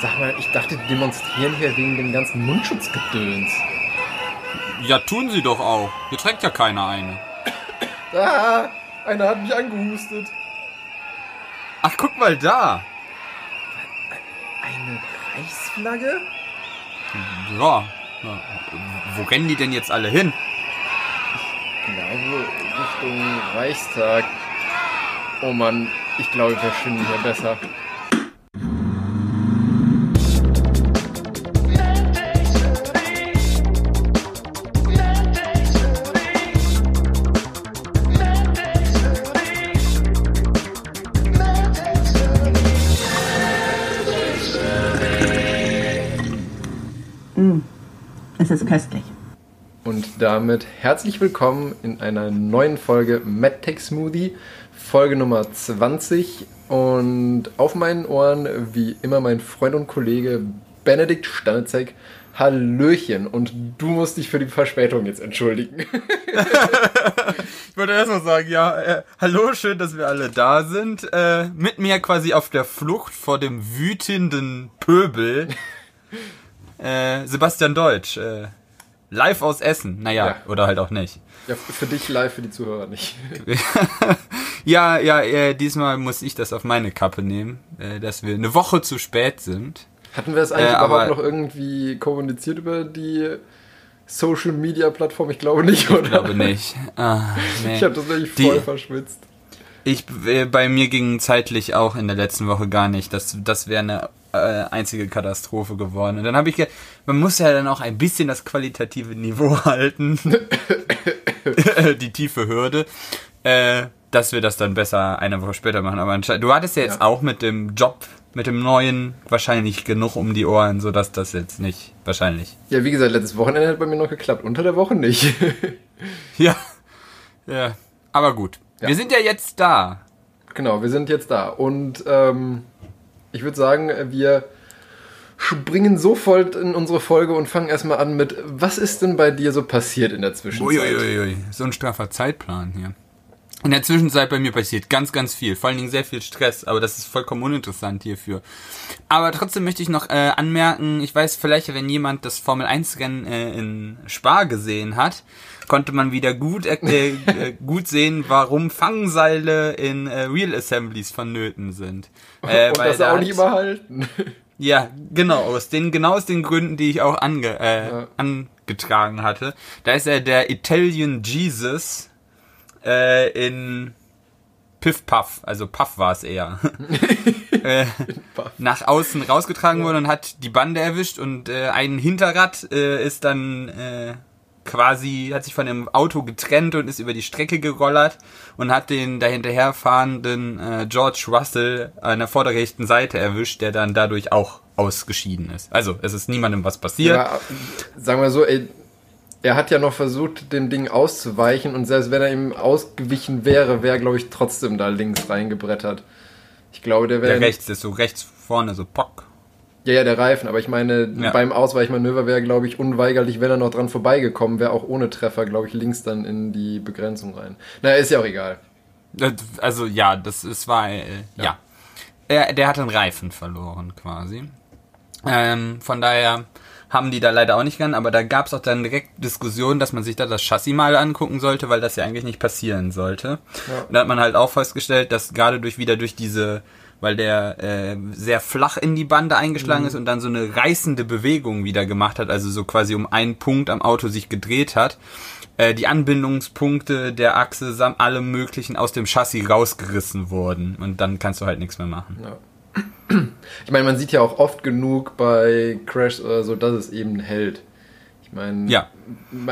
Sag mal, ich dachte, die demonstrieren hier wegen dem ganzen Mundschutzgedöns. Ja, tun sie doch auch. Hier trägt ja keiner eine. Ah, einer hat mich angehustet. Ach, guck mal da. Eine Reichsflagge? Ja. ja. Wo rennen die denn jetzt alle hin? Ich glaube, Richtung Reichstag. Oh Mann, ich glaube, wir finden hier besser. Damit herzlich willkommen in einer neuen Folge MedTech Smoothie, Folge Nummer 20. Und auf meinen Ohren, wie immer, mein Freund und Kollege Benedikt Stanitzek. Hallöchen. Und du musst dich für die Verspätung jetzt entschuldigen. Ich wollte erstmal sagen, ja, äh, hallo, schön, dass wir alle da sind. Äh, mit mir quasi auf der Flucht vor dem wütenden Pöbel. Äh, Sebastian Deutsch. Äh, live aus Essen. Naja, Ja. oder halt auch nicht. ja, für dich live, für die Zuhörer nicht. ja, ja, äh, diesmal muss ich das auf meine Kappe nehmen, äh, dass wir eine Woche zu spät sind. Hatten wir es eigentlich Äh, aber- überhaupt noch irgendwie kommuniziert über die Social Media Plattform? Ich glaube nicht, oder? Ich glaube nicht. Ah, nee. Ich habe das nämlich Die- voll verschwitzt. Ich, äh, bei mir ging zeitlich auch in der letzten Woche gar nicht. Das, das wäre eine äh, einzige Katastrophe geworden. Und dann habe ich, ge man muss ja dann auch ein bisschen das qualitative Niveau halten, die tiefe Hürde, äh, dass wir das dann besser eine Woche später machen. Aber du hattest ja jetzt Ja. auch mit dem Job, mit dem neuen wahrscheinlich genug um die Ohren, sodass das jetzt nicht wahrscheinlich. Ja, wie gesagt, letztes Wochenende hat bei mir noch geklappt. Unter der Woche nicht. Ja, ja. Aber gut, Ja. wir sind ja jetzt da. genau, wir sind jetzt da. Und ähm, ich würde sagen, wir springen sofort in unsere Folge und fangen erstmal an mit, was ist denn bei dir so passiert in der Zwischenzeit? Uiuiui, so ein straffer Zeitplan hier. In der Zwischenzeit bei mir passiert ganz, ganz viel. Vor allen Dingen sehr viel Stress, aber das ist vollkommen uninteressant hierfür. Aber trotzdem möchte ich noch äh, anmerken, ich weiß vielleicht, wenn jemand das Formel 1 Rennen äh, in Spa gesehen hat, konnte man wieder gut, äh, gut sehen, warum Fangseile in äh, Real Assemblies vonnöten sind. Äh, und weil das da auch hat- nicht überhalten. ja, genau, aus den, genau aus den Gründen, die ich auch ange, äh, Ja. angetragen hatte. Da ist er der Italian Jesus äh, in Piff Puff, also Puff war es eher. äh, nach außen rausgetragen worden und hat die Bande erwischt und äh, ein Hinterrad äh, ist dann äh, quasi, hat sich von dem Auto getrennt und ist über die Strecke gerollert und hat den dahinterherfahrenden äh, George Russell an der vorderrechten Seite erwischt, der dann dadurch auch ausgeschieden ist. Also es ist niemandem was passiert. Ja, sagen wir so, ey, er hat ja noch versucht, dem Ding auszuweichen und selbst wenn er ihm ausgewichen wäre, wäre, glaube ich, trotzdem da links reingebrettert. Ich glaube, der wäre. Der rechts ist so rechts vorne, so pock. Ja, ja, der Reifen, aber ich meine, Ja. beim Ausweichmanöver wäre, glaube ich, unweigerlich, wenn er noch dran vorbeigekommen wäre, auch ohne Treffer, glaube ich, links dann in die Begrenzung rein. Naja, ist ja auch egal. Äh, Also ja, das es war äh, ja. Er, der hat den Reifen verloren quasi. Ähm, von daher haben die da leider auch nicht gern, aber da gab es auch dann direkt Diskussionen, dass man sich da das Chassis mal angucken sollte, weil das ja eigentlich nicht passieren sollte. Ja. Und da hat man halt auch festgestellt, dass gerade durch wieder durch diese, weil der äh, sehr flach in die Bande eingeschlagen ist und dann so eine reißende Bewegung wieder gemacht hat, also so quasi um einen Punkt am Auto sich gedreht hat, äh, die Anbindungspunkte der Achse samt allem möglichen aus dem Chassis rausgerissen wurden und dann kannst du halt nichts mehr machen. Ja. Ich meine, man sieht ja auch oft genug bei Crash oder so, dass es eben hält. Ich meine, Ja.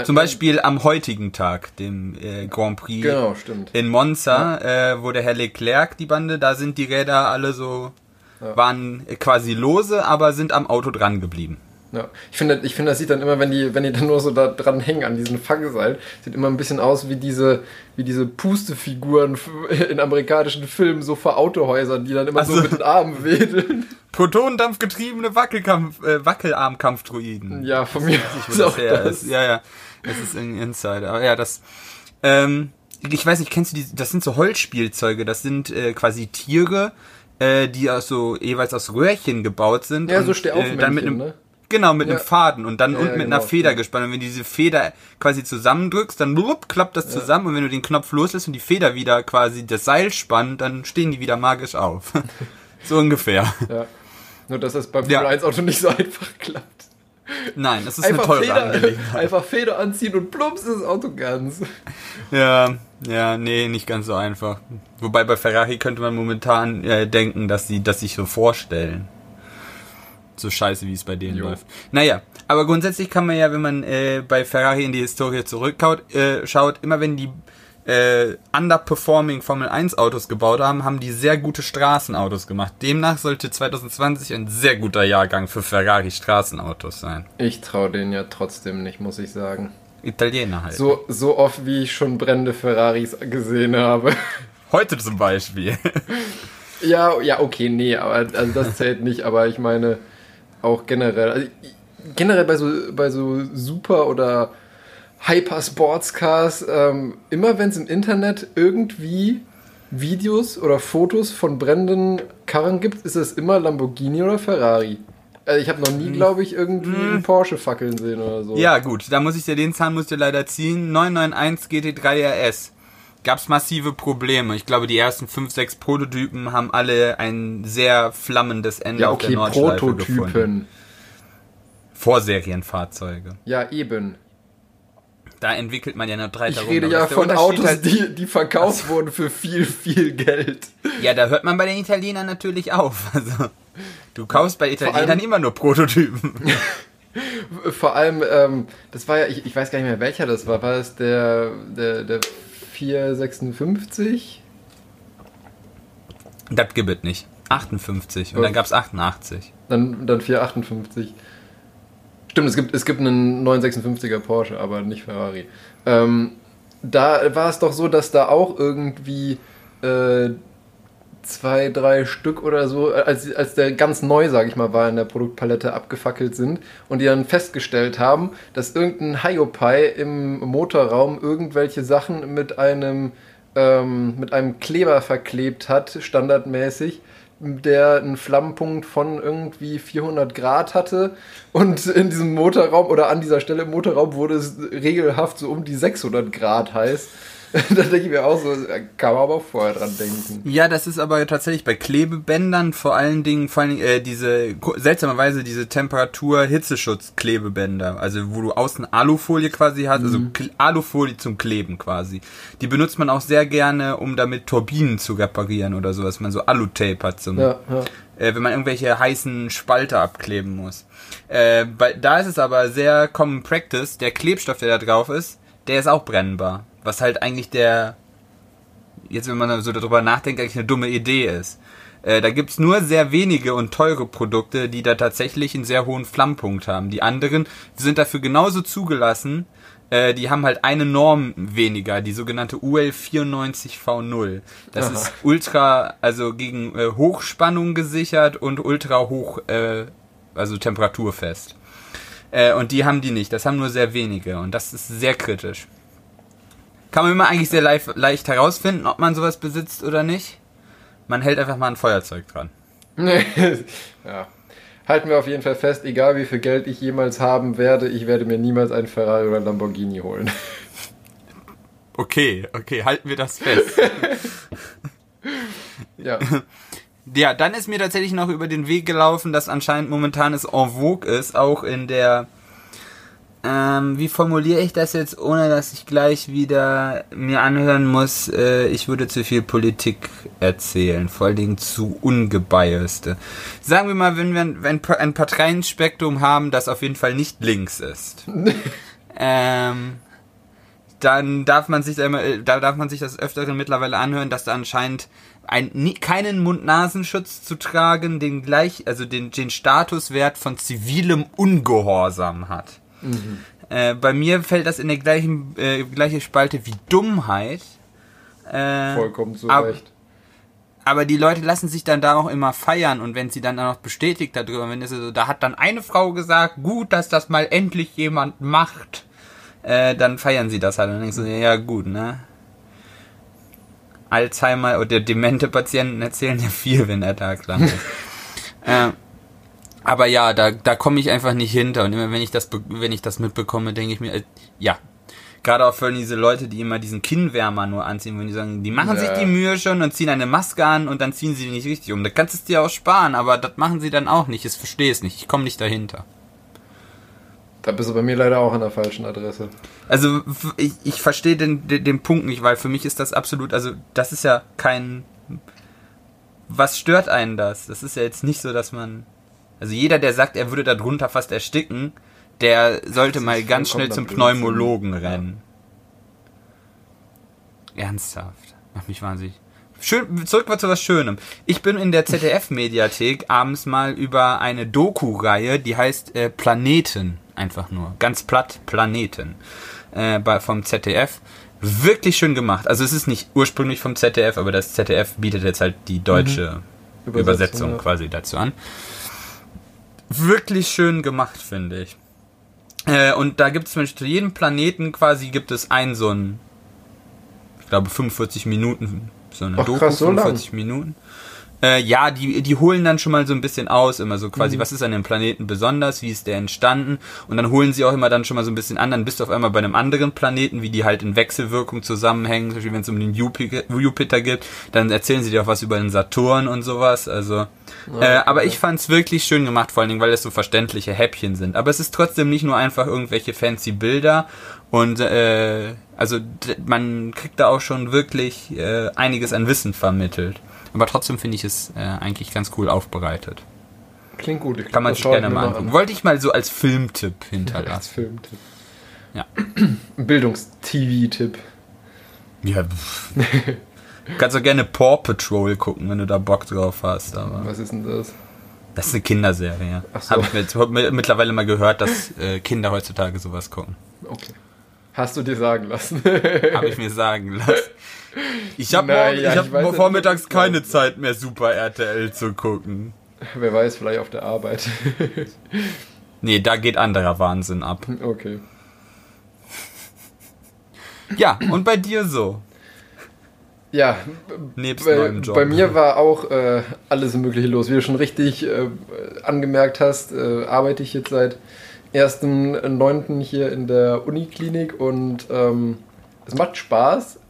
Zum Beispiel am heutigen Tag, dem äh, Grand Prix Genau, in Monza, äh, wo der Herr Leclerc die Bande, da sind die Räder alle so, Ja. waren quasi lose, aber sind am Auto dran geblieben. Ja. Ich finde, ich finde, das sieht dann immer, wenn die, wenn die dann nur so da dran hängen an diesen Fangseil, sieht immer ein bisschen aus wie diese, wie diese Pustefiguren in amerikanischen Filmen, so vor Autohäusern, die dann immer so Also- mit den Armen wedeln. Protonendampfgetriebene Wackelkampf, äh, Wackelarmkampfdruiden. Ja, von mir Wo aus das auch das. ist. Ja, ja. Das ist ein Insider. Aber ja, das. Ähm, ich weiß nicht, kennst du die? Das sind so Holzspielzeuge. Das sind äh, quasi Tiere, äh, die aus so jeweils aus Röhrchen gebaut sind. Ja, so und, Stehaufmännchen, äh, dann mit einem ne? Genau, mit Ja. einem Faden und dann Ja, unten ja, mit genau, einer Feder gespannt. Und wenn du diese Feder quasi zusammendrückst, dann blub, klappt das zusammen und wenn du den Knopf loslässt und die Feder wieder quasi das Seil spannt, dann stehen die wieder magisch auf. so ungefähr. Ja. Nur, dass das beim. Formel 1 Auto nicht so einfach klappt. Nein, das ist Einfach eine teure Feder, Angelegenheit. einfach Feder anziehen und plumps ist das Auto ganz. Ja, ja, nee, nicht ganz so einfach. Wobei bei Ferrari könnte man momentan äh, denken, dass sie das sich so vorstellen. So scheiße, wie es bei denen Jo. läuft. Naja, aber grundsätzlich kann man ja, wenn man äh, bei Ferrari in die Historie zurückschaut, äh, schaut, immer wenn die äh, underperforming Formel 1 Autos gebaut haben, haben die sehr gute Straßenautos gemacht. Demnach sollte 2020 ein sehr guter Jahrgang für Ferrari Straßenautos sein. Ich traue denen ja trotzdem nicht, muss ich sagen. Italiener halt. So, so oft, wie ich schon brennende Ferraris gesehen habe. Heute zum Beispiel. Ja, ja, okay, nee, aber also das zählt nicht, aber ich meine auch generell. Also, generell bei so, bei so Super- oder Hyper-Sportscars, ähm, immer wenn es im Internet irgendwie Videos oder Fotos von brennenden Karren gibt, ist es immer Lamborghini oder Ferrari. Also ich habe noch nie, glaube ich, irgendwie einen Porsche fackeln sehen oder so. Ja, gut, da muss ich dir den Zahn musst du leider ziehen. 991 GT3 RS. Gab's massive Probleme. Ich glaube, die ersten 5, 6 Prototypen haben alle ein sehr flammendes Ende ja auf der okay, Nordschleife gefunden. Prototypen. Vorserienfahrzeuge. Ja, eben. Da entwickelt man ja noch drei Ich rede ja von Autos, die, die verkauft wurden für viel, viel Geld. Ja, da hört man bei den Italienern natürlich auf. Also, du kaufst bei Italienern allem- immer nur Prototypen. Vor allem, ähm, das war ja, ich, ich weiß gar nicht mehr welcher das war. War es der, der, der 456? das gibt es nicht. 58 und Ja. dann gab's 88. Dann, dann 458. Stimmt, es gibt, es gibt einen 956er Porsche, aber nicht Ferrari. Ähm, da war es doch so, dass da auch irgendwie äh, zwei, drei Stück oder so, äh, als, als der ganz neu, sag ich mal, war in der Produktpalette abgefackelt sind und die dann festgestellt haben, dass irgendein Hiopai im Motorraum irgendwelche Sachen mit einem, ähm, mit einem Kleber verklebt hat, standardmäßig, der einen Flammenpunkt von irgendwie 400 Grad hatte und in diesem Motorraum oder an dieser Stelle im Motorraum wurde es regelhaft so um die 600 Grad heiß. da denke ich mir auch so, kann man aber auch vorher dran denken. Ja, das ist aber tatsächlich bei Klebebändern vor allen Dingen, vor allen Dingen äh, diese seltsamerweise diese Temperatur-Hitzeschutz-Klebebänder, also wo du außen Alufolie quasi hast, also Kl- Alufolie zum Kleben quasi. Die benutzt man auch sehr gerne, um damit Turbinen zu reparieren oder sowas. Man so Alutape hat zum, Ja, ja. äh, wenn man irgendwelche heißen Spalter abkleben muss. Äh, bei, da ist es aber sehr Common Practice, der Klebstoff, der da drauf ist, der ist auch brennbar. Was halt eigentlich der, jetzt wenn man so darüber nachdenkt, eigentlich eine dumme Idee ist. Äh, da gibt's nur sehr wenige und teure Produkte, die da tatsächlich einen sehr hohen Flammpunkt haben. Die anderen sind dafür genauso zugelassen, äh, die haben halt eine Norm weniger, die sogenannte UL 94V0. Das Aha. ist ultra, also gegen äh, Hochspannung gesichert und ultra hoch, äh, also temperaturfest. Äh, und die haben die nicht, das haben nur sehr wenige und das ist sehr kritisch. Kann man immer eigentlich sehr leicht, leicht herausfinden, ob man sowas besitzt oder nicht. Man hält einfach mal ein Feuerzeug dran. ja. Halten wir auf jeden Fall fest, egal wie viel Geld ich jemals haben werde, ich werde mir niemals einen Ferrari oder einen Lamborghini holen. Okay, okay, halten wir das fest. ja. ja, dann ist mir tatsächlich noch über den Weg gelaufen, dass anscheinend momentan es en vogue ist, auch in der ähm, wie formuliere ich das jetzt, ohne dass ich gleich wieder mir anhören muss, äh, ich würde zu viel Politik erzählen, vor allen Dingen zu ungebiaste. Sagen wir mal, wenn wir ein, ein, Parteienspektrum haben, das auf jeden Fall nicht links ist, ähm, dann darf man sich da immer, äh, da darf man sich das öfteren mittlerweile anhören, dass da anscheinend ein, keinen Mund-Nasenschutz zu tragen, den gleich, also den, den Statuswert von zivilem Ungehorsam hat. Äh, bei mir fällt das in der gleichen äh, gleiche Spalte wie Dummheit. Äh, Vollkommen zu ab- Recht. aber die Leute lassen sich dann da auch immer feiern und wenn sie dann auch noch bestätigt darüber, wenn es so, da hat dann eine Frau gesagt, gut, dass das mal endlich jemand macht, äh, dann feiern sie das halt und denkst du, ja gut, ne? Alzheimer oder demente Patienten erzählen ja viel, wenn der Tag lang ist. äh, aber ja, da, da komme ich einfach nicht hinter. Und immer wenn ich das, wenn ich das mitbekomme, denke ich mir, äh, ja. Gerade auch für diese Leute, die immer diesen Kinnwärmer nur anziehen, wenn die sagen, die machen Ja. sich die Mühe schon und ziehen eine Maske an und dann ziehen sie die nicht richtig um. Da kannst du es dir auch sparen, aber das machen sie dann auch nicht. Ich verstehe es nicht. Ich komme nicht dahinter. Da bist du bei mir leider auch an der falschen Adresse. Also ich, ich verstehe den, den, den Punkt nicht, weil für mich ist das absolut, also das ist ja kein. Was stört einen das? Das ist ja jetzt nicht so, dass man. Also jeder, der sagt, er würde darunter fast ersticken, der sollte mal ganz schnell zum vollkommener Blödsinn. Pneumologen rennen. Ernsthaft. Macht mich wahnsinnig. Schön, zurück mal zu was Schönem. Ich bin in der ZDF-Mediathek abends mal über eine Doku-Reihe, die heißt äh, Planeten, einfach nur. Ganz platt, Planeten. Äh, bei, vom ZDF. Wirklich schön gemacht. Also es ist nicht ursprünglich vom ZDF, aber das ZDF bietet jetzt halt die deutsche Übersetzung, Übersetzung, ja. quasi dazu an. Wirklich schön gemacht, finde ich. Äh, und da gibt es zum Beispiel zu jedem Planeten quasi gibt es einen so ein, ich glaube 45 Minuten, so eine Ach, Doku, krass, so lang. 45 Minuten. Äh, ja, die, die holen dann schon mal so ein bisschen aus, immer so quasi, Mhm. was ist an dem Planeten besonders, wie ist der entstanden und dann holen sie auch immer dann schon mal so ein bisschen an, dann bist du auf einmal bei einem anderen Planeten, wie die halt in Wechselwirkung zusammenhängen, zum Beispiel wenn es um den Jupiter, Jupiter geht, dann erzählen sie dir auch was über den Saturn und sowas, also äh, aber ich fand's wirklich schön gemacht, vor allen Dingen, weil es so verständliche Häppchen sind. Aber es ist trotzdem nicht nur einfach irgendwelche fancy Bilder und äh, also man kriegt da auch schon wirklich äh, einiges an Wissen vermittelt. Aber trotzdem finde ich es äh, eigentlich ganz cool aufbereitet. Klingt gut. Ich Kann man sich gerne mal angucken. Wollte ich mal so als Filmtipp Als hinterlassen. Filmtipp. Ja. Bildungs-TV-Tipp. Ja. Kannst du gerne Paw Patrol gucken, wenn du da Bock drauf hast. Aber Was ist denn das? das ist eine Kinderserie. Ja. Ach so. Habe ich mir jetzt mi- mittlerweile mal gehört, dass äh, Kinder heutzutage sowas gucken. Okay. Hast du dir sagen lassen? Habe ich mir sagen lassen. Ich habe ich hab weiß vormittags keine. Zeit mehr, Super RTL zu gucken. Wer weiß, vielleicht auf der Arbeit. Nee, da geht anderer Wahnsinn ab. okay. Ja, und bei dir so? Ja, Nebst bei, Job. bei mir war auch äh, alles Mögliche los. Wie du schon richtig äh, angemerkt hast, äh, arbeite ich jetzt seit 1.9. hier in der Uniklinik und ähm, es macht Spaß,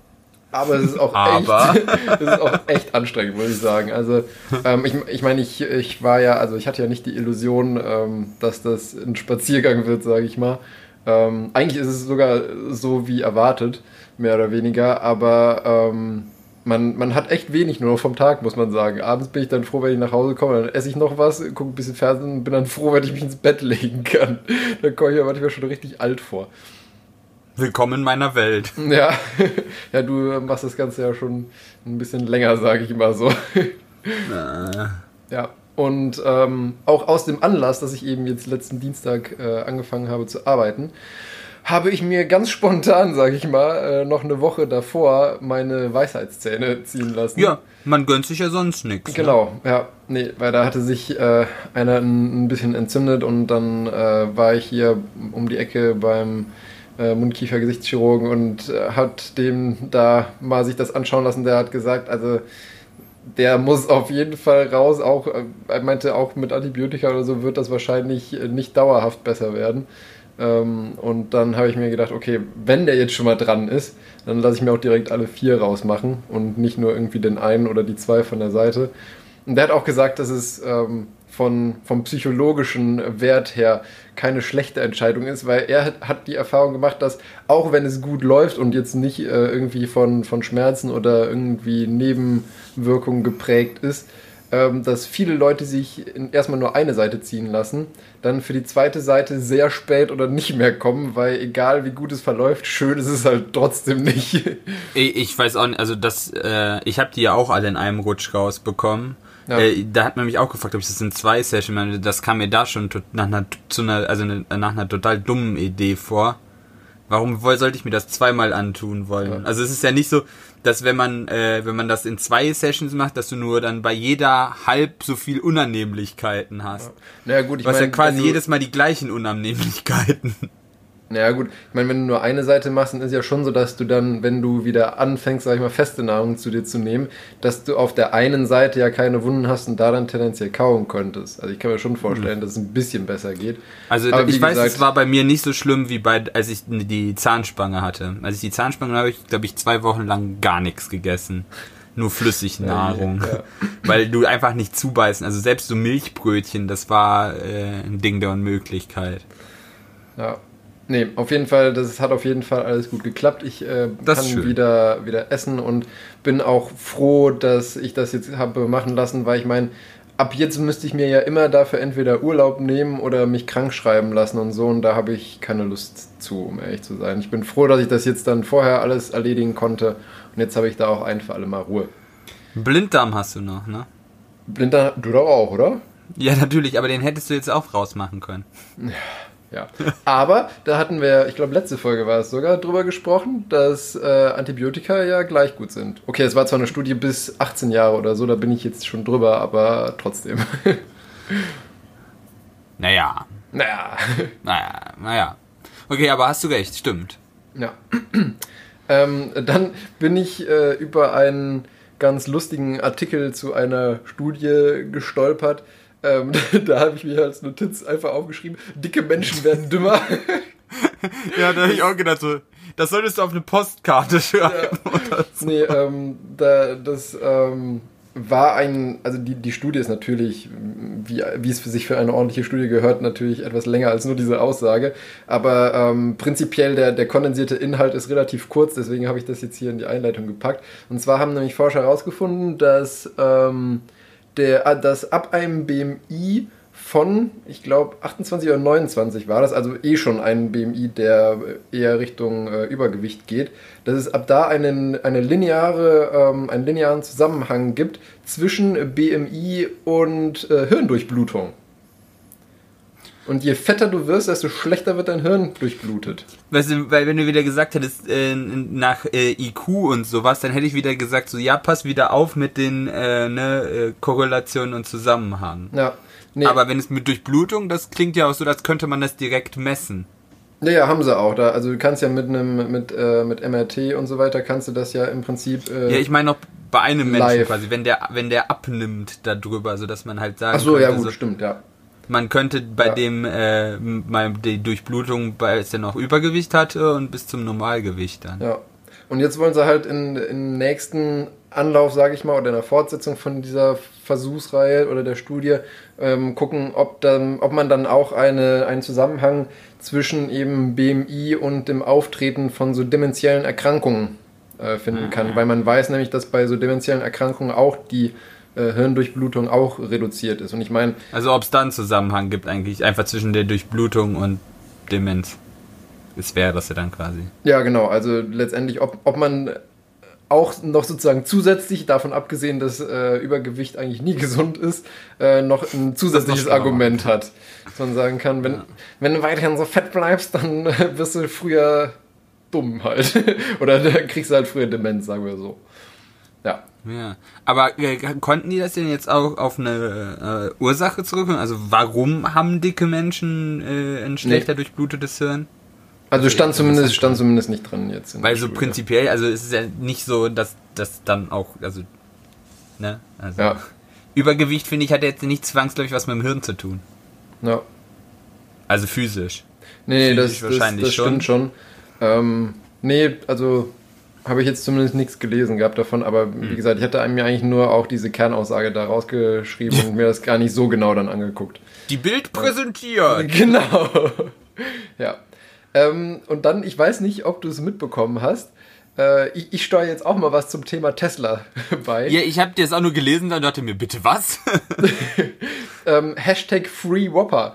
aber es ist auch, Aber? Echt, es ist auch echt anstrengend, muss ich sagen. Also ähm, ich, ich meine, ich, ich war ja, also ich hatte ja nicht die Illusion, ähm, dass das ein Spaziergang wird, sage ich mal. Ähm, eigentlich ist es sogar so wie erwartet, mehr oder weniger, aber ähm, man, man hat echt wenig nur vom Tag, muss man sagen. Abends bin ich dann froh, wenn ich nach Hause komme, dann esse ich noch was, gucke ein bisschen Fernsehen und bin dann froh, wenn ich mich ins Bett legen kann. Da komme ich mir manchmal schon richtig alt vor. Willkommen in meiner Welt. Ja, ja, du machst das Ganze ja schon ein bisschen länger, sage ich mal so. Ja, und ähm, auch aus dem Anlass, dass ich eben jetzt letzten Dienstag äh, angefangen habe zu arbeiten, habe ich mir ganz spontan, sage ich mal, äh, noch eine Woche davor meine Weisheitszähne ziehen lassen. ja, man gönnt sich ja sonst nichts. Genau, ja. Nee, weil da hatte sich äh, einer ein, ein bisschen entzündet und dann äh, war ich hier um die Ecke beim äh, Mundkiefer-Gesichtschirurgen und äh, hat dem da mal sich das anschauen lassen. Der hat gesagt, also der muss auf jeden Fall raus. Auch äh, er meinte, auch mit Antibiotika oder so wird das wahrscheinlich äh, nicht dauerhaft besser werden. Ähm, und dann habe ich mir gedacht, okay, wenn der jetzt schon mal dran ist, dann lasse ich mir auch direkt alle vier rausmachen und nicht nur irgendwie den einen oder die zwei von der Seite. Und der hat auch gesagt, dass es ähm, von, vom psychologischen Wert her keine schlechte Entscheidung ist, weil er hat, die Erfahrung gemacht, dass auch wenn es gut läuft und jetzt nicht äh, irgendwie von, von Schmerzen oder irgendwie Nebenwirkungen geprägt ist, ähm, dass viele Leute sich in, erstmal nur eine Seite ziehen lassen, dann für die zweite Seite sehr spät oder nicht mehr kommen, weil egal wie gut es verläuft, schön ist es halt trotzdem nicht. Ich, ich weiß auch nicht, also das, äh, ich habe die ja auch alle in einem Rutsch rausbekommen. Ja. Äh, da hat man mich auch gefragt, ob ich das in zwei Sessions meine. Das kam mir da schon nach einer, zu einer, also eine, nach einer total dummen Idee vor. Warum sollte ich mir das zweimal antun wollen? Ja. Also es ist ja nicht so, dass wenn man, äh, wenn man das in zwei Sessions macht, dass du nur dann bei jeder halb so viel Unannehmlichkeiten hast. naja gut, ich Du hast ja quasi du- jedes Mal die gleichen Unannehmlichkeiten. Naja gut, ich meine, wenn du nur eine Seite machst, dann ist ja schon so, dass du dann, wenn du wieder anfängst, sag ich mal, feste Nahrung zu dir zu nehmen, dass du auf der einen Seite ja keine Wunden hast und da dann tendenziell kauen könntest. Also ich kann mir schon vorstellen, dass es ein bisschen besser geht. Also Aber ich weiß, gesagt- es war bei mir nicht so schlimm wie bei, als ich die Zahnspange hatte. Als ich die Zahnspange hatte, habe ich, glaube ich, zwei Wochen lang gar nichts gegessen. Nur Flüssignahrung. Ja. Weil du einfach nicht zubeißen. Also selbst so Milchbrötchen, das war äh, ein Ding der Unmöglichkeit. Ja. Nee, auf jeden Fall, das hat auf jeden Fall alles gut geklappt. Ich äh, kann wieder, wieder essen und bin auch froh, dass ich das jetzt habe machen lassen, weil ich meine, ab jetzt müsste ich mir ja immer dafür entweder Urlaub nehmen oder mich krank schreiben lassen und so und da habe ich keine Lust zu, um ehrlich zu sein. Ich bin froh, dass ich das jetzt dann vorher alles erledigen konnte und jetzt habe ich da auch ein für alle Mal Ruhe. Blinddarm hast du noch, ne? Blinder, du doch auch, oder? Ja, natürlich, aber den hättest du jetzt auch rausmachen können. Ja, aber da hatten wir, ich glaube, letzte Folge war es sogar, drüber gesprochen, dass äh, Antibiotika ja gleich gut sind. Okay, es war zwar eine Studie bis 18 Jahre oder so, da bin ich jetzt schon drüber, aber trotzdem. Naja, naja, naja, naja. Okay, aber hast du recht, stimmt. ja. ähm, dann bin ich äh, über einen ganz lustigen Artikel zu einer Studie gestolpert. Ähm, da habe ich mir als Notiz einfach aufgeschrieben, dicke Menschen werden dümmer. Ja, da habe ich auch gedacht, so, das solltest du auf eine Postkarte schreiben. Oder so. Nee, ähm, da, das ähm, war ein, also die, die Studie ist natürlich, wie, wie es für sich für eine ordentliche Studie gehört, natürlich etwas länger als nur diese Aussage. Aber ähm, prinzipiell der, der kondensierte Inhalt ist relativ kurz, deswegen habe ich das jetzt hier in die Einleitung gepackt. Und zwar haben nämlich Forscher herausgefunden, dass, ähm, der, dass ab einem BMI von, ich glaube, 28 oder 29 war das, also eh schon ein BMI, der eher Richtung äh, Übergewicht geht, dass es ab da einen, eine lineare, ähm, einen linearen Zusammenhang gibt zwischen BMI und äh, Hirndurchblutung. Und je fetter du wirst, desto schlechter wird dein Hirn durchblutet. Weißt du, weil wenn du wieder gesagt hättest, äh, nach äh, IQ und sowas, dann hätte ich wieder gesagt, so, ja, pass wieder auf mit den äh, ne, äh, Korrelationen und Zusammenhang. Ja. Nee, Aber wenn es mit Durchblutung, das klingt ja auch so, als könnte man das direkt messen. ja, ja, haben sie auch. Da, also du kannst ja mit einem mit, äh, mit MRT und so weiter kannst du das ja im Prinzip. Äh, Ja, ich meine noch bei einem Menschen Live. quasi, wenn der, wenn der abnimmt darüber, so dass man halt sagen Ach so, ja könnte, gut, so, stimmt, ja. Man könnte bei Ja. dem äh, mal die Durchblutung, bei es der noch Übergewicht hatte und bis zum Normalgewicht dann. Ja. Und jetzt wollen sie halt in, im nächsten Anlauf, sage ich mal, oder in der Fortsetzung von dieser Versuchsreihe oder der Studie ähm, gucken, ob, dann, ob man dann auch eine, einen Zusammenhang zwischen eben BMI und dem Auftreten von so dementiellen Erkrankungen äh, finden kann. Weil man weiß nämlich, dass bei so dementiellen Erkrankungen auch die äh, Hirndurchblutung auch reduziert ist. Und ich meine, Also ob es da einen Zusammenhang gibt eigentlich, einfach zwischen der Durchblutung und Demenz. Das wäre das ja dann quasi. Ja, genau. Also letztendlich, ob, ob man auch noch sozusagen zusätzlich, davon abgesehen, dass äh, Übergewicht eigentlich nie gesund ist, äh, noch ein zusätzliches schlimmer Argument hat. Dass man sagen kann, wenn, wenn du weiterhin so fett bleibst, dann äh, wirst du früher dumm halt. Oder dann kriegst du halt früher Demenz, sagen wir so. Ja. Ja. Aber äh, konnten die das denn jetzt auch auf eine äh, Ursache zurückführen? Also warum haben dicke Menschen äh, ein schlechter durchblutetes Hirn? Also stand zumindest, stand zumindest nicht drin jetzt. Weil so Studie. prinzipiell, also es ist ja nicht so, dass das dann auch, also, ne? Also, Ja. Übergewicht, finde ich, hat jetzt nicht zwangsläufig was mit dem Hirn zu tun. Ja. Also physisch. Nee, nee, das, Physisch das, wahrscheinlich das stimmt schon. Ähm, nee, also habe ich jetzt zumindest nichts gelesen gehabt davon, aber Hm. wie gesagt, ich hatte mir eigentlich nur auch diese Kernaussage da rausgeschrieben und mir das gar nicht so genau dann angeguckt. Die Bild präsentiert. Genau. ja. Ähm, und dann, ich weiß nicht, ob du es mitbekommen hast. Äh, ich, ich steuere jetzt auch mal was zum Thema Tesla bei. Ja, ich habe dir das auch nur gelesen und dachte mir, bitte was? ähm, Hashtag Free Whopper.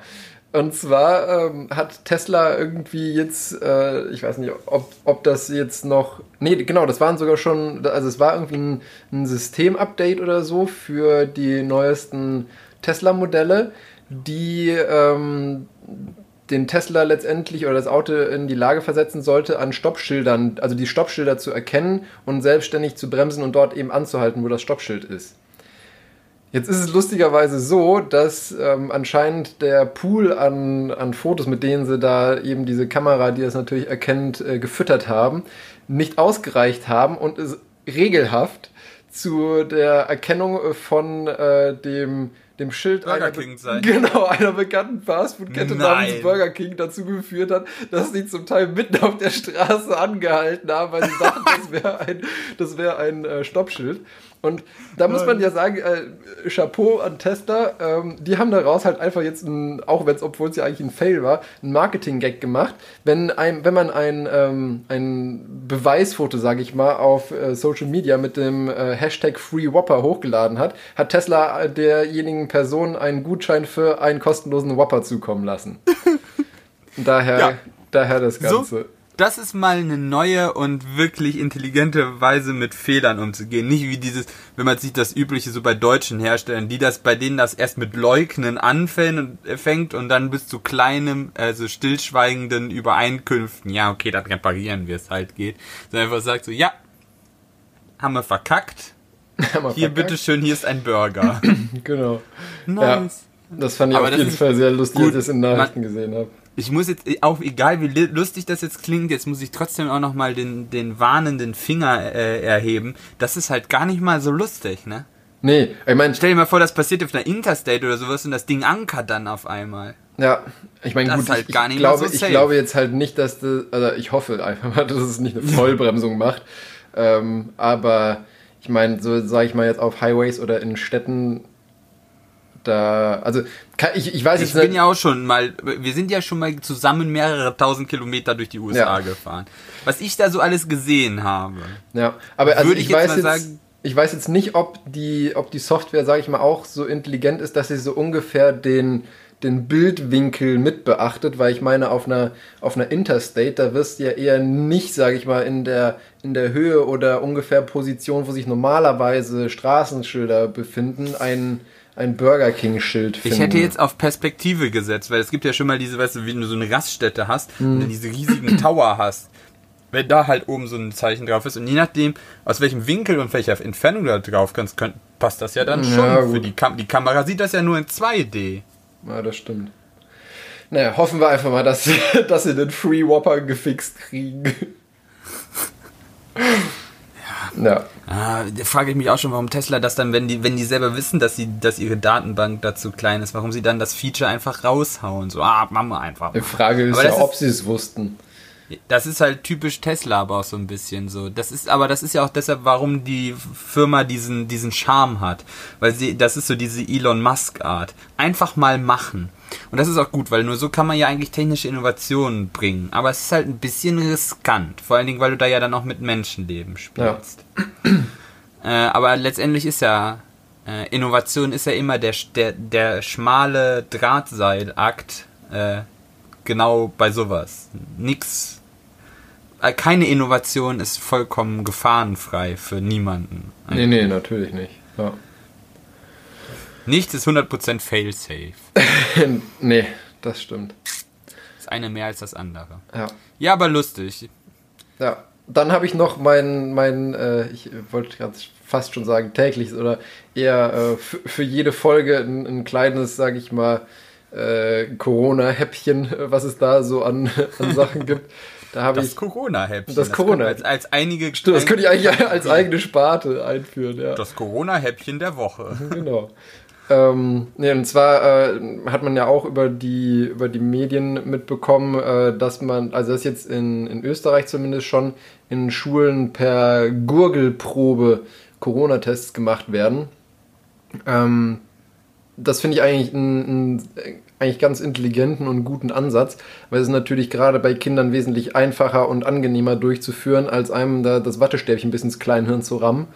Und zwar ähm, hat Tesla irgendwie jetzt, äh, ich weiß nicht, ob, ob das jetzt noch, nee, genau, das waren sogar schon, also es war irgendwie ein, ein Systemupdate oder so für die neuesten Tesla-Modelle, die ähm, den Tesla letztendlich oder das Auto in die Lage versetzen sollte, an Stoppschildern, also die Stoppschilder zu erkennen und selbstständig zu bremsen und dort eben anzuhalten, wo das Stoppschild ist. Jetzt ist es lustigerweise so, dass ähm, anscheinend der Pool an, an Fotos, mit denen sie da eben diese Kamera, die das natürlich erkennt, äh, gefüttert haben, nicht ausgereicht haben und es regelhaft zu der Erkennung von äh, dem dem Schild Burger einer, King sein. genau, einer bekannten Fastfood-Kette namens. Burger King dazu geführt hat, dass sie zum Teil mitten auf der Straße angehalten haben, weil sie dachten, das wäre ein, das wär ein äh, Stoppschild. Und da muss man ja sagen, äh, Chapeau an Tesla, ähm, die haben daraus halt einfach jetzt, ein, auch wenn es, obwohl es ja eigentlich ein Fail war, ein Marketing-Gag gemacht. Wenn, ein, wenn man ein, ähm, ein Beweisfoto, sage ich mal, auf äh, Social Media mit dem äh, Hashtag Free Whopper hochgeladen hat, hat Tesla äh, derjenigen Person einen Gutschein für einen kostenlosen Whopper zukommen lassen. daher, Ja. daher das So, Ganze. Das ist mal eine neue und wirklich intelligente Weise mit Fehlern umzugehen. Nicht wie dieses, wenn man sieht, das übliche so bei deutschen Herstellern, die das bei denen das erst mit Leugnen anfängt und, äh, fängt und dann bis zu kleinem, also stillschweigenden Übereinkünften. Ja, okay, dann reparieren wir es halt geht. Sondern einfach sagt so, ja, haben wir verkackt. Haben wir Hier, verkackt. bitteschön, hier ist ein Burger. Genau. nice. Das fand ich Aber auf jeden Fall sehr lustig, als ich das in Nachrichten gesehen habe. Ich muss jetzt, auch egal wie lustig das jetzt klingt, jetzt muss ich trotzdem auch nochmal den, den warnenden Finger äh, erheben. Das ist halt gar nicht mal so lustig, ne? Nee, ich meine, Stell dir mal vor, das passiert auf einer Interstate oder sowas und das Ding ankert dann auf einmal. Ja, ich meine, Das gut, ist halt ich, gar ich, glaube, so ich glaube jetzt halt nicht, dass das, also ich hoffe einfach mal, dass es nicht eine Vollbremsung macht. Ähm, aber ich meine, so sage ich mal jetzt auf Highways oder in Städten, da, also ich, ich weiß Ich jetzt bin nicht, ja auch schon mal, wir sind ja schon mal zusammen mehrere tausend Kilometer durch die USA Ja. gefahren. Was ich da so alles gesehen habe. ja, aber also würde ich, ich jetzt weiß mal jetzt, sagen- ich weiß jetzt nicht, ob die, ob die Software, sage ich mal, auch so intelligent ist, dass sie so ungefähr den den Bildwinkel mit beachtet, weil ich meine, auf einer, auf einer Interstate, da wirst du ja eher nicht, sage ich mal, in der, in der Höhe oder ungefähr Position, wo sich normalerweise Straßenschilder befinden, ein, ein Burger King-Schild finden. Ich hätte jetzt auf Perspektive gesetzt, weil es gibt ja schon mal diese, weißt du, wie du so eine Raststätte hast und dann diese riesigen Tower hast. Wenn da halt oben so ein Zeichen drauf ist und je nachdem, aus welchem Winkel und welcher Entfernung du da drauf kannst, könnt, passt das ja dann schon. Ja, für die, Kam die Kamera sieht das ja nur in 2D. Ja, das stimmt. Naja, hoffen wir einfach mal, dass, dass sie den Free Whopper gefixt kriegen. Ja. Ah, da frage ich mich auch schon, warum Tesla das dann, wenn die, wenn die selber wissen, dass sie, dass ihre Datenbank dazu klein ist, warum sie dann das Feature einfach raushauen. So, ah, machen wir einfach. Die. Frage ist Aber ja, ob sie es wussten. Das ist halt typisch Tesla, aber auch so ein bisschen so. Das ist, aber das ist ja auch deshalb, warum die Firma diesen, diesen Charme hat. Weil sie, das ist so diese Elon Musk Art. Einfach mal machen. Und das ist auch gut, weil nur so kann man ja eigentlich technische Innovationen bringen. Aber es ist halt ein bisschen riskant. Vor allen Dingen, weil du da ja dann auch mit Menschenleben spielst. Äh, aber letztendlich ist ja, äh, Innovation ist ja immer der, der, der schmale Drahtseilakt, äh, genau bei sowas. Nix, keine Innovation ist vollkommen gefahrenfrei für niemanden. Nee, nee, natürlich nicht. Ja. Nichts ist 100% fail-safe. nee, das stimmt. Das eine mehr als das andere. Ja. Ja, aber lustig. Ja. Dann habe ich noch mein, mein äh, ich wollte gerade fast schon sagen tägliches oder eher äh, für, für jede Folge ein, ein kleines, sage ich mal, äh, Corona-Häppchen, äh, was es da so an, an Sachen gibt. Da habe Das ich. Corona-Häppchen. Das Corona- könnte Als, als einige. Stimmt, das könnte ich eigentlich als eigene Sparte einführen, ja. Das Corona-Häppchen der Woche. Genau. Ähm, nee, und zwar äh, hat man ja auch über die, über die Medien mitbekommen, äh, dass man, also dass jetzt in, in Österreich zumindest schon in Schulen per Gurgelprobe Corona-Tests gemacht werden. Ähm, das finde ich eigentlich einen, einen eigentlich ganz intelligenten und guten Ansatz, weil es ist natürlich gerade bei Kindern wesentlich einfacher und angenehmer durchzuführen, als einem da das Wattestäbchen bis ins Kleinhirn zu rammen.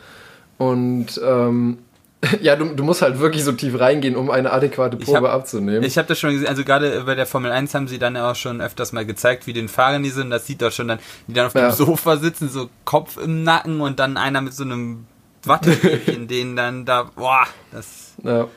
Und ähm, ja, du, du musst halt wirklich so tief reingehen, um eine adäquate Ich Probe hab- abzunehmen. Ich habe das schon gesehen, also gerade bei der Formel 1 haben sie dann auch schon öfters mal gezeigt, wie den Fahrern die sind. Das sieht doch schon dann, die dann auf Ja. dem Sofa sitzen, so Kopf im Nacken und dann einer mit so einem Wattestäbchen, den dann da, boah, das. ja.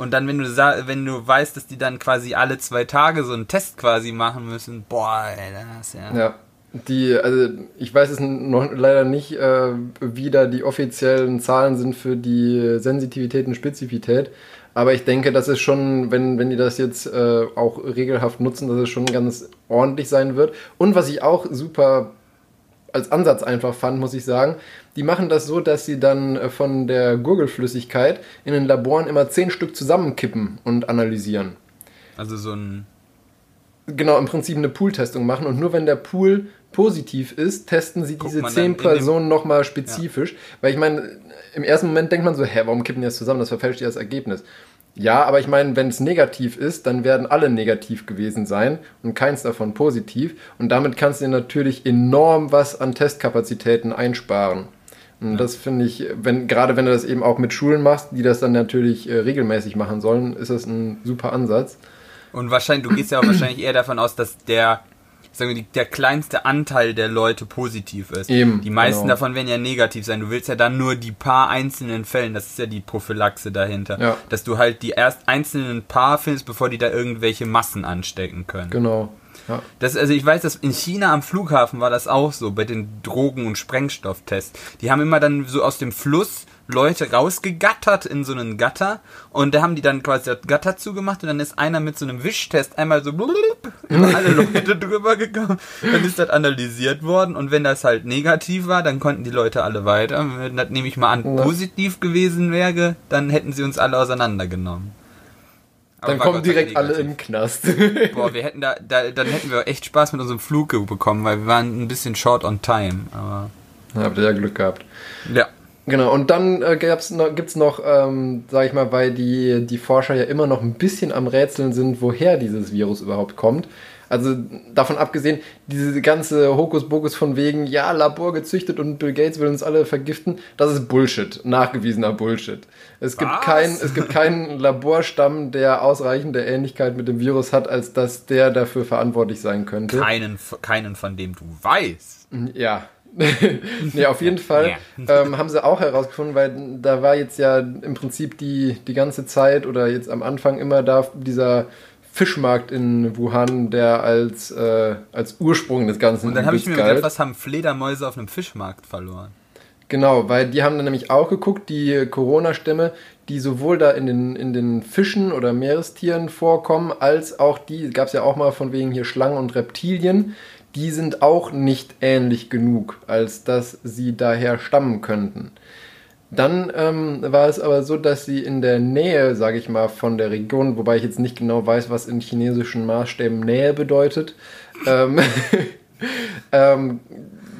Und dann, wenn du wenn du weißt, dass die dann quasi alle zwei Tage so einen Test quasi machen müssen, boah, ey, das ist ja. Ja. Die, also ich weiß es noch leider nicht, äh, wie da die offiziellen Zahlen sind für die Sensitivität und Spezifität. Aber ich denke, dass es schon, wenn, wenn die das jetzt äh, auch regelhaft nutzen, dass es schon ganz ordentlich sein wird. Und was ich auch super als Ansatz einfach fand, muss ich sagen, die machen das so, dass sie dann äh, von der Gurgelflüssigkeit in den Laboren immer zehn Stück zusammenkippen und analysieren. Also so ein. Genau, im Prinzip eine Pool-Testung machen und nur wenn der Pool positiv ist, testen sie Guckt diese zehn Personen nochmal spezifisch. Weil ich meine, im ersten Moment denkt man so, hä, warum kippen die das zusammen? Das verfälscht ja das Ergebnis. Ja, aber ich meine, wenn es negativ ist, dann werden alle negativ gewesen sein und keins davon positiv. Und damit kannst du dir natürlich enorm was an Testkapazitäten einsparen. Und das finde ich, wenn, gerade wenn du das eben auch mit Schulen machst, die das dann natürlich äh, regelmäßig machen sollen, ist das ein super Ansatz. Und wahrscheinlich, du gehst ja auch wahrscheinlich eher davon aus, dass der, sagen wir, die- der kleinste Anteil der Leute positiv ist. Eben, Die meisten genau. davon werden ja negativ sein. Du willst ja dann nur die paar einzelnen Fällen, das ist ja die Prophylaxe dahinter. Ja. Dass du halt die erst einzelnen paar findest, bevor die da irgendwelche Massen anstecken können. Genau. Ja. Das, also ich weiß, dass in China am Flughafen war das auch so, bei den Drogen- und Sprengstofftests. Die haben immer dann so aus dem Fluss Leute rausgegattert in so einen Gatter und da haben die dann quasi das Gatter zugemacht und dann ist einer mit so einem Wischtest einmal so blub über alle Leute drüber gekommen. Dann ist das analysiert worden und wenn das halt negativ war, dann konnten die Leute alle weiter. Wenn das nehme ich mal an Ja. positiv gewesen wäre, dann hätten sie uns alle auseinandergenommen. Aber Dann kommen direkt alle in den Knast. Boah, wir hätten da, da, dann hätten wir echt Spaß mit unserem Flug bekommen, weil wir waren ein bisschen short on time. Aber Da habt ihr ja Glück gehabt. ja, Genau, und dann äh, noch, gibt's noch, ähm, sag ich mal, weil die, die Forscher ja immer noch ein bisschen am Rätseln sind, woher dieses Virus überhaupt kommt. Also davon abgesehen, diese ganze Hokuspokus von wegen, ja, Labor gezüchtet und Bill Gates will uns alle vergiften, das ist Bullshit, nachgewiesener Bullshit. Es gibt, Was? kein, es gibt keinen Laborstamm, der ausreichende Ähnlichkeit mit dem Virus hat, als dass der dafür verantwortlich sein könnte. keinen, keinen von dem du weißt. Ja. nee, auf jeden Fall Ja. ähm, haben sie auch herausgefunden, weil da war jetzt ja im Prinzip die, die ganze Zeit oder jetzt am Anfang immer da dieser Fischmarkt in Wuhan, der als, äh, als Ursprung des Ganzen Und dann habe ich mir gedacht, was haben Fledermäuse auf einem Fischmarkt verloren? Genau, weil die haben dann nämlich auch geguckt, die Corona-Stämme, die sowohl da in den, in den Fischen oder Meerestieren vorkommen, als auch die, gab es ja auch mal von wegen hier Schlangen und Reptilien, die sind auch nicht ähnlich genug, als dass sie daher stammen könnten. Dann ähm, war es aber so, dass sie in der Nähe, sage ich mal, von der Region, wobei ich jetzt nicht genau weiß, was in chinesischen Maßstäben Nähe bedeutet, ähm, ähm,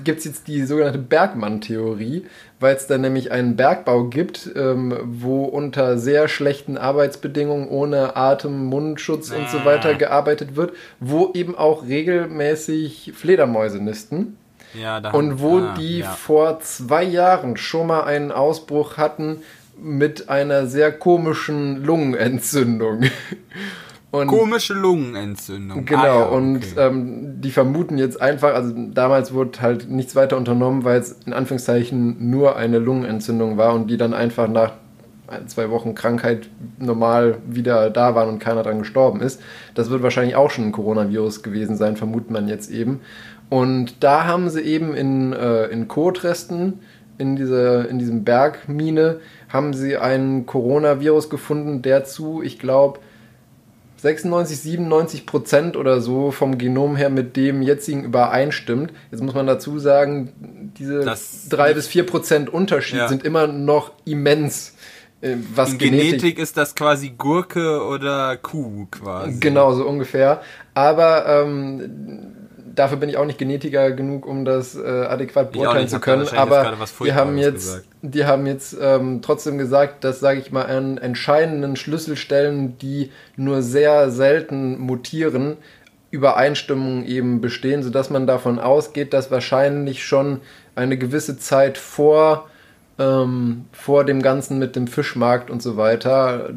gibt es jetzt die sogenannte Bergmann-Theorie, weil es da nämlich einen Bergbau gibt, ähm, wo unter sehr schlechten Arbeitsbedingungen ohne Atem, Mundschutz und so weiter gearbeitet wird, wo eben auch regelmäßig Fledermäuse nisten. Ja, da Und wo ah, die ja. vor zwei Jahren schon mal einen Ausbruch hatten mit einer sehr komischen Lungenentzündung. Und komische Lungenentzündung. Genau, Ah, ja, und okay. ähm, die vermuten jetzt einfach, also damals wurde halt nichts weiter unternommen, weil es in Anführungszeichen nur eine Lungenentzündung war und die dann einfach nach zwei Wochen Krankheit normal wieder da waren und keiner dran gestorben ist. Das wird wahrscheinlich auch schon ein Coronavirus gewesen sein, vermutet man jetzt eben. Und da haben sie eben in, äh, in Kotresten, in, dieser, in diesem Bergmine, haben sie einen Coronavirus gefunden, der zu, ich glaube, 96, 97 Prozent oder so vom Genom her mit dem jetzigen übereinstimmt. Jetzt muss man dazu sagen, diese Das- 3 bis 4 Prozent Unterschied Ja. sind immer noch immens, äh, was In Genetik, Genetik ist das quasi Gurke oder Kuh quasi. Genau, so ungefähr. Aber ähm, dafür bin ich auch nicht Genetiker genug, um das äh, adäquat beurteilen zu können. Aber die haben jetzt, gesagt. die haben jetzt ähm, trotzdem gesagt, dass, sage ich mal, an entscheidenden Schlüsselstellen, die nur sehr selten mutieren, Übereinstimmungen eben bestehen, sodass man davon ausgeht, dass wahrscheinlich schon eine gewisse Zeit vor, ähm, vor dem Ganzen mit dem Fischmarkt und so weiter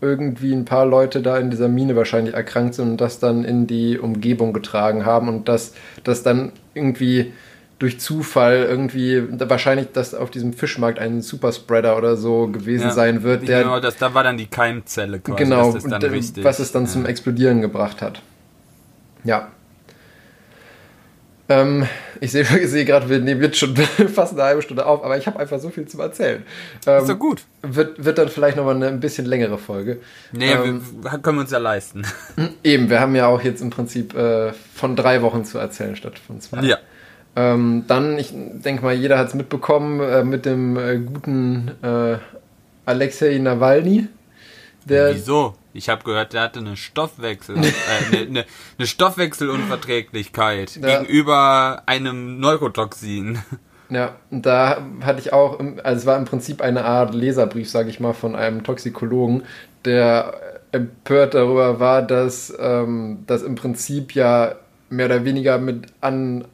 irgendwie ein paar Leute da in dieser Mine wahrscheinlich erkrankt sind und das dann in die Umgebung getragen haben und dass das dann irgendwie durch Zufall irgendwie wahrscheinlich, dass auf diesem Fischmarkt ein Superspreader oder so gewesen Ja, sein wird, der genau, das, da war dann die Keimzelle quasi. genau, das ist dann und, was es dann ja. zum Explodieren gebracht hat. Ja. Ähm, ich sehe seh gerade, wir nehmen jetzt schon fast eine halbe Stunde auf, aber ich habe einfach so viel zu erzählen. Ähm, Ist doch gut. Wird, wird dann vielleicht nochmal eine ein bisschen längere Folge. Nee, Ähm, wir, können wir uns ja leisten. Eben, wir haben ja auch jetzt im Prinzip äh, von drei Wochen zu erzählen statt von zwei. Ja. Ähm, dann, ich denke mal, jeder hat es mitbekommen, äh, mit dem äh, guten äh, Alexei Nawalny. Der, Wieso? Ich habe gehört, der hatte eine Stoffwechsel, äh, eine, eine, eine Stoffwechselunverträglichkeit Ja. gegenüber einem Neurotoxin. Ja, und da hatte ich auch, also es war im Prinzip eine Art Leserbrief, sage ich mal, von einem Toxikologen, der empört darüber war, dass ähm, das im Prinzip ja mehr oder weniger mit an,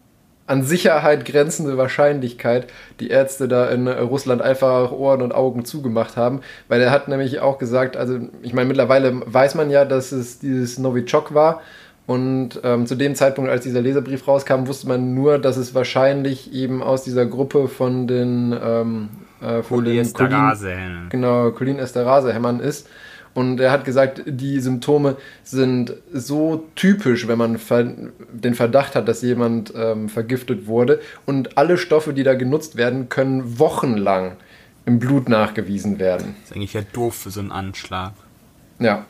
an Sicherheit grenzende Wahrscheinlichkeit die Ärzte da in äh, Russland einfach Ohren und Augen zugemacht haben, weil er hat nämlich auch gesagt, also ich meine, mittlerweile weiß man ja, dass es dieses Novichok war, und ähm, zu dem Zeitpunkt, als dieser Leserbrief rauskam, wusste man nur, dass es wahrscheinlich eben aus dieser Gruppe von den, ähm, äh, von den Cholin, Polyesterase. genau, Cholinesterase-Hämmern ist. Und er hat gesagt, die Symptome sind so typisch, wenn man den Verdacht hat, dass jemand ähm, vergiftet wurde. Und alle Stoffe, die da genutzt werden, können wochenlang im Blut nachgewiesen werden. ist eigentlich ja doof für so einen Anschlag. Ja.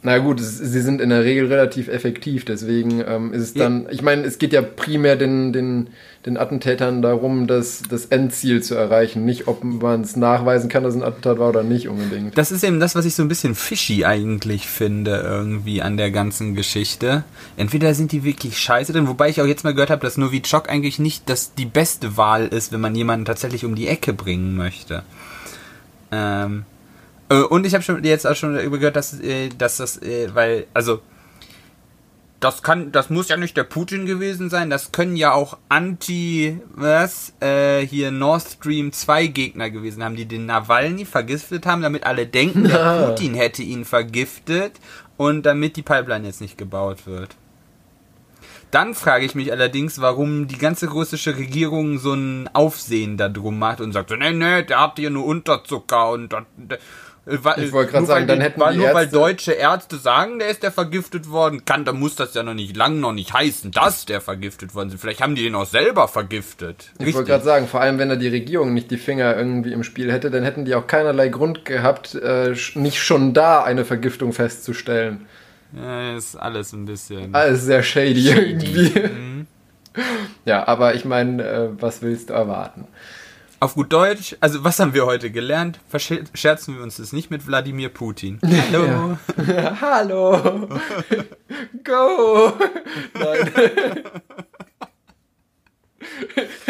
Na gut, es, sie sind in der Regel relativ effektiv, deswegen ähm, ist es Ja. dann, ich meine, es geht ja primär den, den, den Attentätern darum, das, das Endziel zu erreichen, nicht ob man es nachweisen kann, dass es ein Attentat war oder nicht unbedingt. Das ist eben das, was ich so ein bisschen fishy eigentlich finde, irgendwie an der ganzen Geschichte. Entweder sind die wirklich scheiße drin, wobei ich auch jetzt mal gehört habe, dass Novichok eigentlich nicht das die beste Wahl ist, wenn man jemanden tatsächlich um die Ecke bringen möchte. Ähm, äh, und ich habe schon jetzt auch schon darüber gehört, dass, äh, dass das, äh, weil, also das kann, das muss ja nicht der Putin gewesen sein, das können ja auch Anti, was, äh, hier Nord Stream 2 Gegner gewesen haben, die den Nawalny vergiftet haben, damit alle denken, der. Putin hätte ihn vergiftet und damit die Pipeline jetzt nicht gebaut wird. Dann frage ich mich allerdings, warum die ganze russische Regierung so ein Aufsehen da drum macht und sagt, so, nee, nee, der hat hier nur Unterzucker und das, äh, wa- Ich wollte nur sagen, weil dann die- hätten weil- die Nur weil deutsche Ärzte sagen, der ist der vergiftet worden, kann, dann muss das ja noch nicht lang noch nicht heißen, dass der vergiftet worden ist. Vielleicht haben die den auch selber vergiftet. Ich wollte gerade sagen, vor allem wenn da die Regierung nicht die Finger irgendwie im Spiel hätte, dann hätten die auch keinerlei Grund gehabt, äh, nicht schon da eine Vergiftung festzustellen. Ja, ist alles ein bisschen. Alles sehr shady, Shady. irgendwie. Mhm. Ja, aber ich meine, äh, was willst du erwarten? Auf gut Deutsch, also was haben wir heute gelernt? Verscherzen wir uns das nicht mit Wladimir Putin. Hallo. Hallo! Go! Nein.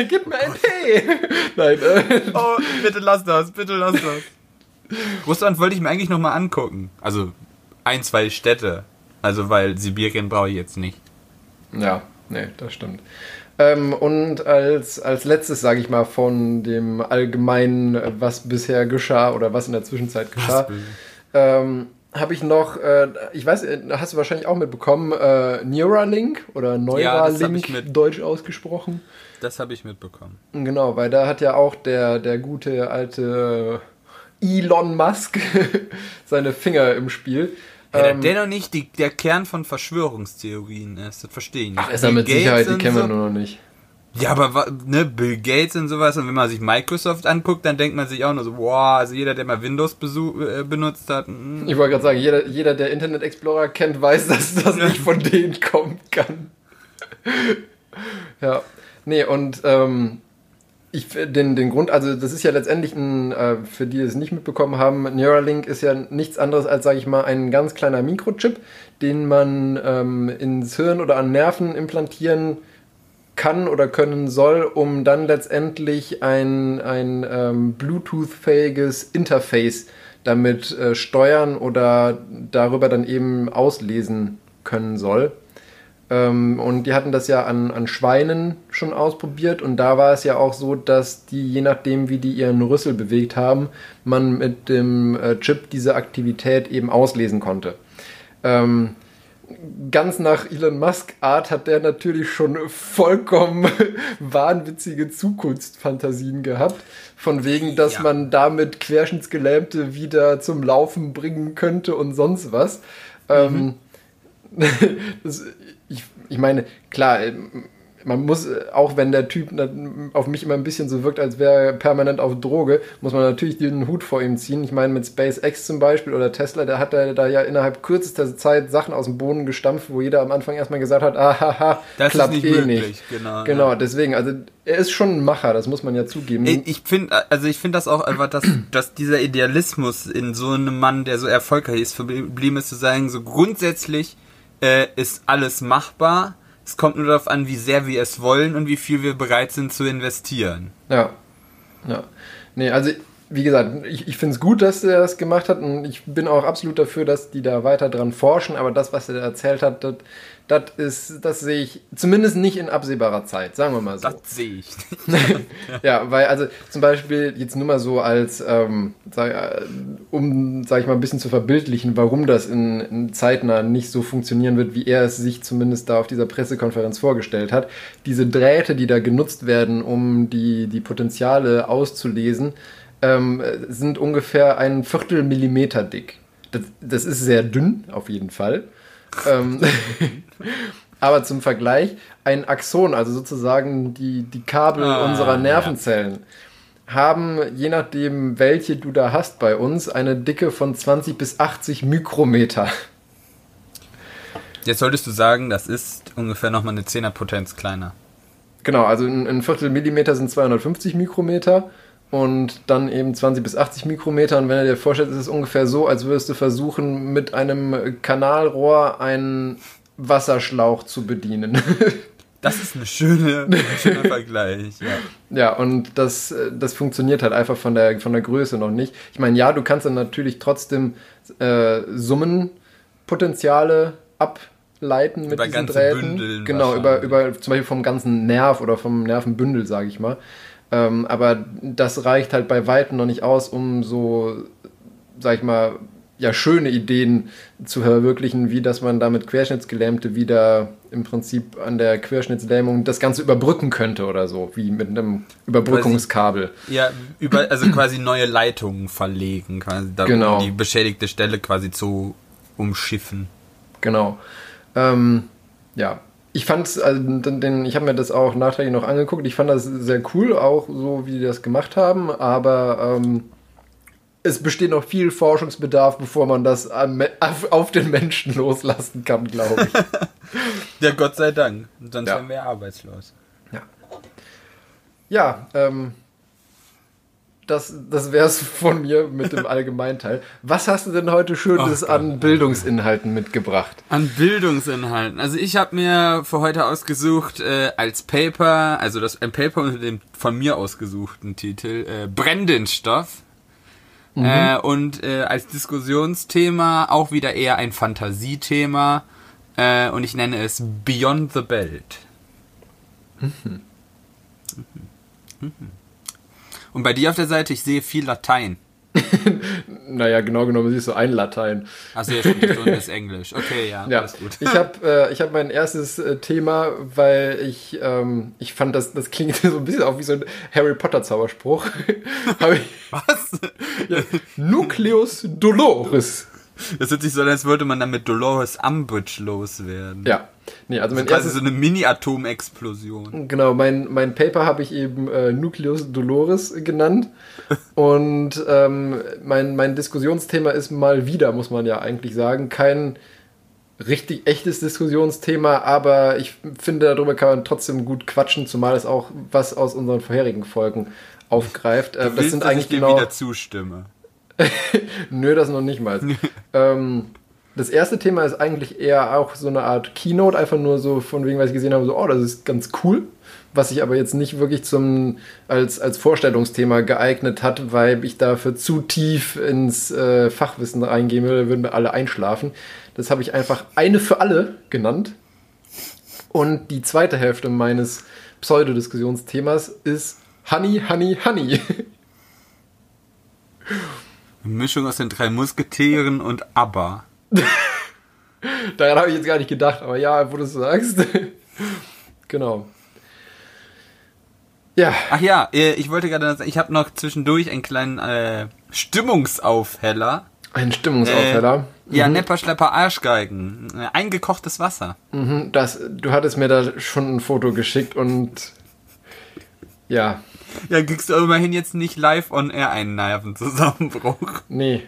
Gib mir ein Tee! Nein, äh, Oh, bitte lass das, bitte lass das. Russland wollte ich mir eigentlich nochmal angucken. Also ein, zwei Städte. Also weil Sibirien brauche ich jetzt nicht. Ja, nee, das stimmt. Ähm, und als, als letztes, sage ich mal, von dem allgemeinen, äh, was bisher geschah oder was in der Zwischenzeit geschah, ähm, habe ich noch, äh, ich weiß, äh, hast du wahrscheinlich auch mitbekommen, äh, Neuralink oder Ja, Neuralink, mit. deutsch ausgesprochen. Das habe ich mitbekommen. Genau, weil da hat ja auch der, der gute alte Elon Musk seine Finger im Spiel. Ja, Ähm, der, noch nicht die, der Kern von Verschwörungstheorien ist, das verstehe ich nicht. Ach, ist er mit Gates Sicherheit, die kennen wir so. nur noch nicht. Ja, aber ne, Bill Gates und sowas, und wenn man sich Microsoft anguckt, dann denkt man sich auch nur so, wow, also jeder, der mal Windows besu äh, benutzt hat, mm, Ich wollte gerade sagen, jeder, jeder, der Internet Explorer kennt, weiß, dass das nicht von denen kommen kann. ja, nee, und ähm, ich den, den Grund, also das ist ja letztendlich ein, äh, für die es nicht mitbekommen haben, Neuralink ist ja nichts anderes als, sage ich mal, ein ganz kleiner Mikrochip, den man ähm, ins Hirn oder an Nerven implantieren kann oder können soll, um dann letztendlich ein, ein ähm, Bluetooth-fähiges Interface damit äh, steuern oder darüber dann eben auslesen können soll. Ähm, und die hatten das ja an, an Schweinen schon ausprobiert und da war es ja auch so, dass die, je nachdem wie die ihren Rüssel bewegt haben, man mit dem äh, Chip diese Aktivität eben auslesen konnte. Ähm, ganz nach Elon Musk Art hat der natürlich schon vollkommen wahnwitzige Zukunftsfantasien gehabt. Von wegen, dass Ja. man damit Querschnittsgelähmte wieder zum Laufen bringen könnte und sonst was. Ähm, das, ich, ich meine, klar, ähm, man muss, äh, auch wenn der Typ auf mich immer ein bisschen so wirkt, als wäre er permanent auf Droge, muss man natürlich den Hut vor ihm ziehen. Ich meine, mit SpaceX zum Beispiel oder Tesla, der hat da, da ja innerhalb kürzester Zeit Sachen aus dem Boden gestampft, wo jeder am Anfang erstmal gesagt hat, ahaha, Das klappt nicht eh möglich, nicht. genau. Genau, Ja. deswegen, also er ist schon ein Macher, das muss man ja zugeben. Ich, ich finde, also ich finde das auch einfach, dass, dass dieser Idealismus in so einem Mann, der so erfolgreich ist, verblieben ist zu sagen, so grundsätzlich äh, ist alles machbar. Es kommt nur darauf an, wie sehr wir es wollen und wie viel wir bereit sind zu investieren. Ja. Ja. Nee, also wie gesagt, ich, ich finde es gut, dass er das gemacht hat und ich bin auch absolut dafür, dass die da weiter dran forschen, aber das, was er erzählt hat, das, das ist, das sehe ich zumindest nicht in absehbarer Zeit, sagen wir mal so. Das sehe ich nicht. Ja, weil also zum Beispiel jetzt nur mal so als, ähm, sag, äh, um, sag ich mal, ein bisschen zu verbildlichen, warum das in, in zeitnah nicht so funktionieren wird, wie er es sich zumindest da auf dieser Pressekonferenz vorgestellt hat. Diese Drähte, die da genutzt werden, um die, die Potenziale auszulesen, ähm, sind ungefähr ein Viertel Millimeter dick. Das, das ist sehr dünn, auf jeden Fall. ähm, aber zum Vergleich, ein Axon, also sozusagen die, die Kabel Ah, unserer ja. Nervenzellen, haben, je nachdem, welche du da hast bei uns, eine Dicke von 20 bis 80 Mikrometer. Jetzt solltest du sagen, das ist ungefähr nochmal eine Zehnerpotenz kleiner. Genau, also ein, ein Viertel Millimeter sind 250 Mikrometer und dann eben 20 bis 80 Mikrometer. Und wenn du dir vorstellst, ist es ungefähr so, als würdest du versuchen, mit einem Kanalrohr einen Wasserschlauch zu bedienen. Das ist eine schöne, ein schöner Vergleich. Ja. Ja, und das, äh, das funktioniert halt einfach von der, von der Größe noch nicht. Ich meine, ja, du kannst dann natürlich trotzdem äh, Summenpotenziale ableiten mit Über diesen Drähten. Bündeln genau, über, über zum Beispiel vom ganzen Nerv oder vom Nervenbündel, sage ich mal. Ähm, aber das reicht halt bei Weitem noch nicht aus, um so, sag ich mal, ja, schöne Ideen zu verwirklichen, wie dass man damit Querschnittsgelähmte wieder im Prinzip an der Querschnittslähmung das Ganze überbrücken könnte oder so, wie mit einem Überbrückungskabel. Ja, über, also quasi neue Leitungen verlegen, quasi, da, Genau. um die beschädigte Stelle quasi zu umschiffen. Genau. Ähm, ja. Ich fand also den, den, ich habe mir das auch nachträglich noch angeguckt. Ich fand das sehr cool, auch so wie die das gemacht haben, aber ähm, es besteht noch viel Forschungsbedarf, bevor man das auf, den Menschen loslassen kann, glaube ich. Ja, Gott sei Dank. Sonst Ja. wären wir ja arbeitslos. Ja, ähm, das, das wäre es von mir mit dem Allgemeinteil. Was hast du denn heute Schönes an Bildungsinhalten mitgebracht? An Bildungsinhalten. Also ich habe mir für heute ausgesucht äh, als Paper, also das ein Paper unter dem von mir ausgesuchten Titel äh, Brenndenstoff. Äh, und äh, als Diskussionsthema auch wieder eher ein Fantasiethema. Äh, und ich nenne es Beyond the Belt. Mhm. Und bei dir auf der Seite, ich sehe viel Latein. Naja, genau genommen siehst du ein Latein. Also stimmt, und ist Englisch. Okay, ja, Ja, alles gut. ich habe äh, ich hab mein erstes äh, Thema, weil ich, ähm, ich fand, das, das klingt so ein bisschen auch wie so ein Harry Potter Zauberspruch. Hab ich, Was? ja, Nucleus Doloris. Das hört sich so an, als wollte man dann mit Dolores Umbridge loswerden. Ja, nee, also mein Quasi erstes, so eine Mini-Atomexplosion. genau, mein, mein Paper habe ich eben äh, Nucleus Doloris genannt. Und ähm, mein, mein Diskussionsthema ist mal wieder, muss man ja eigentlich sagen, kein richtig echtes Diskussionsthema, aber ich finde, darüber kann man trotzdem gut quatschen, zumal es auch was aus unseren vorherigen Folgen aufgreift. Äh, Du das willst, sind dass eigentlich ich dir genau. wieder zustimme. Nö, das noch nicht mal. ähm, das erste Thema ist eigentlich eher auch so eine Art Keynote, einfach nur so von wegen, was ich gesehen habe, so, oh, das ist ganz cool. Was sich aber jetzt nicht wirklich zum, als, als Vorstellungsthema geeignet hat, weil ich dafür zu tief ins äh, Fachwissen reingehen würde, würden wir alle einschlafen. Das habe ich einfach eine für alle genannt. Und die zweite Hälfte meines Pseudodiskussionsthemas ist Honey, Honey, Honey. Mischung aus den drei Musketieren und ABBA. Daran habe ich jetzt gar nicht gedacht, aber ja, wo du es sagst. genau. Ja, Ach ja, äh, ich wollte gerade sagen, ich habe noch zwischendurch einen kleinen äh, Stimmungsaufheller. ein Stimmungsaufheller. Ja, Nepper, Schlepper, Arschgeigen. Äh, Eingekochtes Wasser. Mhm, das, du hattest mir da schon ein Foto geschickt und ja, Ja, kriegst du immerhin jetzt nicht live on air einen Nervenzusammenbruch. nee.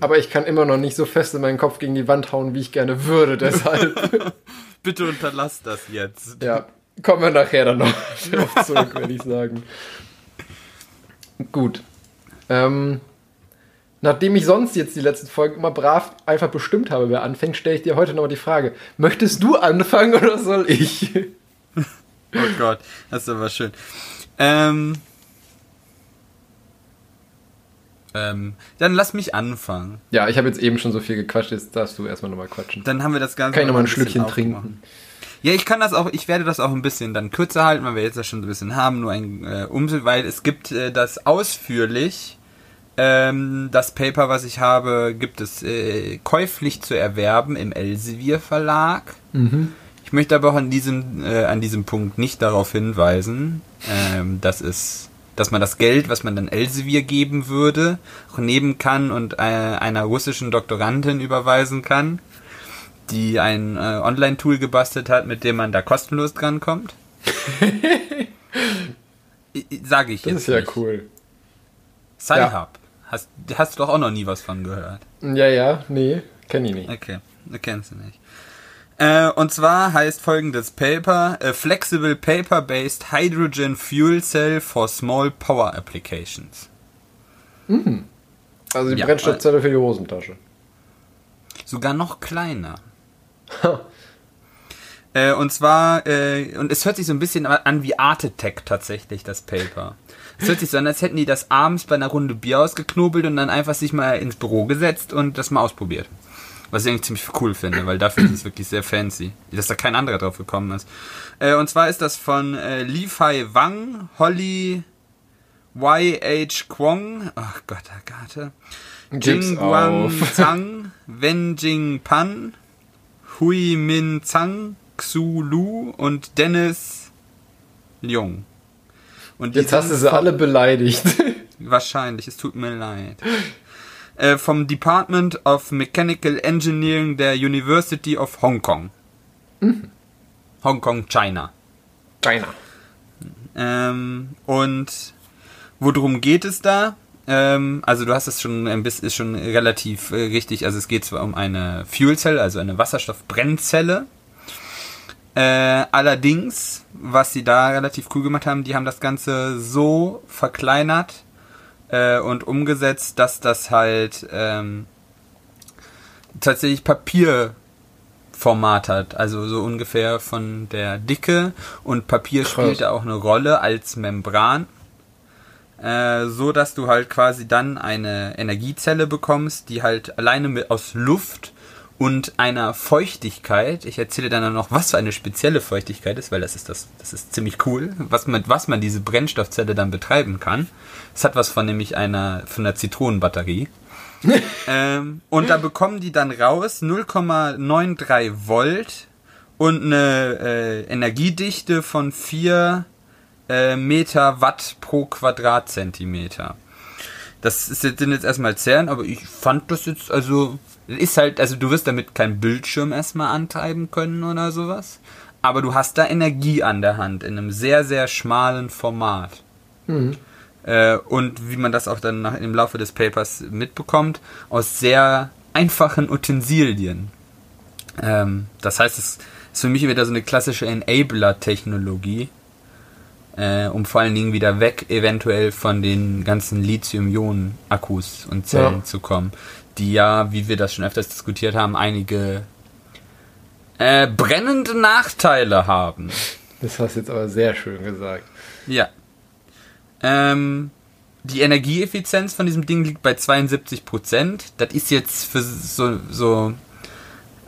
Aber ich kann immer noch nicht so fest in meinen Kopf gegen die Wand hauen, wie ich gerne würde, deshalb. Bitte unterlass das jetzt. Ja, kommen wir nachher dann noch drauf zurück, würde ich sagen. Gut. Ähm, nachdem ich sonst jetzt die letzten Folgen immer brav einfach bestimmt habe, wer anfängt, stelle ich dir heute noch die Frage: Möchtest du anfangen oder soll ich? Oh Gott, das ist aber schön. Ähm, ähm, dann lass mich anfangen. Ja, ich habe jetzt eben schon so viel gequatscht, jetzt darfst du erstmal nochmal quatschen. Dann haben wir das Ganze Kann ich noch mal ein bisschen Schlückchen trinken? Ja, ich kann das auch, ich werde das auch ein bisschen dann kürzer halten, weil wir jetzt ja schon so ein bisschen haben, nur ein äh, Umsel, weil es gibt äh, das ausführlich, ähm, das Paper, was ich habe, gibt es äh, käuflich zu erwerben im Elsevier Verlag. Ich möchte aber auch an diesem, äh, an diesem Punkt nicht darauf hinweisen, ähm, dass es dass man das Geld, was man dann Elsevier geben würde, auch nehmen kann und äh, einer russischen Doktorandin überweisen kann, die ein äh, Online-Tool gebastelt hat, mit dem man da kostenlos drankommt. Sage ich Das jetzt ist ja nicht. cool. Sci-Hub. Hast, hast du doch auch noch nie was von gehört. Ja, ja, nee, kenne ich nicht. Okay, du kennst du nicht. Äh, und zwar heißt folgendes Paper A Flexible Paper-Based Hydrogen Fuel Cell for Small Power Applications. Also die Ja, Brennstoffzelle für die Hosentasche. Sogar noch kleiner. Äh, und zwar, äh, und es hört sich so ein bisschen an wie Art Attack tatsächlich, das Paper. Es hört sich so an, als hätten die das abends bei einer Runde Bier ausgeknobelt und dann einfach sich mal ins Büro gesetzt und das mal ausprobiert. Was ich eigentlich ziemlich cool finde, weil dafür ist es wirklich sehr fancy, dass da kein anderer drauf gekommen ist. Äh, und zwar ist das von äh, Li Fei Wang, Holly Y.H. Kwong, ach Gott, oh Gott, Gib's Jing Guang. Zhang, Wen Jing Pan, Hui Min Zhang, Xu Lu und Dennis Leung. Und Jetzt hast du sie alle beleidigt. Wahrscheinlich, es tut mir leid. Äh, vom Department of Mechanical Engineering der University of Hong Kong. Hong Kong, China. China. Ähm, und worum geht es da? Ähm, also du hast es schon ein bisschen, ist schon relativ äh, richtig. Also es geht zwar um eine Fuel Cell, also eine Wasserstoffbrennzelle. Äh, allerdings, was sie da relativ cool gemacht haben, die haben das Ganze so verkleinert äh, und umgesetzt, dass das halt ähm, tatsächlich Papierformat hat. Also so ungefähr von der Dicke und Papier Krass. spielt da auch eine Rolle als Membran. Äh, so dass du halt quasi dann eine Energiezelle bekommst, die halt alleine mit, aus Luft und einer Feuchtigkeit, ich erzähle dann noch, was für eine spezielle Feuchtigkeit ist, weil das ist das, das ist ziemlich cool, was mit was man diese Brennstoffzelle dann betreiben kann. Es hat was von nämlich einer, von einer Zitronenbatterie. ähm, und da bekommen die dann raus 0,93 Volt und eine äh, Energiedichte von 4 äh, Meter Watt pro Quadratzentimeter. Das ist jetzt, sind jetzt erstmal Zählen, aber ich fand das jetzt, also, ist halt, also du wirst damit keinen Bildschirm erstmal antreiben können oder sowas. Aber du hast da Energie an der Hand in einem sehr, sehr schmalen Format. Äh, und wie man das auch dann nach, im Laufe des Papers mitbekommt, aus sehr einfachen Utensilien. Ähm, das heißt, es ist für mich wieder so eine klassische Enabler-Technologie, äh, um vor allen Dingen wieder weg eventuell von den ganzen Lithium-Ionen-Akkus und Zellen Ja. zu kommen, die ja, wie wir das schon öfters diskutiert haben, einige äh, brennende Nachteile haben. Das hast du jetzt aber sehr schön gesagt. Ja. Ähm, die Energieeffizienz von diesem Ding liegt bei 72%. Das ist jetzt für so, so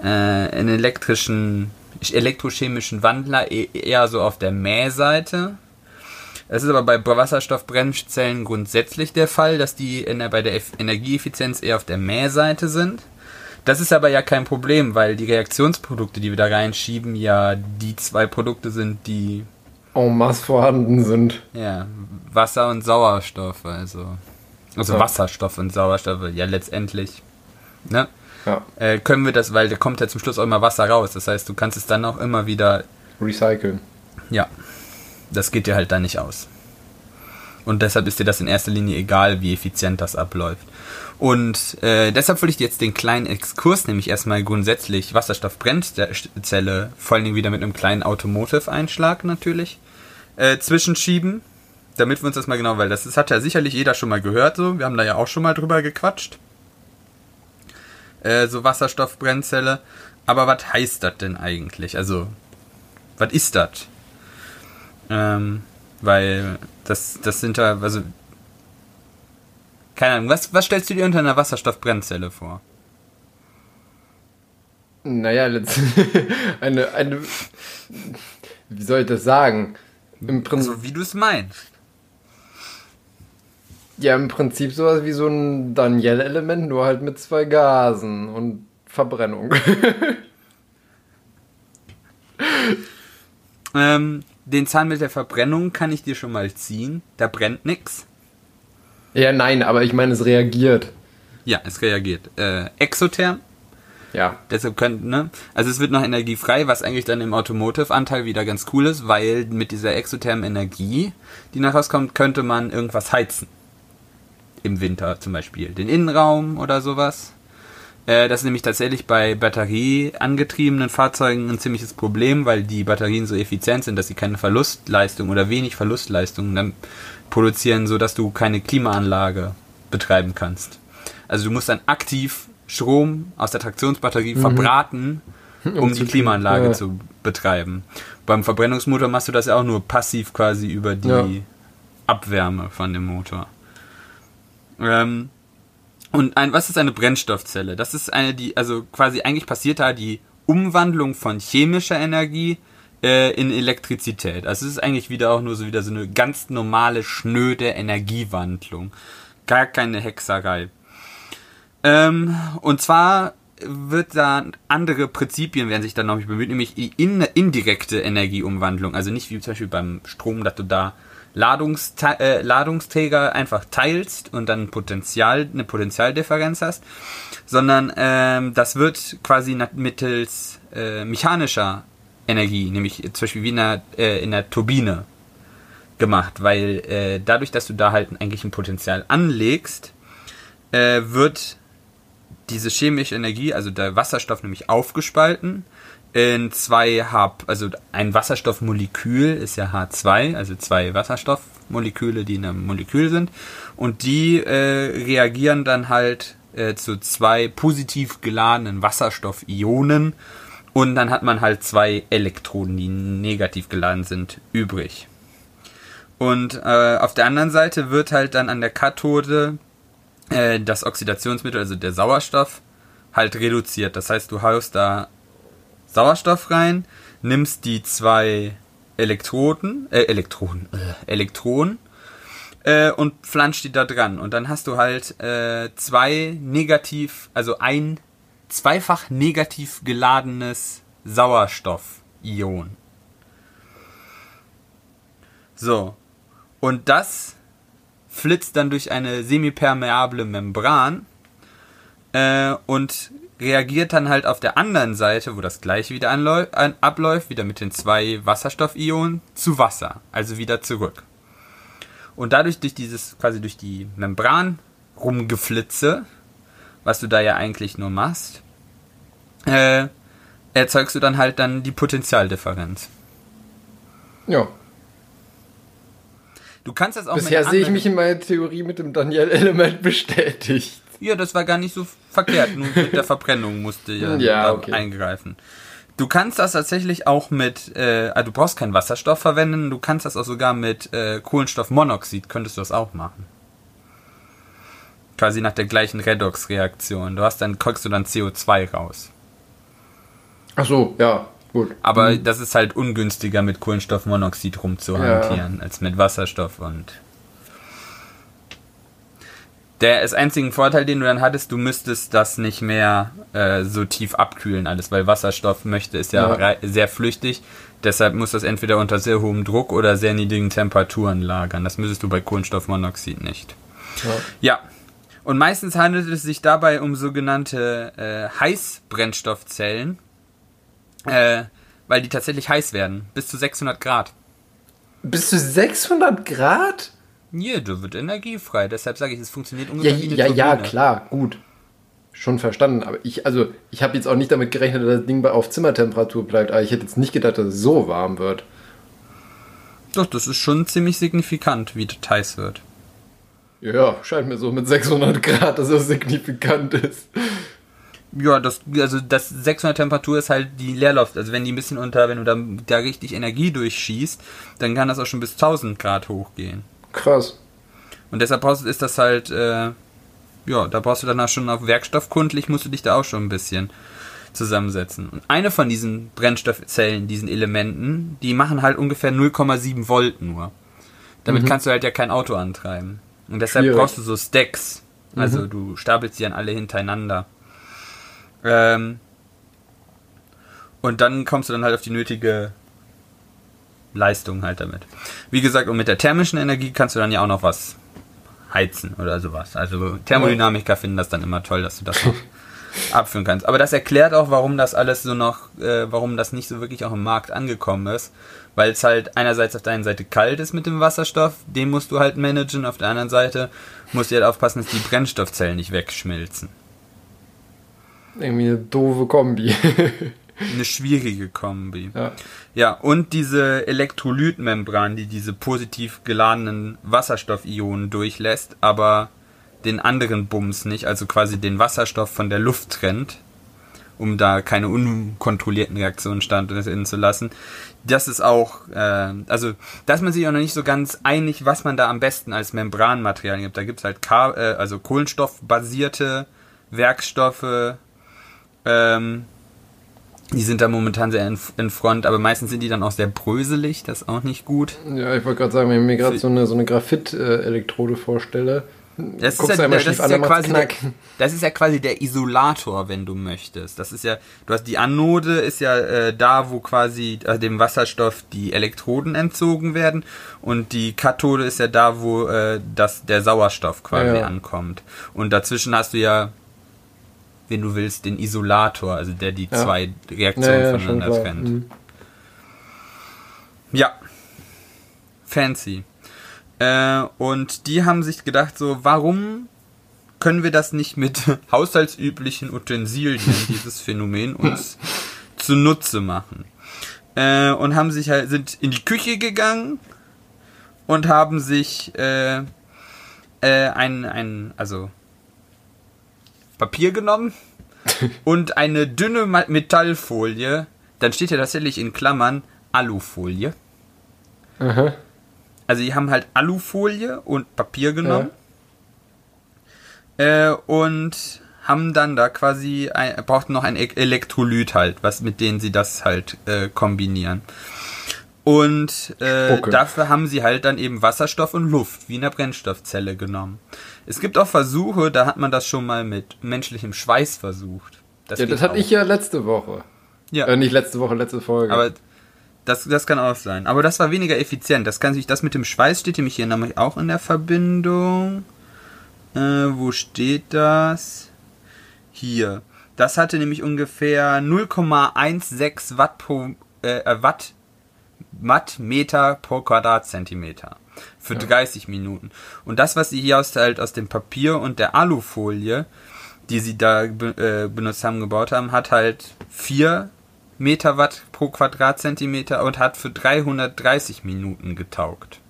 äh, einen elektrischen, elektrochemischen Wandler e- eher so auf der Mähseite. Es ist aber bei Wasserstoffbrennzellen grundsätzlich der Fall, dass die der, bei der Eff- Energieeffizienz eher auf der Mähseite sind. Das ist aber ja kein Problem, weil die Reaktionsprodukte, die wir da reinschieben, ja die zwei Produkte sind, die En masse vorhanden sind. ja, Wasser und Sauerstoff, also. Also Ja. Wasserstoff und Sauerstoff, ja letztendlich. Ne? Ja. äh, können wir das, weil da kommt ja zum Schluss auch immer Wasser raus. Das heißt, du kannst es dann auch immer wieder, Recyceln. ja, das geht dir halt dann nicht aus. Und deshalb ist dir das in erster Linie egal, wie effizient das abläuft. Und äh, deshalb will ich jetzt den kleinen Exkurs, nämlich erstmal grundsätzlich Wasserstoffbrennzelle, vor allen Dingen wieder mit einem kleinen Automotive-Einschlag natürlich, äh, zwischenschieben, damit wir uns das mal genau, weil das, das hat ja sicherlich jeder schon mal gehört, so, wir haben da ja auch schon mal drüber gequatscht. Äh, so Wasserstoffbrennzelle. Aber was heißt das denn eigentlich? Also, was ist das? Ähm, weil das, das sind da, also, keine Ahnung, was, was stellst du dir unter einer Wasserstoffbrennzelle vor? Naja, eine, eine, wie soll ich das sagen? Im Prinzip, So wie du es meinst. ja, im Prinzip sowas wie so ein Daniel-Element, nur halt mit zwei Gasen und Verbrennung. Ähm, den Zahn mit der Verbrennung kann ich dir schon mal ziehen. Da brennt nix. ja, nein, aber ich meine, es reagiert. Ja, es reagiert. Äh, exotherm, Ja. deshalb könnte, ne? Also es wird noch Energie frei, was eigentlich dann im Automotive-Anteil wieder ganz cool ist, weil mit dieser exothermen Energie, die nach rauskommt, könnte man irgendwas heizen. Im Winter zum Beispiel. Den Innenraum oder sowas. Äh, das ist nämlich tatsächlich bei batterieangetriebenen Fahrzeugen ein ziemliches Problem, weil die Batterien so effizient sind, dass sie keine Verlustleistung oder wenig Verlustleistung dann produzieren, sodass du keine Klimaanlage betreiben kannst. Also du musst dann aktiv Strom aus der Traktionsbatterie verbraten, um, die zu- Klimaanlage ja. zu betreiben. Beim Verbrennungsmotor machst du das ja auch nur passiv quasi über die Ja. Abwärme von dem Motor. Ähm, und ein, was ist eine Brennstoffzelle? Das ist eine, die, also quasi eigentlich passiert da die Umwandlung von chemischer Energie äh, in Elektrizität. Also es ist eigentlich wieder auch nur so wieder so eine ganz normale, schnöde Energiewandlung. Gar keine Hexerei. Ähm, und zwar wird da andere Prinzipien werden sich dann noch bemüht, nämlich die in, indirekte Energieumwandlung. Also nicht wie zum Beispiel beim Strom, dass du da Ladungste äh, Ladungsträger einfach teilst und dann Potenzial, eine Potentialdifferenz hast, sondern ähm, das wird quasi mittels äh, mechanischer Energie, nämlich zum Beispiel wie in einer, äh, Turbine gemacht, weil äh, dadurch, dass du da halt eigentlich ein Potenzial anlegst, äh, wird diese chemische Energie, also der Wasserstoff nämlich aufgespalten in zwei H, also ein Wasserstoffmolekül ist ja H2, also zwei Wasserstoffmoleküle, die in einem Molekül sind und die äh, reagieren dann halt äh, zu zwei positiv geladenen Wasserstoffionen und dann hat man halt zwei Elektronen, die negativ geladen sind, übrig. Und äh, auf der anderen Seite wird halt dann an der Kathode äh, das Oxidationsmittel, also der Sauerstoff, halt reduziert. Das heißt, du haust da Sauerstoff rein, nimmst die zwei Elektroden, äh, Elektroden, äh, Elektronen äh, und flanscht die da dran. Und dann hast du halt äh, zwei negativ, also ein zweifach negativ geladenes Sauerstoffion. So. Und das flitzt dann durch eine semipermeable Membran äh, und reagiert dann halt auf der anderen Seite, wo das gleiche wieder an, abläuft, wieder mit den zwei Wasserstoffionen zu Wasser, also wieder zurück. Und dadurch durch dieses quasi durch die Membran rumgeflitze, was du da ja eigentlich nur machst, äh, erzeugst du dann halt dann die Potentialdifferenz. Ja. Du kannst das auch Bisher sehe ich mich in meiner Theorie mit dem Daniel-Element bestätigt. Ja, das war gar nicht so verkehrt. Nur mit der Verbrennung musste ja, Ja, okay. eingreifen. Du kannst das tatsächlich auch mit, äh, also du brauchst keinen Wasserstoff verwenden, du kannst das auch sogar mit äh, Kohlenstoffmonoxid, könntest du das auch machen. Quasi nach der gleichen Redox-Reaktion. Du hast dann, kriegst du dann CO2 raus. Ach so, ja, gut. Aber das ist halt ungünstiger mit Kohlenstoffmonoxid rumzuhantieren als mit Wasserstoff und der ist einzigen Vorteil, den du dann hattest, du müsstest das nicht mehr äh, so tief abkühlen alles, weil Wasserstoff möchte ist ja, Ja. sehr flüchtig. Deshalb muss das entweder unter sehr hohem Druck oder sehr niedrigen Temperaturen lagern. Das müsstest du bei Kohlenstoffmonoxid nicht. Ja. Ja. Und meistens handelt es sich dabei um sogenannte äh, Heißbrennstoffzellen, äh, weil die tatsächlich heiß werden, bis zu 600 Grad. Bis zu 600 Grad? Hier, da wird Energie frei. Deshalb sage ich, es funktioniert Ja, ungefähr wie eine ja, ja, klar, gut. Schon verstanden. Aber ich, also, ich habe jetzt auch nicht damit gerechnet, dass das Ding auf Zimmertemperatur bleibt. Aber ich hätte jetzt nicht gedacht, dass es so warm wird. Doch, das ist schon ziemlich signifikant, wie das heiß wird. Ja, scheint mir so mit 600 Grad, dass das signifikant ist. Ja, das, also das 600 Temperatur ist halt die Leerlauf. Also wenn die ein bisschen unter, wenn du da, da richtig Energie durchschießt, dann kann das auch schon bis 1000 Grad hochgehen. Krass. Und deshalb brauchst, ist das halt, äh, ja, da brauchst du danach schon auf werkstoffkundlich, musst du dich da auch schon ein bisschen zusammensetzen. Und eine von diesen Brennstoffzellen, diesen Elementen, die machen halt ungefähr 0,7 Volt nur. Damit Mhm. kannst du halt ja kein Auto antreiben. Und deshalb Schwierig. brauchst du so Stacks. Also du stapelst die dann alle hintereinander. Ähm, und dann kommst du dann halt auf die nötige Leistung halt damit. Wie gesagt, und mit der thermischen Energie kannst du dann ja auch noch was heizen oder sowas. Also Thermodynamiker finden das dann immer toll, dass du das noch abführen kannst. Aber das erklärt auch, warum das alles so noch, äh, warum das nicht so wirklich auch im Markt angekommen ist. Weil es halt einerseits auf der einen Seite kalt ist mit dem Wasserstoff, den musst du halt managen, auf der anderen Seite musst du halt aufpassen, dass die Brennstoffzellen nicht wegschmilzen. Irgendwie eine doofe Kombi. Eine schwierige Kombi. ja. Ja, und diese Elektrolytmembran, die diese positiv geladenen Wasserstoffionen durchlässt, aber den anderen Bums nicht, also quasi den Wasserstoff von der Luft trennt, um da keine unkontrollierten Reaktionen stattfinden zu lassen. Das ist auch, äh, also da ist man sich auch noch nicht so ganz einig, was man da am besten als Membranmaterial gibt. Da gibt's halt Ka äh, also kohlenstoffbasierte Werkstoffe, ähm, die sind da momentan sehr in, in Front, aber meistens sind die dann auch sehr bröselig, das ist auch nicht gut. ja, ich wollte gerade sagen, wenn ich mir gerade so eine, so eine Graphit-Elektrode vorstelle, Das ist, ja, das, ist an, ja der, das ist ja quasi der Isolator, wenn du möchtest. Das ist ja, du hast die Anode ist ja äh, da, wo quasi äh, dem Wasserstoff die Elektroden entzogen werden und die Kathode ist ja da, wo äh, das, der Sauerstoff quasi Ja. ankommt. Und dazwischen hast du ja, wenn du willst, den Isolator, also der die Ja. zwei Ja, Reaktionen ja, schon voneinander trennt. Mhm. Ja. Fancy. Äh, und die haben sich gedacht, so, warum können wir das nicht mit haushaltsüblichen Utensilien, dieses Phänomen, uns zunutze machen? Äh, und haben sich halt, sind in die Küche gegangen und haben sich äh, äh, ein, ein, also Papier genommen und eine dünne Metallfolie, dann steht ja tatsächlich in Klammern Alufolie. Aha. Also die haben halt Alufolie und Papier genommen äh, und haben dann da quasi ein, brauchten noch ein E- Elektrolyt halt, was mit denen sie das halt äh, kombinieren. Und äh, dafür haben sie halt dann eben Wasserstoff und Luft wie in der Brennstoffzelle genommen. Es gibt auch Versuche, da hat man das schon mal mit menschlichem Schweiß versucht. Ja, geht das hatte auch. ich ja letzte Woche. Ja. Äh, nicht letzte Woche, letzte Folge. Aber das, das kann auch sein. Aber das war weniger effizient. Das kann sich, das mit dem Schweiß steht nämlich hier nämlich auch in der Verbindung. Äh, wo steht das? Hier. Das hatte nämlich ungefähr 0,16 Watt pro äh, äh, Watt Wattmeter pro Quadratzentimeter für 30 Minuten. Und das, was sie hier aus, halt aus dem Papier und der Alufolie, die sie da äh, benutzt haben, gebaut haben, hat halt 4 Megawatt pro Quadratzentimeter und hat für 330 Minuten getaugt.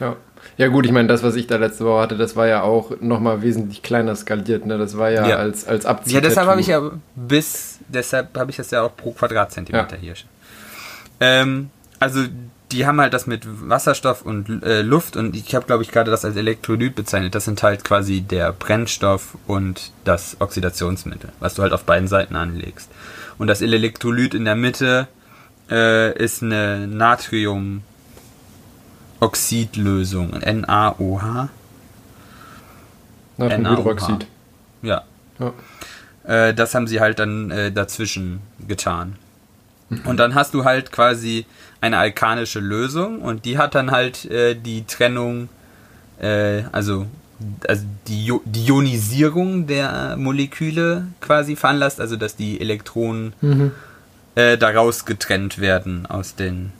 ja. ja gut, ich meine, das, was ich da letzte Woche hatte, das war ja auch nochmal wesentlich kleiner skaliert. Ne? Das war ja, Ja. als, als Abzieh. Ja, deshalb habe ich ja bis, deshalb habe ich das ja auch pro Quadratzentimeter Ja. hier. Ähm, also die haben halt das mit Wasserstoff und äh, Luft und ich habe, glaube ich, gerade das als Elektrolyt bezeichnet. Das sind halt quasi der Brennstoff und das Oxidationsmittel, was du halt auf beiden Seiten anlegst. Und das Elektrolyt in der Mitte äh, ist eine Natriumoxidlösung, NaOH. Natriumhydroxid. Ja, Ja. Äh, das haben sie halt dann äh, dazwischen getan. Und dann hast du halt quasi eine alkanische Lösung und die hat dann halt äh, die Trennung, äh, also also die, Io- die Ionisierung der Moleküle quasi veranlasst, also dass die Elektronen äh, daraus getrennt werden aus den,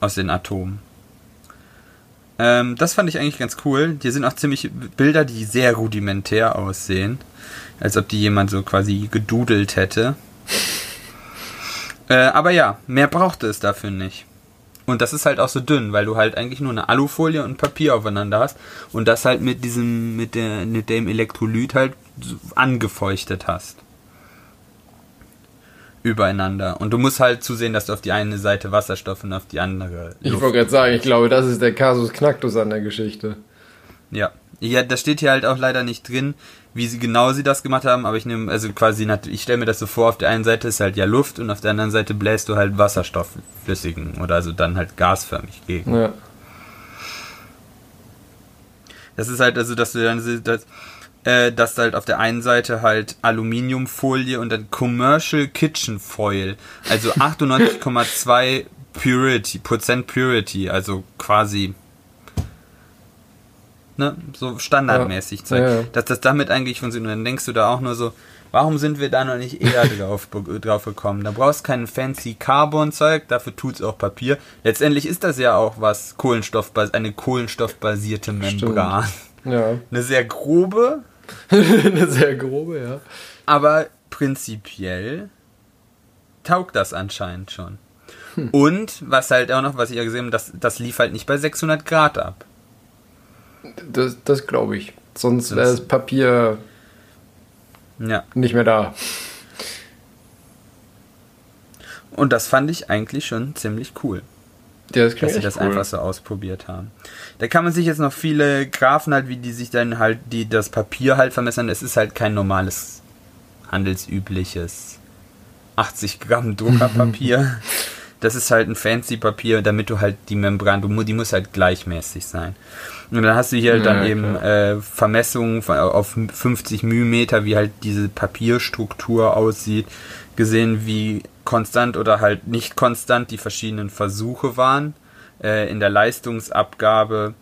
aus den Atomen. Ähm, das fand ich eigentlich ganz cool. Hier sind auch ziemlich Bilder, die sehr rudimentär aussehen. Als ob die jemand so quasi gedudelt hätte. Äh, aber ja, mehr brauchte es dafür nicht. Und das ist halt auch so dünn, weil du halt eigentlich nur eine Alufolie und Papier aufeinander hast und das halt mit diesem, mit der, mit dem Elektrolyt halt angefeuchtet hast. Übereinander. Und du musst halt zusehen, dass du auf die eine Seite Wasserstoff und auf die andere Ich Luft wollte gerade sagen, ich glaube, das ist der Kasus Knacktus an der Geschichte. Ja. Ja, da steht hier halt auch leider nicht drin, wie sie genau sie das gemacht haben, aber ich nehme, also quasi, ich stelle mir das so vor, auf der einen Seite ist halt ja Luft und auf der anderen Seite bläst du halt Wasserstoff flüssigen oder also dann halt gasförmig gegen. Ja. Das ist halt also, dass du dann das, äh, dass du halt auf der einen Seite halt Aluminiumfolie und dann Commercial Kitchen Foil, also 98,2 Purity, Prozent Purity, also quasi ne, so standardmäßig Ja. zeigt, Ja, ja. dass das damit eigentlich funktioniert. Und dann denkst du da auch nur so, warum sind wir da noch nicht eher drauf, drauf gekommen? Da brauchst kein fancy Carbon-Zeug, dafür tut's auch Papier. Letztendlich ist das ja auch was Kohlenstoff, eine kohlenstoffbasierte Membran. Ja. Eine sehr grobe, Eine sehr grobe, ja. aber prinzipiell taugt das anscheinend schon. Und was halt auch noch, was ich ja gesehen habe, das, das lief halt nicht bei 600 Grad ab. Das, das glaube ich. Sonst wäre Das- Papier Ja. nicht mehr da. Und das fand ich eigentlich schon ziemlich cool, Ja, das dass sie das cool. einfach so ausprobiert haben. Da kann man sich jetzt noch viele Graphen halt, wie die sich dann halt, die das Papier halt vermessern. Es ist halt kein normales, handelsübliches 80 Gramm Druckerpapier. Das ist halt ein fancy Papier, damit du halt die Membran, du, die muss halt gleichmäßig sein. Und dann hast du hier Ja, dann eben äh, Vermessungen von, auf 50 Millimeter, wie halt diese Papierstruktur aussieht, gesehen, wie konstant oder halt nicht konstant die verschiedenen Versuche waren äh, in der Leistungsabgabe.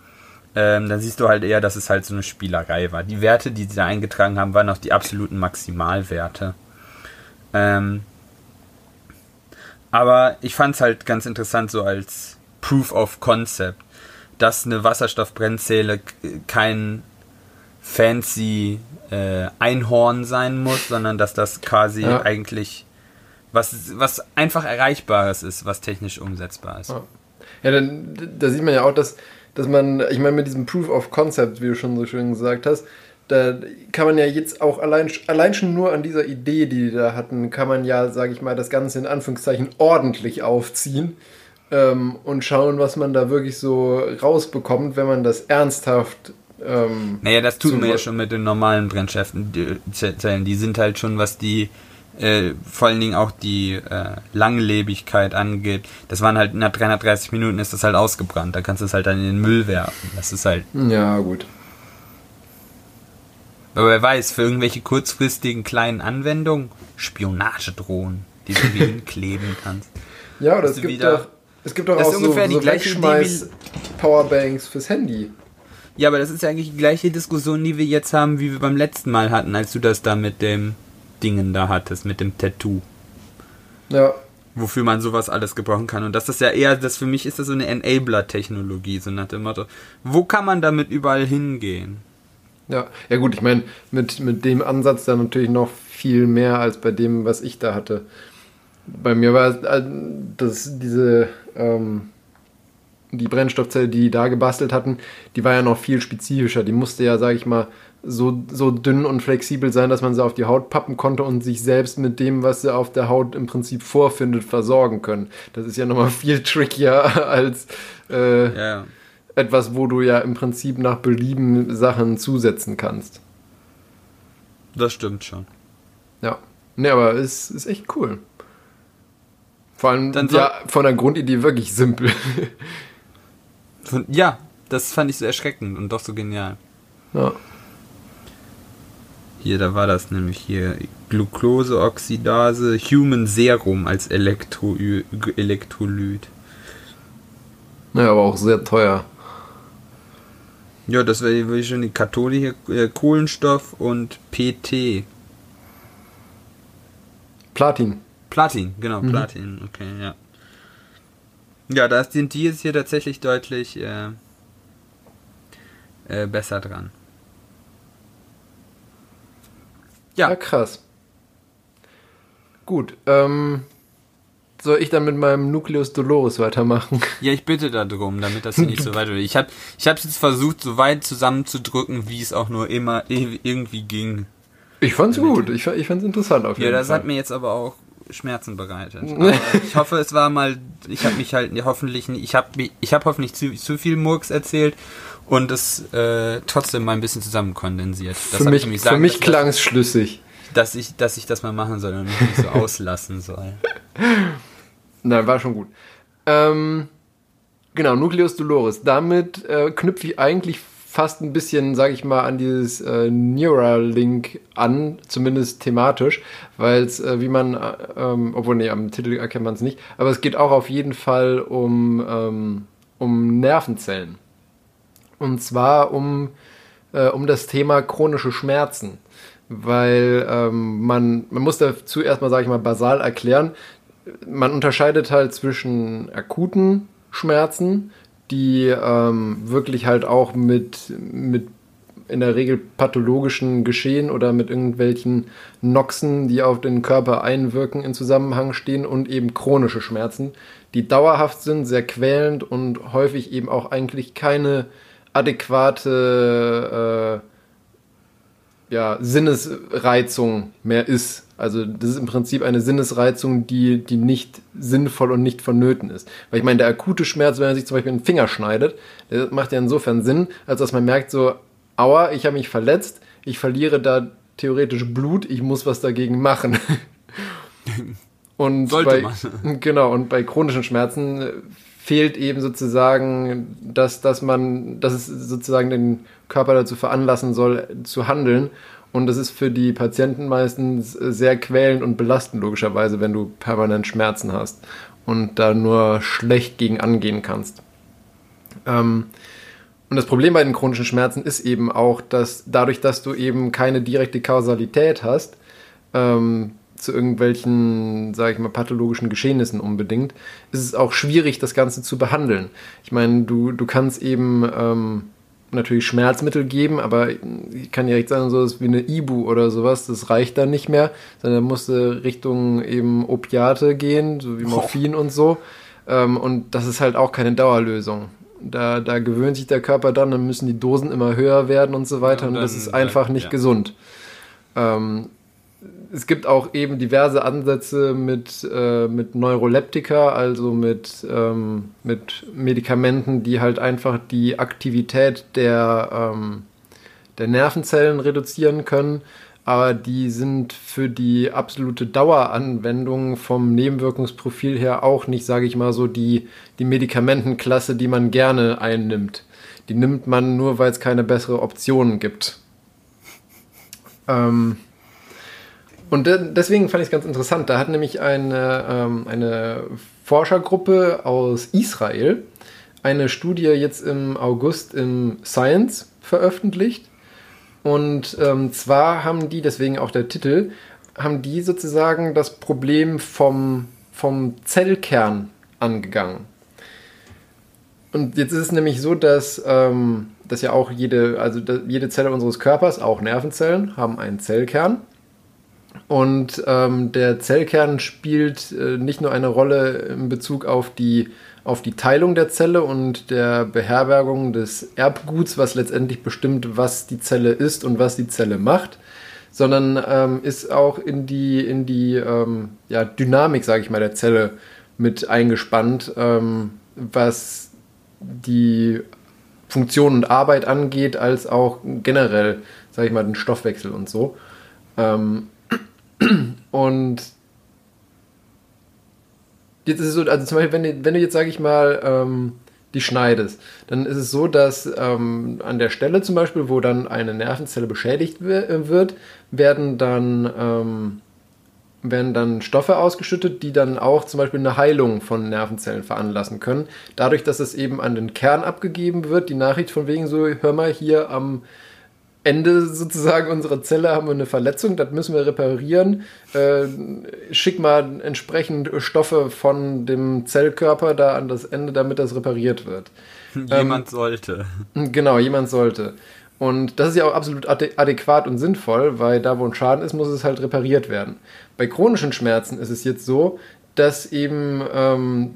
Ähm, dann siehst du halt eher, dass es halt so eine Spielerei war. Die Werte, die sie da eingetragen haben, waren auch die absoluten Maximalwerte. Ähm, aber ich fand es halt ganz interessant, so als Proof of Concept, dass eine Wasserstoffbrennzelle k- kein fancy äh, Einhorn sein muss, sondern dass das quasi Ja. eigentlich was, was einfach Erreichbares ist, was technisch umsetzbar ist. Ja. Ja, dann da sieht man ja auch, dass, dass man, ich meine, mit diesem Proof of Concept, wie du schon so schön gesagt hast, da kann man ja jetzt auch allein, allein schon nur an dieser Idee, die die da hatten, kann man ja, sage ich mal, das Ganze in Anführungszeichen ordentlich aufziehen ähm, und schauen, was man da wirklich so rausbekommt, wenn man das ernsthaft. Ähm, Naja, das tut man ja schon mit den normalen Brennstoffen. Die sind halt schon, was die, äh, vor allen Dingen auch die äh, Langlebigkeit angeht. Das waren halt nach 330 Minuten ist das halt ausgebrannt. Da kannst du es halt dann in den Müll werfen. Das ist halt, ja, gut. Aber wer weiß, für irgendwelche kurzfristigen kleinen Anwendungen, Spionagedrohnen, die du wie hinkleben kannst. Ja, oder es gibt wieder- auch, es gibt auch, Das auch ist so, ungefähr die so gleiche Idee wie- Wegschmeiß-Powerbanks fürs Handy. Ja, aber das ist ja eigentlich die gleiche Diskussion, die wir jetzt haben, wie wir beim letzten Mal hatten, als du das da mit dem Dingen da hattest, mit dem Tattoo. Ja, wofür man sowas alles gebrauchen kann. Und das ist ja eher, das für mich ist das so eine Enabler-Technologie, so nach dem Motto, wo kann man damit überall hingehen? Ja, ja gut, ich meine, mit, mit dem Ansatz dann natürlich noch viel mehr als bei dem, was ich da hatte. Bei mir war es, äh, das, diese, ähm, die Brennstoffzelle, die die da gebastelt hatten, die war ja noch viel spezifischer. Die musste ja, sage ich mal, so, so dünn und flexibel sein, dass man sie auf die Haut pappen konnte und sich selbst mit dem, was sie auf der Haut im Prinzip vorfindet, versorgen können. Das ist ja nochmal viel trickier als äh, Ja, etwas, wo du ja im Prinzip nach Belieben Sachen zusetzen kannst. das stimmt schon. Ja. Ne, aber es ist echt cool. Vor allem Dann ja von der Grundidee wirklich simpel. Von, ja, das fand ich so erschreckend und doch so genial. ja. Hier, da war das nämlich hier Glukoseoxidase, Human Serum als Elektro Elektrolyt. Naja, aber auch sehr teuer. Ja, das wäre wär schon die katholische äh, Kohlenstoff und PT. Platin. Platin, genau, Mhm. Platin, okay, ja. Ja, da sind die jetzt hier tatsächlich deutlich äh, äh, besser dran. Ja, Ja, krass. Gut, ähm, soll ich dann mit meinem Nucleus Dolores weitermachen? ja, ich bitte darum, damit das hier nicht so weit wird. Ich habe ich hab's jetzt versucht, so weit zusammenzudrücken, wie es auch nur immer irgendwie ging. Ich fand's gut, ich, ich fand's interessant auf Ja, jeden das Fall. hat mir jetzt aber auch Schmerzen bereitet. Aber ich hoffe, es war mal, ich habe mich halt hoffentlich, ich habe ich habe hoffentlich zu, zu viel Murks erzählt und es äh, trotzdem mal ein bisschen zusammenkondensiert. Das für hab mich, ich nämlich für sagen mich klang es schlüssig. Dass ich, dass ich das mal machen soll und mich nicht so auslassen soll. Nein, war schon gut. Ähm, genau, Nucleus Dolores. Damit äh, knüpfe ich eigentlich fast ein bisschen, sage ich mal, an dieses äh, Neuralink an, zumindest thematisch, weil es, äh, wie man, äh, ähm, obwohl, nee, am Titel erkennt man es nicht, aber es geht auch auf jeden Fall um, ähm, um Nervenzellen. Und zwar um, äh, um das Thema chronische Schmerzen. Weil ähm, man, man muss dazu erstmal, sage ich mal, basal erklären, man unterscheidet halt zwischen akuten Schmerzen, die ähm, wirklich halt auch mit, mit in der Regel pathologischen Geschehen oder mit irgendwelchen Noxen, die auf den Körper einwirken, in Zusammenhang stehen und eben chronische Schmerzen, die dauerhaft sind, sehr quälend und häufig eben auch eigentlich keine adäquate äh, ja, Sinnesreizung mehr ist. Also das ist im Prinzip eine Sinnesreizung, die, die nicht sinnvoll und nicht vonnöten ist. Weil ich meine, der akute Schmerz, wenn er sich zum Beispiel einen Finger schneidet, der macht ja insofern Sinn, als dass man merkt so, aua, ich habe mich verletzt, ich verliere da theoretisch Blut, ich muss was dagegen machen. Und Sollte bei, man. Genau, und bei chronischen Schmerzen fehlt eben sozusagen, dass, dass man, dass es sozusagen den Körper dazu veranlassen soll, zu handeln. Und das ist für die Patienten meistens sehr quälend und belastend, logischerweise, wenn du permanent Schmerzen hast und da nur schlecht gegen angehen kannst. Ähm, und das Problem bei den chronischen Schmerzen ist eben auch, dass dadurch, dass du eben keine direkte Kausalität hast, ähm, zu irgendwelchen, sage ich mal, pathologischen Geschehnissen unbedingt, ist es auch schwierig, das Ganze zu behandeln. Ich meine, du, du kannst eben ähm, natürlich Schmerzmittel geben, aber ich kann direkt sagen, so ist wie eine Ibu oder sowas, das reicht dann nicht mehr, sondern musst du Richtung eben Opiate gehen, so wie Morphin und so. Ähm, und das ist halt auch keine Dauerlösung. Da, da gewöhnt sich der Körper dann, dann müssen die Dosen immer höher werden und so weiter Ja, und, und das dann- ist einfach dann- nicht ja. gesund. Ähm, es gibt auch eben diverse Ansätze mit, äh, mit Neuroleptika, also mit, ähm, mit Medikamenten, die halt einfach die Aktivität der, ähm, der Nervenzellen reduzieren können. Aber die sind für die absolute Daueranwendung vom Nebenwirkungsprofil her auch nicht, sage ich mal so, die, die Medikamentenklasse, die man gerne einnimmt. Die nimmt man nur, weil es keine bessere Optionen gibt. Ähm, und de deswegen fand ich es ganz interessant. Da hat nämlich eine, ähm, eine Forschergruppe aus Israel eine Studie jetzt im August im Science veröffentlicht. Und ähm, zwar haben die, deswegen auch der Titel, haben die sozusagen das Problem vom, vom Zellkern angegangen. Und jetzt ist es nämlich so, dass, ähm, dass ja auch jede, also jede Zelle unseres Körpers, auch Nervenzellen, haben einen Zellkern. Und ähm, der Zellkern spielt äh, nicht nur eine Rolle in Bezug auf die, auf die Teilung der Zelle und der Beherbergung des Erbguts, was letztendlich bestimmt, was die Zelle ist und was die Zelle macht, sondern ähm, ist auch in die, in die ähm, ja, Dynamik, sage ich mal, der Zelle mit eingespannt, ähm, was die Funktion und Arbeit angeht, als auch generell, sage ich mal, den Stoffwechsel und so. Ähm, und jetzt ist es so, also zum Beispiel, wenn du, wenn du jetzt, sage ich mal, ähm, die schneidest, dann ist es so, dass ähm, an der Stelle zum Beispiel, wo dann eine Nervenzelle beschädigt wi- wird, werden dann ähm, werden dann Stoffe ausgeschüttet, die dann auch zum Beispiel eine Heilung von Nervenzellen veranlassen können. Dadurch, dass es eben an den Kern abgegeben wird, die Nachricht von wegen so, hör mal, hier am Ende sozusagen unserer Zelle haben wir eine Verletzung, das müssen wir reparieren. Äh, schick mal entsprechend Stoffe von dem Zellkörper da an das Ende, damit das repariert wird. Jemand ähm, sollte. Genau, jemand sollte. Und das ist ja auch absolut adäquat und sinnvoll, weil da, wo ein Schaden ist, muss es halt repariert werden. Bei chronischen Schmerzen ist es jetzt so, dass eben ähm,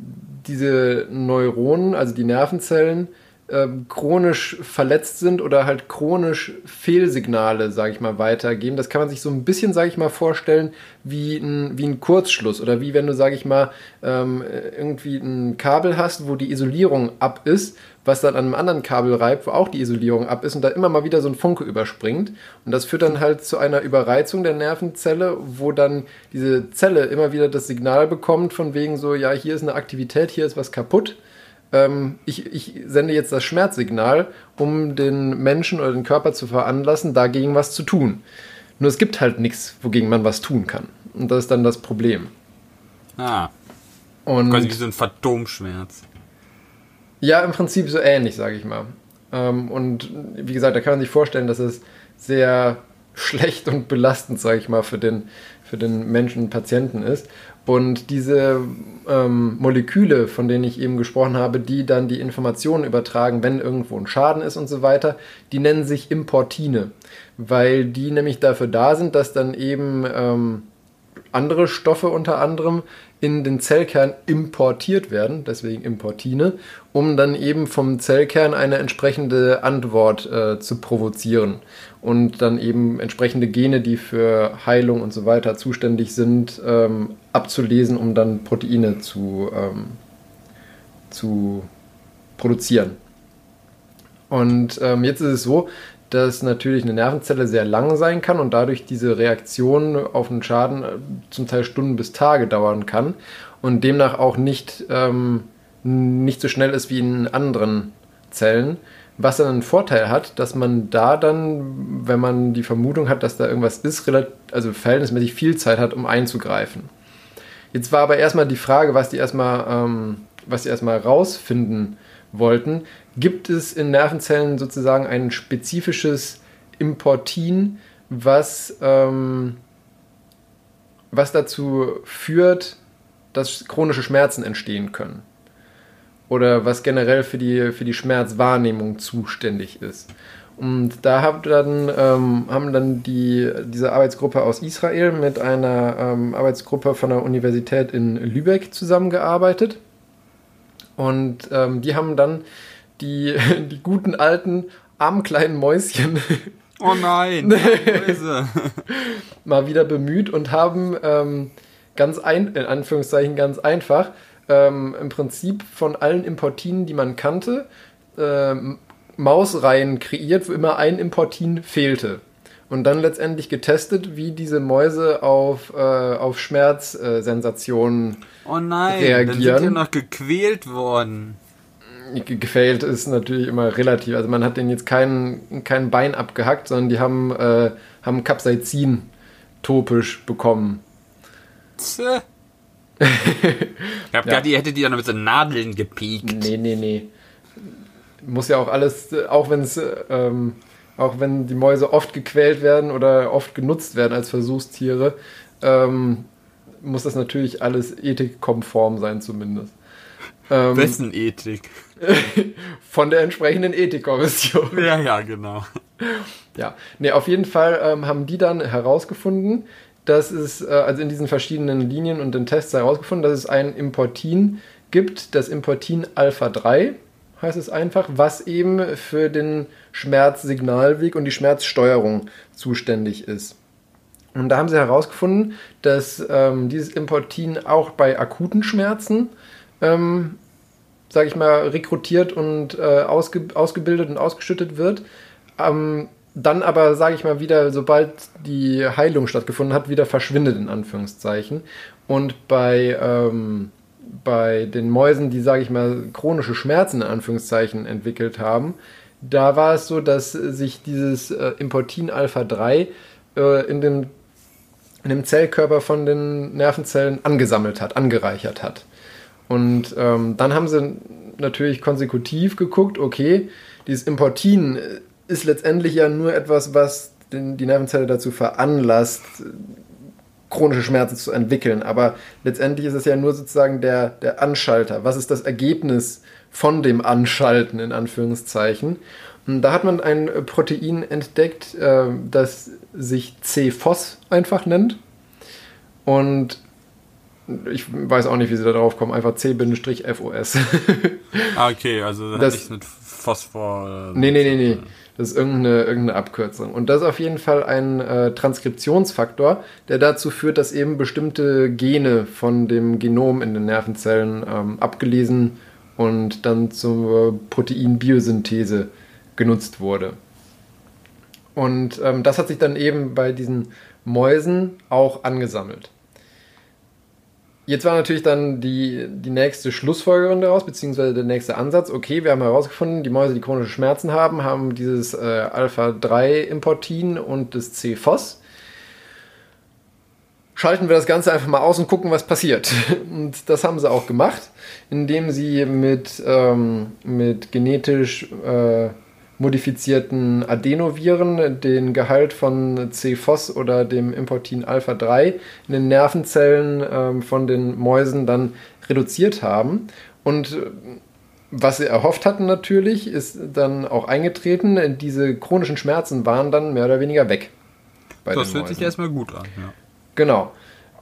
diese Neuronen, also die Nervenzellen, ähm, chronisch verletzt sind oder halt chronisch Fehlsignale, sage ich mal, weitergeben. Das kann man sich so ein bisschen, sage ich mal, vorstellen wie ein, wie ein Kurzschluss oder wie wenn du, sage ich mal, ähm, irgendwie ein Kabel hast, wo die Isolierung ab ist, was dann an einem anderen Kabel reibt, wo auch die Isolierung ab ist und da immer mal wieder so ein Funke überspringt. Und das führt dann halt zu einer Überreizung der Nervenzelle, wo dann diese Zelle immer wieder das Signal bekommt von wegen so, ja, hier ist eine Aktivität, hier ist was kaputt ähm, ich, ich sende jetzt das Schmerzsignal, um den Menschen oder den Körper zu veranlassen, dagegen was zu tun. Nur es gibt halt nichts, wogegen man was tun kann. Und das ist dann das Problem. Ah. Und Quasi wie so ein Phantomschmerz. Ja, im Prinzip so ähnlich, sage ich mal. Ähm, und wie gesagt, da kann man sich vorstellen, dass es sehr schlecht und belastend, sage ich mal, für den, für den Menschen, Patienten ist. Und diese ähm, Moleküle, von denen ich eben gesprochen habe, die dann die Informationen übertragen, wenn irgendwo ein Schaden ist und so weiter, die nennen sich Importine, weil die nämlich dafür da sind, dass dann eben ähm, andere Stoffe unter anderem in den Zellkern importiert werden, deswegen Importine, um dann eben vom Zellkern eine entsprechende Antwort äh, zu provozieren und dann eben entsprechende Gene, die für Heilung und so weiter zuständig sind, ähm, abzulesen, um dann Proteine zu, ähm, zu produzieren. Und ähm, jetzt ist es so, dass natürlich eine Nervenzelle sehr lang sein kann und dadurch diese Reaktion auf einen Schaden äh, zum Teil Stunden bis Tage dauern kann und demnach auch nicht, ähm, nicht so schnell ist wie in anderen Zellen. Was dann einen Vorteil hat, dass man da dann, wenn man die Vermutung hat, dass da irgendwas ist, also verhältnismäßig viel Zeit hat, um einzugreifen. Jetzt war aber erstmal die Frage, was die erstmal, ähm, was die erstmal rausfinden wollten. Gibt es in Nervenzellen sozusagen ein spezifisches Importin, was, ähm, was dazu führt, dass chronische Schmerzen entstehen können? Oder was generell für die, für die Schmerzwahrnehmung zuständig ist. Und da haben dann, ähm, haben dann die, diese Arbeitsgruppe aus Israel mit einer ähm, Arbeitsgruppe von der Universität in Lübeck zusammengearbeitet. Und ähm, die haben dann die, die guten alten, armen kleinen Mäuschen. Oh nein, mal wieder bemüht und haben ähm, ganz ein, in Anführungszeichen ganz einfach ähm, im Prinzip von allen Importinen, die man kannte, ähm, Mausreihen kreiert, wo immer ein Importin fehlte. Und dann letztendlich getestet, wie diese Mäuse auf, äh, auf Schmerzsensationen äh, oh nein, reagieren. Dann sind die noch gequält worden. Gefällt ist natürlich immer relativ. Also man hat denen jetzt kein, kein Bein abgehackt, sondern die haben, äh, haben Capsaicin topisch bekommen. Tse. ich hab ja. gedacht, ihr hättet die dann mit so Nadeln gepiekt. Nee, nee, nee. Muss ja auch alles, auch wenn es, ähm, auch wenn die Mäuse oft gequält werden oder oft genutzt werden als Versuchstiere, ähm, muss das natürlich alles ethikkonform sein zumindest. Ähm, Wessen Ethik? Von der entsprechenden Ethikkommission. Ja, ja, genau. Ja, nee, auf jeden Fall ähm, haben die dann herausgefunden, dass es, äh, also in diesen verschiedenen Linien und den Tests herausgefunden, dass es ein Importin gibt, das Importin Alpha 3, heißt es einfach, was eben für den Schmerzsignalweg und die Schmerzsteuerung zuständig ist. Und da haben sie herausgefunden, dass ähm, dieses Importin auch bei akuten Schmerzen, ähm, sage ich mal, rekrutiert und äh, ausge ausgebildet und ausgeschüttet wird. Ähm, dann aber, sage ich mal, wieder, sobald die Heilung stattgefunden hat, wieder verschwindet, in Anführungszeichen. Und bei, ähm, bei den Mäusen, die, sage ich mal, chronische Schmerzen, in Anführungszeichen, entwickelt haben, da war es so, dass sich dieses äh, Importin Alpha 3 äh, in den in dem Zellkörper von den Nervenzellen angesammelt hat, angereichert hat. Und ähm, dann haben sie natürlich konsekutiv geguckt, okay, dieses Importin ist letztendlich ja nur etwas, was den, die Nervenzelle dazu veranlasst, chronische Schmerzen zu entwickeln. Aber letztendlich ist es ja nur sozusagen der, der Anschalter. Was ist das Ergebnis von dem Anschalten in Anführungszeichen? Und da hat man ein Protein entdeckt, äh, das sich C-Phos einfach nennt. Und ich weiß auch nicht, wie sie da drauf kommen. Einfach C-FOS. ah, okay, also das hat nichts mit Phosphor. Äh, nee, nee, nee, nee. Das ist irgendeine, irgendeine Abkürzung. Und das ist auf jeden Fall ein äh, Transkriptionsfaktor, der dazu führt, dass eben bestimmte Gene von dem Genom in den Nervenzellen ähm, abgelesen und dann zur Proteinbiosynthese genutzt wurde. Und ähm, das hat sich dann eben bei diesen Mäusen auch angesammelt. Jetzt war natürlich dann die, die nächste Schlussfolgerung daraus, beziehungsweise der nächste Ansatz. Okay, wir haben herausgefunden, die Mäuse, die chronische Schmerzen haben, haben dieses äh, Alpha-3-Importin und das C-Phos. Schalten wir das Ganze einfach mal aus und gucken, was passiert. Und das haben sie auch gemacht, indem sie mit, ähm, mit genetisch äh, modifizierten Adenoviren den Gehalt von C-Phos oder dem Importin Alpha-3 in den Nervenzellen ähm, von den Mäusen dann reduziert haben. Und äh, was sie erhofft hatten natürlich, ist dann auch eingetreten. Diese chronischen Schmerzen waren dann mehr oder weniger weg. das hört sich erstmal gut an. Ja. Genau.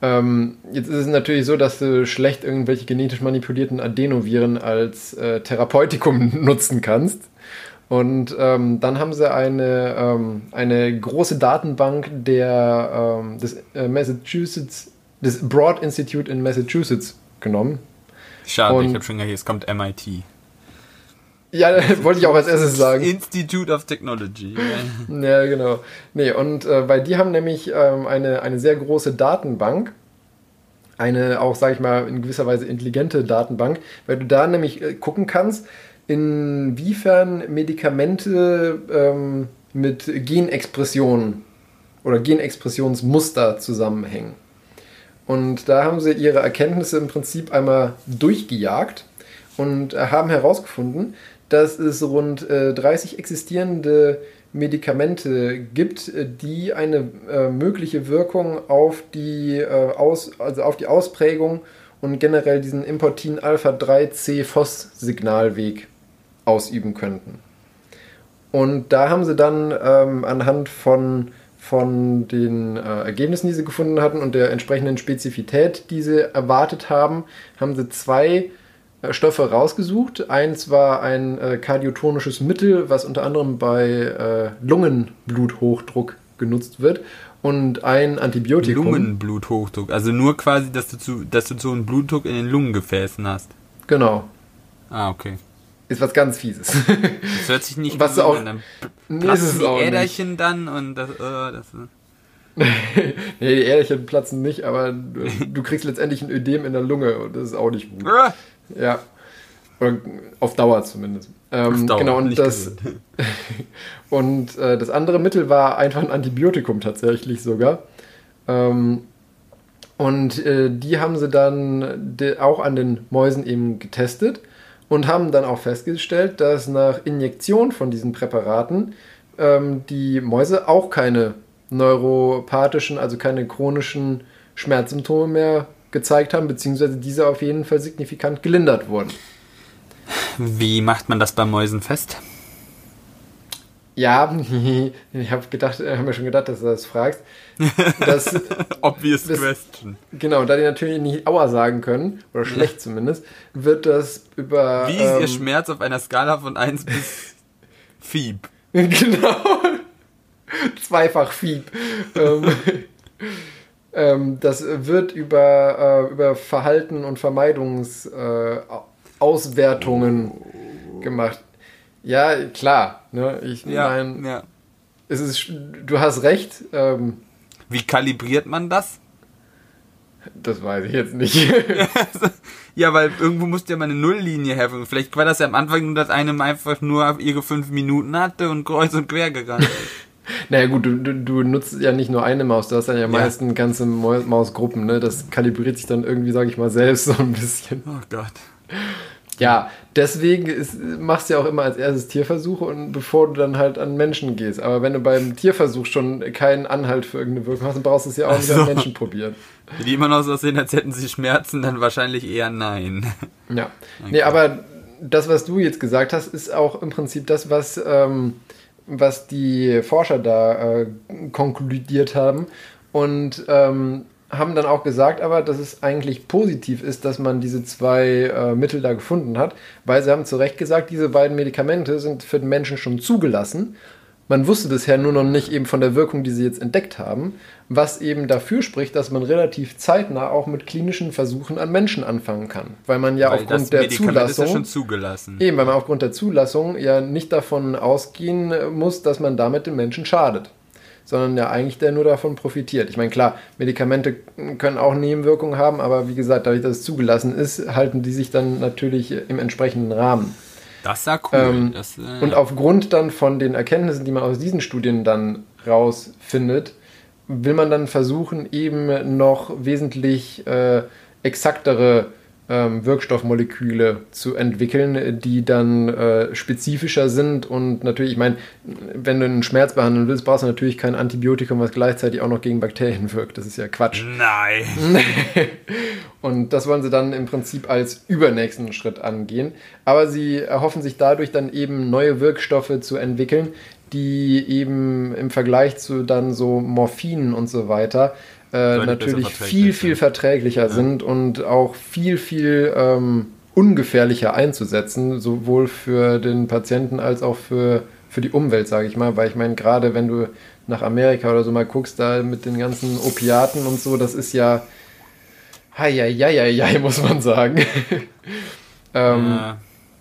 Ähm, jetzt ist es natürlich so, dass du schlecht irgendwelche genetisch manipulierten Adenoviren als äh, Therapeutikum nutzen kannst. Und ähm, dann haben sie eine, ähm, eine große Datenbank der, ähm, des äh, Massachusetts, des Broad Institute in Massachusetts genommen. Schade, Und, ich habe schon gehört, es kommt MIT. Ja, wollte ich auch als erstes sagen. Institute of Technology. ja, genau. Nee, und äh, weil die haben nämlich ähm, eine, eine sehr große Datenbank. Eine auch, sage ich mal, in gewisser Weise intelligente Datenbank, weil du da nämlich äh, gucken kannst, inwiefern Medikamente ähm, mit Genexpressionen oder Genexpressionsmuster zusammenhängen. Und da haben sie ihre Erkenntnisse im Prinzip einmal durchgejagt und haben herausgefunden, dass es rund äh, 30 existierende Medikamente gibt, die eine äh, mögliche Wirkung auf die, äh, Aus, also auf die Ausprägung und generell diesen Importin Alpha-3-C-Phos-Signalweg ausüben könnten. Und da haben sie dann ähm, anhand von, von den äh, Ergebnissen, die sie gefunden hatten und der entsprechenden Spezifität, die sie erwartet haben, haben sie zwei äh, Stoffe rausgesucht. Eins war ein äh, kardiotonisches Mittel, was unter anderem bei äh, Lungenbluthochdruck genutzt wird. Und ein Antibiotikum. Lungenbluthochdruck, also nur quasi, dass du, zu, dass du so einen Blutdruck in den Lungengefäßen hast. Genau. Ah, okay ist was ganz Fieses. Das hört sich nicht was auch, an. Dann platzen die Äderchen nicht. dann und das, äh, das nee, die Äderchen platzen nicht, aber du, du, kriegst letztendlich ein Ödem in der Lunge und das ist auch nicht gut. Ja. Auf Dauer zumindest. Ähm, auf Dauer, genau, und das, und äh, das andere Mittel war einfach ein Antibiotikum tatsächlich sogar. Ähm, und äh, die haben sie dann auch an den Mäusen eben getestet und haben dann auch festgestellt, dass nach Injektion von diesen Präparaten ähm, die Mäuse auch keine neuropathischen, also keine chronischen Schmerzsymptome mehr gezeigt haben, beziehungsweise diese auf jeden Fall signifikant gelindert wurden. Wie macht man das bei Mäusen fest? Ja, ich habe gedacht, haben mir schon gedacht, dass du das fragst. Das, Obvious das, question. Genau, da die natürlich nicht Aua sagen können, oder schlecht zumindest, wird das über. Wie ist ähm, ihr Schmerz auf einer Skala von 1 bis Fieb? genau. Zweifach Fieb. ähm, ähm, das wird über, äh, über Verhalten und Vermeidungsauswertungen äh, oh. gemacht. Ja, klar. Ne? Ich ja, meine, ja. es ist, du hast recht. Ähm, Wie kalibriert man das? Das weiß ich jetzt nicht. ja, weil irgendwo musste ja mal eine Nulllinie haben. Vielleicht war das ja am Anfang nur, dass einem einfach nur ihre fünf Minuten hatte und kreuz und quer gegangen Naja gut, du, du, du nutzt ja nicht nur eine Maus, du hast dann ja, Ja. meistens ganze Mau- Mausgruppen, ne? Das kalibriert sich dann irgendwie, sage ich mal, selbst so ein bisschen. Oh Gott. Ja, deswegen ist, machst du ja auch immer als erstes Tierversuche und bevor du dann halt an Menschen gehst. Aber wenn du beim Tierversuch schon keinen Anhalt für irgendeine Wirkung hast, dann brauchst du es ja auch Ach nicht an Menschen probieren. Wenn die immer noch so aussehen, als hätten sie Schmerzen, dann wahrscheinlich eher nein. Ja. Nee, aber das, was du jetzt gesagt hast, ist auch im Prinzip das, was, ähm, was die Forscher da äh, konkludiert haben. Und ähm, haben dann auch gesagt, aber dass es eigentlich positiv ist, dass man diese zwei äh, Mittel da gefunden hat, weil sie haben zu Recht gesagt, diese beiden Medikamente sind für den Menschen schon zugelassen. Man wusste bisher nur noch nicht eben von der Wirkung, die sie jetzt entdeckt haben, was eben dafür spricht, dass man relativ zeitnah auch mit klinischen Versuchen an Menschen anfangen kann, weil man ja Weil aufgrund der Medikament ist ja Zulassung schon zugelassen. Eben, weil man aufgrund der Zulassung ja nicht davon ausgehen muss, dass man damit den Menschen schadet, sondern ja eigentlich der nur davon profitiert. Ich meine, klar, Medikamente können auch Nebenwirkungen haben, aber wie gesagt, dadurch, dass es zugelassen ist, halten die sich dann natürlich im entsprechenden Rahmen. Das war cool. Ähm, das, äh, Und aufgrund dann von den Erkenntnissen, die man aus diesen Studien dann rausfindet, will man dann versuchen, eben noch wesentlich äh, exaktere ähm, Wirkstoffmoleküle zu entwickeln, die dann äh, spezifischer sind. Und natürlich, ich meine, wenn du einen Schmerz behandeln willst, brauchst du natürlich kein Antibiotikum, was gleichzeitig auch noch gegen Bakterien wirkt. Das ist ja Quatsch. Nein. Und das wollen sie dann im Prinzip als übernächsten Schritt angehen. Aber sie erhoffen sich dadurch dann eben neue Wirkstoffe zu entwickeln, die eben im Vergleich zu dann so Morphinen und so weiter äh, natürlich viel, viel verträglicher sind und auch viel, viel ähm, ungefährlicher einzusetzen, sowohl für den Patienten als auch für, für die Umwelt, sage ich mal. Weil ich meine, gerade wenn du nach Amerika oder so mal guckst, da mit den ganzen Opiaten und so, das ist ja Heieieiei, muss man sagen. ähm, Ja.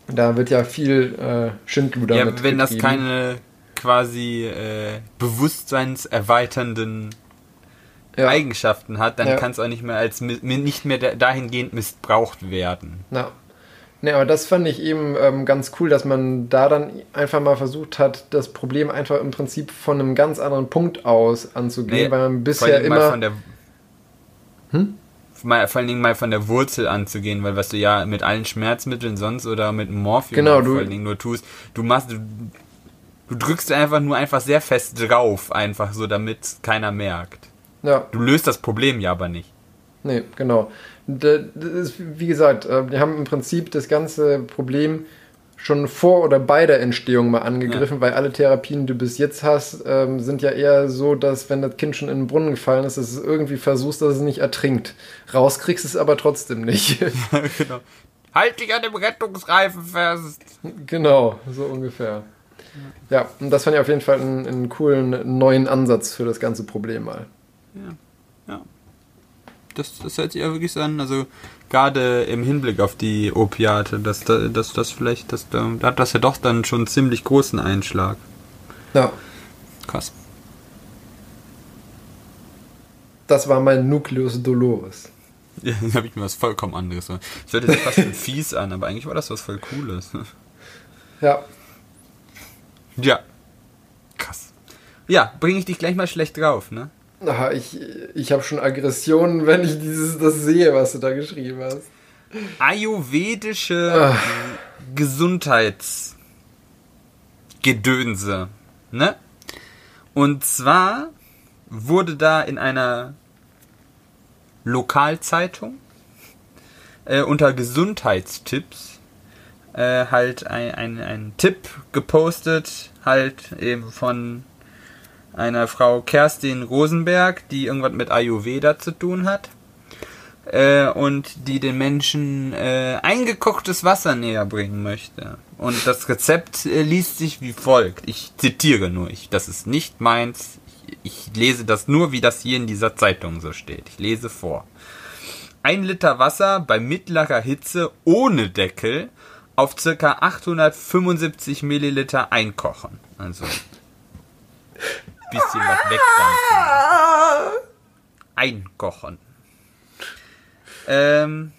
Da wird ja viel äh, Schindluder Ja, wenn das keine quasi äh, bewusstseinserweiternden ja, Eigenschaften hat, dann Ja. kann es auch nicht mehr als nicht mehr da- dahingehend missbraucht werden. ja. Ne, aber das fand ich eben ähm, ganz cool, dass man da dann einfach mal versucht hat, das Problem einfach im Prinzip von einem ganz anderen Punkt aus anzugehen, Nee, weil man vor bisher immer. von der Hm? mal, vor allen Dingen mal von der Wurzel anzugehen, weil was du ja mit allen Schmerzmitteln sonst oder mit Morphium Genau, vor du- allen Dingen nur tust, du machst du, du drückst einfach nur einfach sehr fest drauf, einfach so, damit keiner merkt. Ja, Du löst das Problem ja aber nicht. Nee, genau. Ist, wie gesagt, äh, wir haben im Prinzip das ganze Problem schon vor oder bei der Entstehung mal angegriffen, weil alle Therapien, die du bis jetzt hast, ähm, sind ja eher so, dass wenn das Kind schon in den Brunnen gefallen ist, dass du es irgendwie versuchst, dass es nicht ertrinkt. Rauskriegst es aber trotzdem nicht. genau. Halt dich an dem Rettungsreifen fest. genau, so ungefähr. Ja, und das fand ich auf jeden Fall einen, einen coolen neuen Ansatz für das ganze Problem mal. Das, das hört sich ja wirklich so an, also gerade im Hinblick auf die Opiate, dass, da- dass das vielleicht, dass, da hat das ja doch dann schon einen ziemlich großen Einschlag. Ja, Krass. das war mein Nucleus Dolores. Ja, dann habe ich mir was vollkommen anderes. Ich hörte jetzt fast schon fies an, aber eigentlich war das was voll Cooles. Ja, Ja. Krass. Ja, bringe ich dich gleich mal schlecht drauf, ne? Ah, ich ich habe schon Aggressionen, wenn ich dieses, das sehe, was du da geschrieben hast. Ayurvedische Gesundheitsgedönse, ne? Und zwar wurde da in einer Lokalzeitung äh, unter Gesundheitstipps äh, halt ein, ein, ein Tipp gepostet, halt eben von einer Frau Kerstin Rosenberg, die irgendwas mit Ayurveda zu tun hat. Äh, und die den Menschen äh, eingekochtes Wasser näher bringen möchte. Und das Rezept äh, liest sich wie folgt. Ich zitiere nur, ich, das ist nicht meins. Ich, ich lese das nur, wie das hier in dieser Zeitung so steht. Ich lese vor. Ein Liter Wasser bei mittlerer Hitze ohne Deckel auf circa 875 Milliliter einkochen. Also bisschen was wegdampfen. Einkochen. Ähm,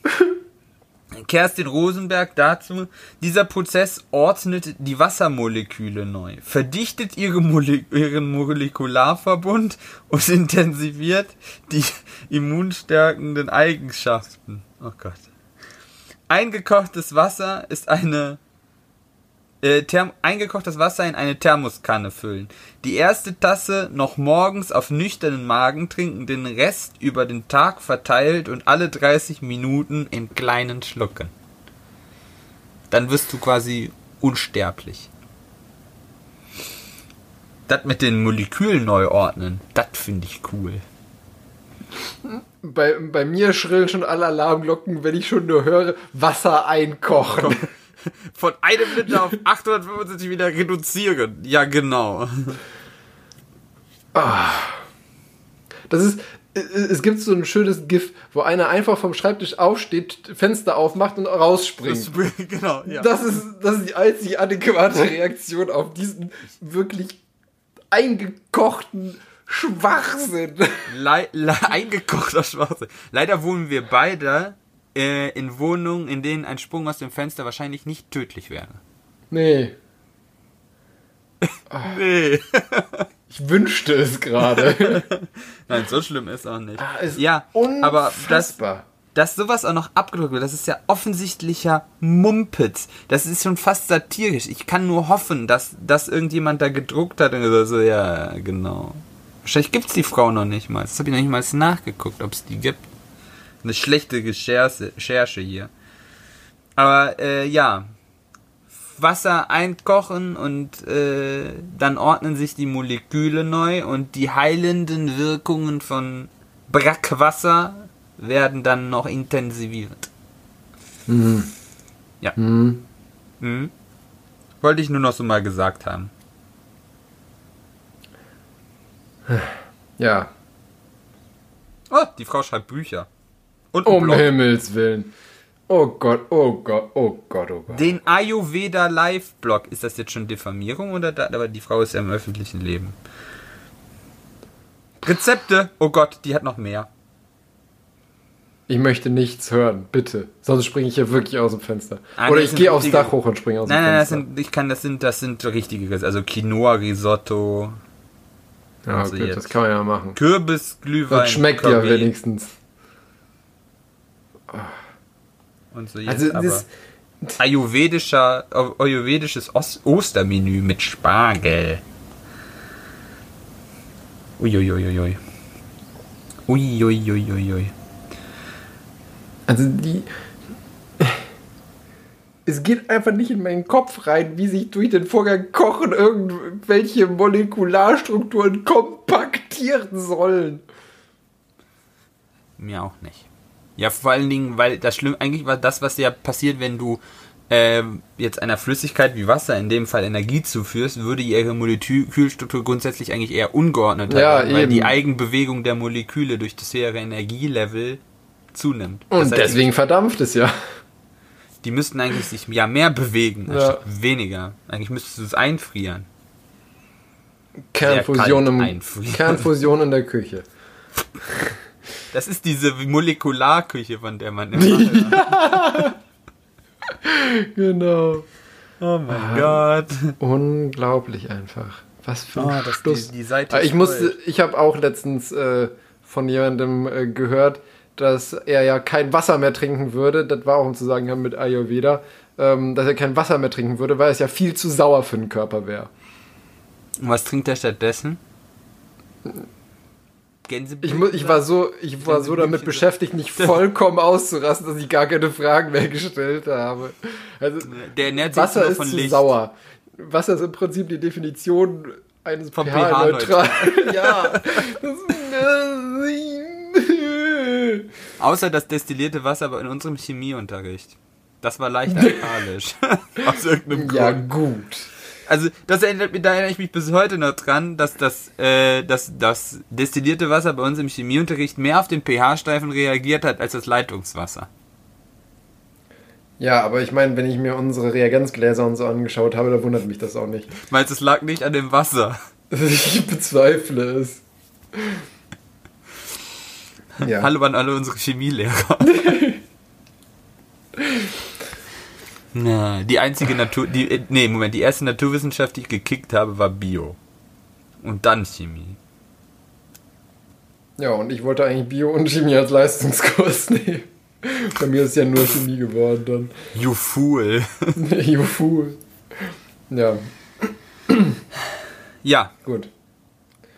Kerstin Rosenberg dazu, dieser Prozess ordnet die Wassermoleküle neu, verdichtet ihre Mole ihren Molekularverbund und intensiviert die immunstärkenden Eigenschaften. Oh Gott. Eingekochtes Wasser ist eine äh, eingekochtes Wasser in eine Thermoskanne füllen. Die erste Tasse noch morgens auf nüchternen Magen trinken, den Rest über den Tag verteilt und alle 30 Minuten in kleinen Schlucken. Dann wirst du quasi unsterblich. Das mit den Molekülen neu ordnen, das finde ich cool. Bei, bei mir schrillen schon alle Alarmglocken, wenn ich schon nur höre, Wasser einkochen. Von einem Liter auf 875 wieder reduzieren. Ja, genau. Das ist, es gibt so ein schönes GIF, wo einer einfach vom Schreibtisch aufsteht, Fenster aufmacht und rausspringt. genau, ja. Das ist, das ist die einzig adäquate Reaktion auf diesen wirklich eingekochten Schwachsinn. Le eingekochter Schwachsinn. Leider wohnen wir beide äh, in Wohnungen, in denen ein Sprung aus dem Fenster wahrscheinlich nicht tödlich wäre. Nee, Nee. ich wünschte es gerade. Nein, so schlimm ist auch nicht. Ah, ist ja, aber das, unfassbar. dass sowas auch noch abgedruckt wird, das ist ja offensichtlicher Mumpitz. Das ist schon fast satirisch. Ich kann nur hoffen, dass, dass irgendjemand da gedruckt hat und gesagt so, ja, genau. Wahrscheinlich gibt's die Frau noch nicht mal. Das habe ich noch nicht mal nachgeguckt, ob es die gibt. Eine schlechte Recherche, Recherche hier. Aber äh, ja, Wasser einkochen und äh, dann ordnen sich die Moleküle neu und die heilenden Wirkungen von Brackwasser werden dann noch intensiviert. Ja. Hm. Mhm. Wollte ich nur noch so mal gesagt haben. Ja, Oh, die Frau schreibt Bücher. Und um Blog. Himmels Willen. Oh Gott, oh Gott, oh Gott, oh Gott. Den Ayurveda Live Blog. Ist das jetzt schon Diffamierung oder da, aber die Frau ist ja im öffentlichen Leben. Rezepte. Oh Gott, die hat noch mehr. Ich möchte nichts hören, bitte. Sonst springe ich hier wirklich aus dem Fenster. Ah, Oder ich gehe aufs Dach hoch und springe aus Nein, dem nein, das Fenster. sind, ich kann, das sind, das sind richtige, Rez- also Quinoa Risotto, ja, also gut, das kann man ja machen. Kürbisglühwein, Das schmeckt ja Curry wenigstens. Und so jetzt, Also aber das, ayurvedischer, ayurvedisches Os Ostermenü mit Spargel. Uiuiuiui. Uiuiuiui. also die. Es geht einfach nicht in meinen Kopf rein, wie sich durch den Vorgang Kochen irgendwelche Molekularstrukturen kompaktieren sollen. Mir auch nicht. Ja, vor allen Dingen, weil das schlimm eigentlich war das, was ja passiert, wenn du ähm, jetzt einer Flüssigkeit wie Wasser, in dem Fall Energie zuführst, würde ihre Molekülstruktur grundsätzlich eigentlich eher ungeordnet Ja, werden, weil eben. die Eigenbewegung der Moleküle durch das höhere Energielevel zunimmt. Und Das heißt, deswegen verdampft es ja. Die müssten eigentlich sich ja mehr bewegen, Ja. anstatt weniger. Eigentlich müsstest du es einfrieren. Kernfusion, im, einfrieren. Kernfusion in der Küche. Das ist diese Molekularküche, von der man immer hört. Genau. Oh mein Gott. Unglaublich einfach. Was für ein Oh, das, Stuss. die, die Seite ist ich musste, ich habe auch letztens äh, von jemandem äh, gehört, dass er ja kein Wasser mehr trinken würde. Das war auch im Zusammenhang mit Ayurveda, ähm, dass er kein Wasser mehr trinken würde, weil es ja viel zu sauer für den Körper wäre. Und was trinkt er stattdessen? Gänseblümchen? Ich, mu- ich war so, ich war so damit beschäftigt, nicht vollkommen auszurasten, dass ich gar keine Fragen mehr gestellt habe. Also Der ernährt sich Wasser nur ist von zu Licht. sauer. Wasser ist im Prinzip die Definition eines Vom pH-neutral. ja. Das, Außer das destillierte Wasser bei- in unserem Chemieunterricht. Das war leicht alkalisch. Aus irgendeinem ja, Grund. gut. Also, das erinnert mich, da erinnere ich mich bis heute noch dran, dass das, äh, dass das destillierte Wasser bei uns im Chemieunterricht mehr auf den pH-Streifen reagiert hat als das Leitungswasser. Ja, aber ich meine, wenn ich mir unsere Reagenzgläser und so angeschaut habe, da wundert mich das auch nicht. Meinst du, es lag nicht an dem Wasser? Ich bezweifle es. Ja. Hallo an alle unsere Chemielehrer. Na, die einzige Natur, die, äh, nee, Moment, die erste Naturwissenschaft, die ich gekickt habe, war Bio. Und dann Chemie. Ja, und ich wollte eigentlich Bio und Chemie als Leistungskurs nehmen. Bei mir ist ja nur Chemie geworden dann. You fool. you fool. Ja, Ja, gut.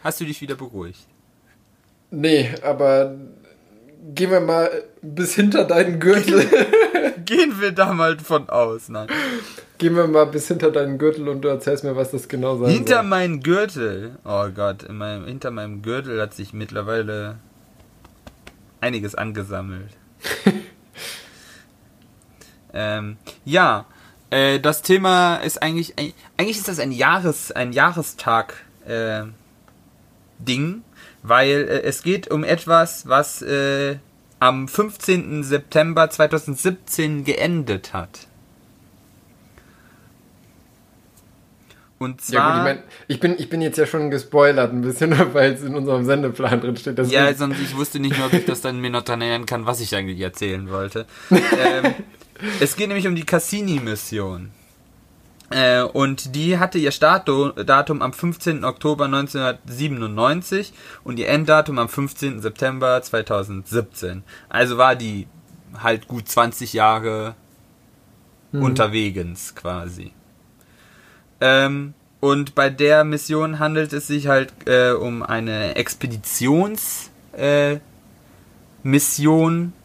hast du dich wieder beruhigt? Nee, aber gehen wir mal bis hinter deinen Gürtel. Gehen wir da mal von aus, nein. gehen wir mal bis hinter deinen Gürtel und du erzählst mir, was das genau sein Hinter soll. meinem Gürtel, oh Gott, in meinem, hinter meinem Gürtel hat sich mittlerweile einiges angesammelt. ähm, ja, äh, das Thema ist eigentlich, eigentlich ist das ein Jahres, ein Jahrestag äh, Ding, weil äh, es geht um etwas, was äh, am 15. September 2017 geendet hat. Und zwar. Ja gut, ich meine, ich bin, ich bin jetzt ja schon gespoilert ein bisschen, weil es in unserem Sendeplan drin steht. Ja, sonst ich wusste nicht mehr, ob ich das dann mir noch dran erinnern kann, was ich eigentlich erzählen wollte. ähm, es geht nämlich um die Cassini-Mission. Äh, und die hatte ihr Startdatum am 15. Oktober 1997 und ihr Enddatum am 15. September 2017. Also war die halt gut 20 Jahre unterwegs quasi. Ähm, und bei der Mission handelt es sich halt äh, um eine Expeditions äh,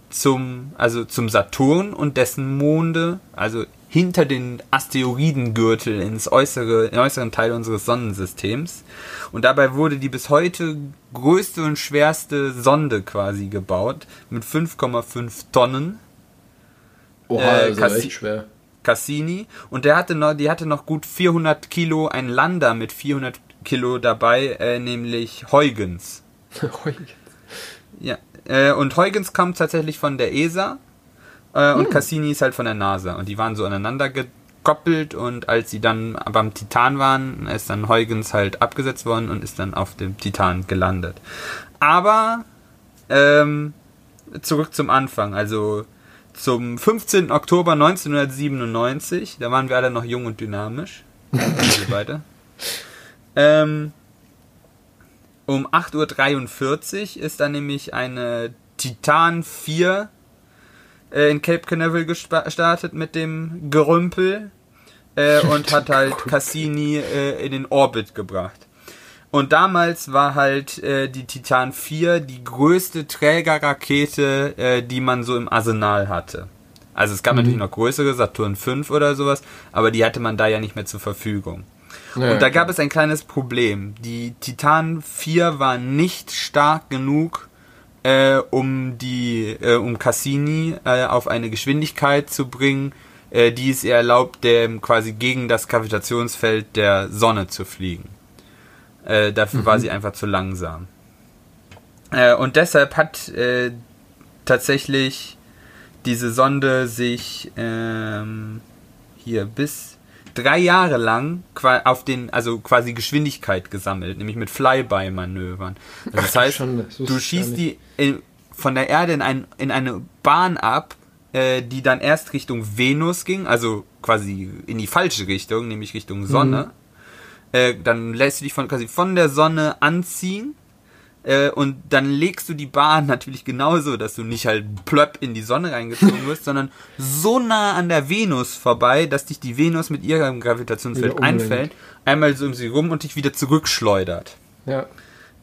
zum also zum Saturn und dessen Monde, also hinter den Asteroidengürtel ins äußere, in den äußeren Teil unseres Sonnensystems. Und dabei wurde die bis heute größte und schwerste Sonde quasi gebaut mit 5,5 Tonnen. Oha, äh, also Cassi- echt schwer. Cassini und der hatte noch, die hatte noch gut 400 Kilo, ein Lander mit 400 Kilo dabei, äh, nämlich Huygens. Ja, äh, und Huygens kommt tatsächlich von der ESA äh, und Cassini ist halt von der NASA und die waren so aneinander gekoppelt und als sie dann beim Titan waren, ist dann Huygens halt abgesetzt worden und ist dann auf dem Titan gelandet. Aber ähm, zurück zum Anfang, also zum 15. Oktober 1997, da waren wir alle noch jung und dynamisch. wir beide. Ähm, um 8.43 Uhr ist dann nämlich eine Titan 4 äh, in Cape Canaveral gestartet mit dem Gerümpel äh, und hat halt Cassini äh, in den Orbit gebracht. Und damals war halt äh, die Titan 4 die größte Trägerrakete, äh, die man so im Arsenal hatte. Also es gab natürlich noch größere, Saturn 5 oder sowas, aber die hatte man da ja nicht mehr zur Verfügung. Ja, Und da gab es ein kleines Problem. Die Titan 4 war nicht stark genug, äh, um die, äh, um Cassini äh, auf eine Geschwindigkeit zu bringen, äh, die es ihr erlaubt, dem quasi gegen das Gravitationsfeld der Sonne zu fliegen. Äh, dafür war sie einfach zu langsam. Äh, und deshalb hat äh, tatsächlich diese Sonde sich ähm, hier bis drei Jahre lang auf den, also quasi Geschwindigkeit gesammelt, nämlich mit Flyby-Manövern. Also das heißt, Schande, wusste du schießt die in, von der Erde in, ein, in eine Bahn ab, äh, die dann erst Richtung Venus ging, also quasi in die falsche Richtung, nämlich Richtung Sonne. Äh, dann lässt du dich von, quasi von der Sonne anziehen äh, und dann legst du die Bahn natürlich genauso, dass du nicht halt plöpp in die Sonne reingezogen wirst, sondern so nah an der Venus vorbei, dass dich die Venus mit ihrem Gravitationsfeld einfällt, einmal so um sie rum und dich wieder zurückschleudert. Ja.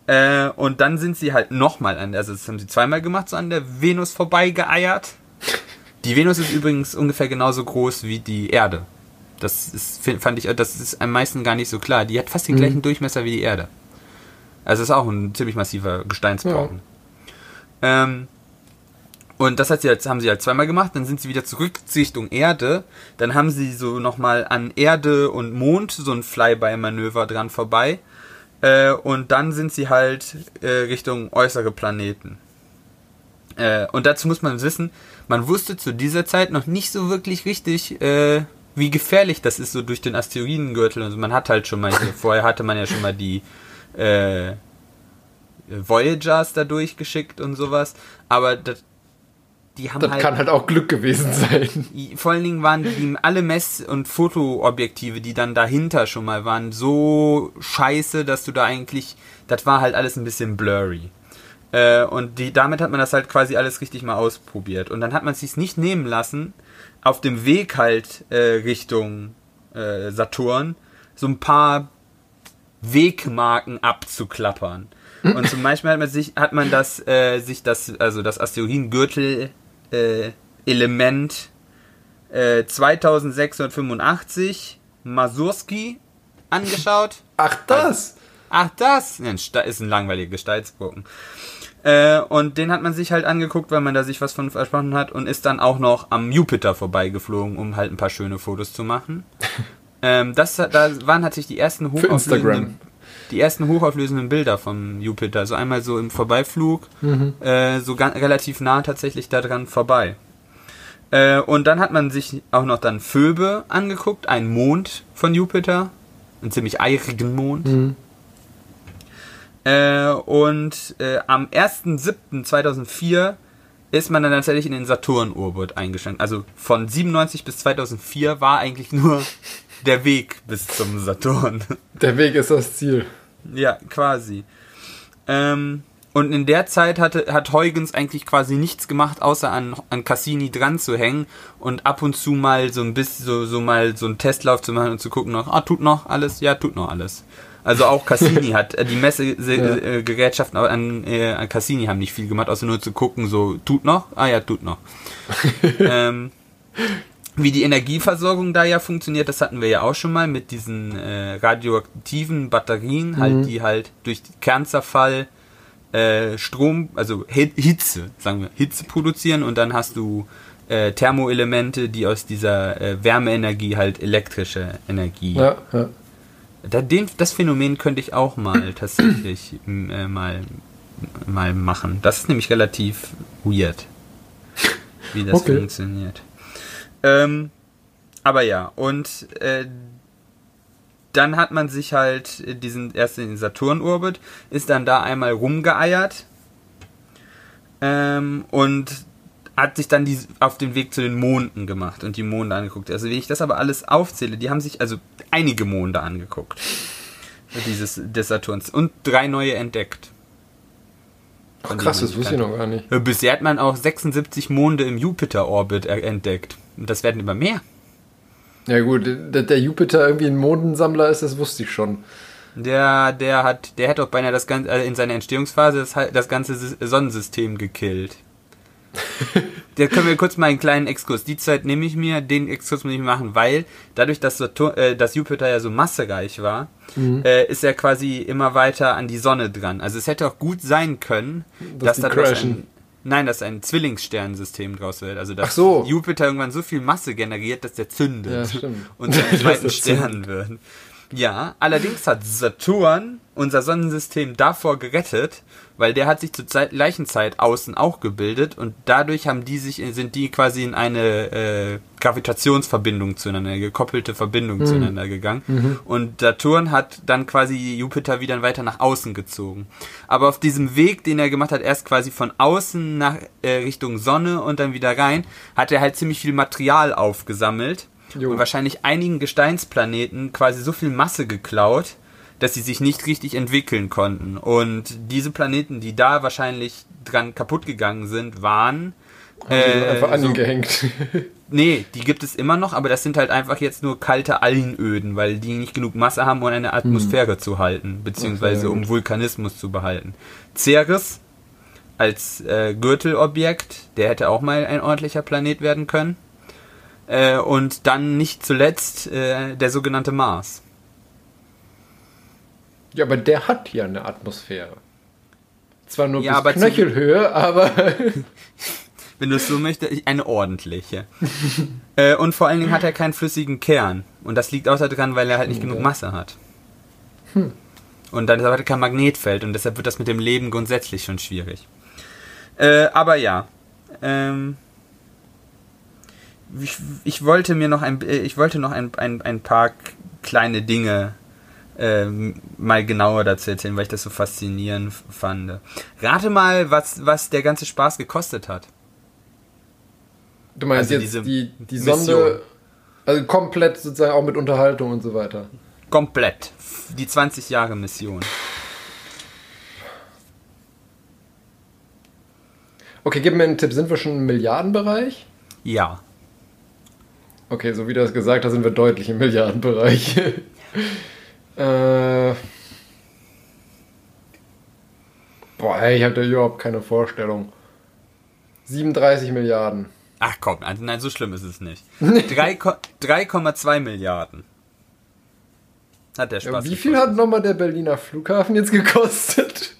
Äh, und dann sind sie halt nochmal an, also das haben sie zweimal gemacht, so an der Venus vorbei geeiert. Die Venus ist übrigens ungefähr genauso groß wie die Erde. Das ist, fand ich, das ist am meisten gar nicht so klar. Die hat fast den gleichen Durchmesser wie die Erde. Also ist auch ein ziemlich massiver Gesteinsbrocken. Ähm, und das hat sie halt, haben sie halt zweimal gemacht, dann sind sie wieder zurück Richtung Erde. Dann haben sie so nochmal an Erde und Mond so ein Flyby-Manöver dran vorbei. Äh, und dann sind sie halt äh, Richtung äußere Planeten. Äh, und dazu muss man wissen, man wusste zu dieser Zeit noch nicht so wirklich richtig, äh, wie gefährlich das ist, so durch den Asteroidengürtel. Also man hat halt schon mal, hier, vorher hatte man ja schon mal die äh, Voyagers da durchgeschickt und sowas. Aber das, die haben Das halt kann halt auch Glück gewesen sein. vor allen Dingen waren die alle Mess- und Fotoobjektive, die dann dahinter schon mal waren, so scheiße, dass du da eigentlich, das war halt alles ein bisschen blurry. Äh, und die, damit hat man das halt quasi alles richtig mal ausprobiert. Und dann hat man es sich nicht nehmen lassen, auf dem Weg halt äh, Richtung äh, Saturn so ein paar Wegmarken abzuklappern. Und zum Beispiel hat man sich, hat man das, äh, sich das, also das Asteroidengürtel äh, Element äh, 2685 Masurski angeschaut. Ach, das? Ach, das? Ja, ist ein langweiliger Gestaltsbrocken. Äh, und den hat man sich halt angeguckt, weil man da sich was von versprochen hat und ist dann auch noch am Jupiter vorbeigeflogen, um halt ein paar schöne Fotos zu machen. Ähm, das, da waren tatsächlich die ersten hochauflösenden, die ersten hochauflösenden Bilder vom Jupiter. So einmal so im Vorbeiflug, Mhm. äh, so ga- relativ nah tatsächlich da dran vorbei. Äh, und dann hat man sich auch noch dann Phoebe angeguckt, einen Mond von Jupiter, einen ziemlich eirigen Mond. Mhm. Äh, und äh, am 1.7.2004 ist man dann tatsächlich in den Saturn-Orbit eingeschränkt. Also von 97 bis 2004 war eigentlich nur der Weg bis zum Saturn. Der Weg ist das Ziel. ja, quasi. Ähm, und in der Zeit hatte, hat Huygens eigentlich quasi nichts gemacht, außer an, an Cassini dran zu hängen und ab und zu mal so ein bisschen, so, so mal so einen Testlauf zu machen und zu gucken noch, ah, tut noch alles? Ja, tut noch alles. Also auch Cassini hat, äh, die Messegerätschaften an, äh, an Cassini haben nicht viel gemacht, außer nur zu gucken, so, tut noch? Ah ja, tut noch. ähm, wie die Energieversorgung da ja funktioniert, das hatten wir ja auch schon mal mit diesen äh, radioaktiven Batterien, halt, die halt durch Kernzerfall äh, Strom, also Hi- Hitze, sagen wir, Hitze produzieren und dann hast du äh, Thermoelemente, die aus dieser äh, Wärmeenergie halt elektrische Energie. Ja, ja. Da, den, das Phänomen könnte ich auch mal tatsächlich äh, mal, mal machen. Das ist nämlich relativ weird, wie das Okay. funktioniert. Ähm, aber ja, und äh, dann hat man sich halt diesen erst in den Saturn-Orbit, ist dann da einmal rumgeeiert ähm, und hat sich dann die, auf den Weg zu den Monden gemacht und die Monde angeguckt. Also wenn ich das aber alles aufzähle, die haben sich also einige Monde angeguckt. Dieses des Saturns und drei neue entdeckt. Ach, krass, das man wusste ich noch gar nicht. Äh, Bisher hat man auch 76 Monde im Jupiter-Orbit er- entdeckt. Und das werden immer mehr. Ja gut, dass der Jupiter irgendwie ein Mondensammler ist, das wusste ich schon. Der, der hat, der hat auch beinahe das ganze, äh, in seiner Entstehungsphase das, das ganze Sys- Sonnensystem gekillt. Da können wir kurz mal einen kleinen Exkurs. Die Zeit nehme ich mir, den Exkurs muss ich machen, weil dadurch, dass, Saturn, äh, dass Jupiter ja so massereich war, äh, ist er quasi immer weiter an die Sonne dran. Also es hätte auch gut sein können, Dass dass, crashen. ein, nein, dass ein Zwillingssternensystem draus wird. Also dass so. Jupiter irgendwann so viel Masse generiert, dass der zündet Ja, und zu einem zweiten er Stern wird. Ja, allerdings hat Saturn unser Sonnensystem davor gerettet, weil der hat sich zur Zeit, gleichen Zeit außen auch gebildet und dadurch haben die sich, sind die quasi in eine äh, Gravitationsverbindung zueinander, eine gekoppelte Verbindung Mhm. zueinander gegangen. Und Saturn hat dann quasi Jupiter wieder weiter nach außen gezogen. Aber auf diesem Weg, den er gemacht hat, erst quasi von außen nach äh, Richtung Sonne und dann wieder rein, hat er halt ziemlich viel Material aufgesammelt Jo. und wahrscheinlich einigen Gesteinsplaneten quasi so viel Masse geklaut, dass sie sich nicht richtig entwickeln konnten. Und diese Planeten, die da wahrscheinlich dran kaputt gegangen sind, waren. Haben die dann einfach so- ihn gehängt. Nee, die gibt es immer noch, aber das sind halt einfach jetzt nur kalte Algenöden, weil die nicht genug Masse haben, um eine Atmosphäre zu halten, beziehungsweise Okay, um. Vulkanismus zu behalten. Ceres als äh, Gürtelobjekt, der hätte auch mal ein ordentlicher Planet werden können. Äh, und dann nicht zuletzt äh, der sogenannte Mars. Ja, aber der hat ja eine Atmosphäre. Zwar nur Ja, bis Knöchelhöhe, aber Wenn du es so möchtest, eine ordentliche. äh, und vor allen Dingen hat er keinen flüssigen Kern. Und das liegt außer dran, weil er halt nicht genug Masse hat. Und dann hat er kein Magnetfeld und deshalb wird das mit dem Leben grundsätzlich schon schwierig. Äh, aber ja. Ähm, ich, ich wollte mir noch ein, äh, ich wollte noch ein, ein, ein paar kleine Dinge ähm, mal genauer dazu erzählen, weil ich das so faszinierend fand. Rate mal, was, was der ganze Spaß gekostet hat. Du meinst Also jetzt diese die, die Mission. Sonde, also komplett sozusagen auch mit Unterhaltung und so weiter. Komplett. Die 20 Jahre Mission. Okay, gib mir einen Tipp. Sind wir schon im Milliardenbereich? Ja. Okay, so wie du das gesagt hast, sind wir deutlich im Milliardenbereich. äh, boah, ey, ich habe da überhaupt keine Vorstellung. 37 Milliarden. Ach komm, nein, so schlimm ist es nicht. Drei Ko- 3,2 Milliarden. Hat der Ja, Spaß. wie viel gekostet. hat nochmal der Berliner Flughafen jetzt gekostet?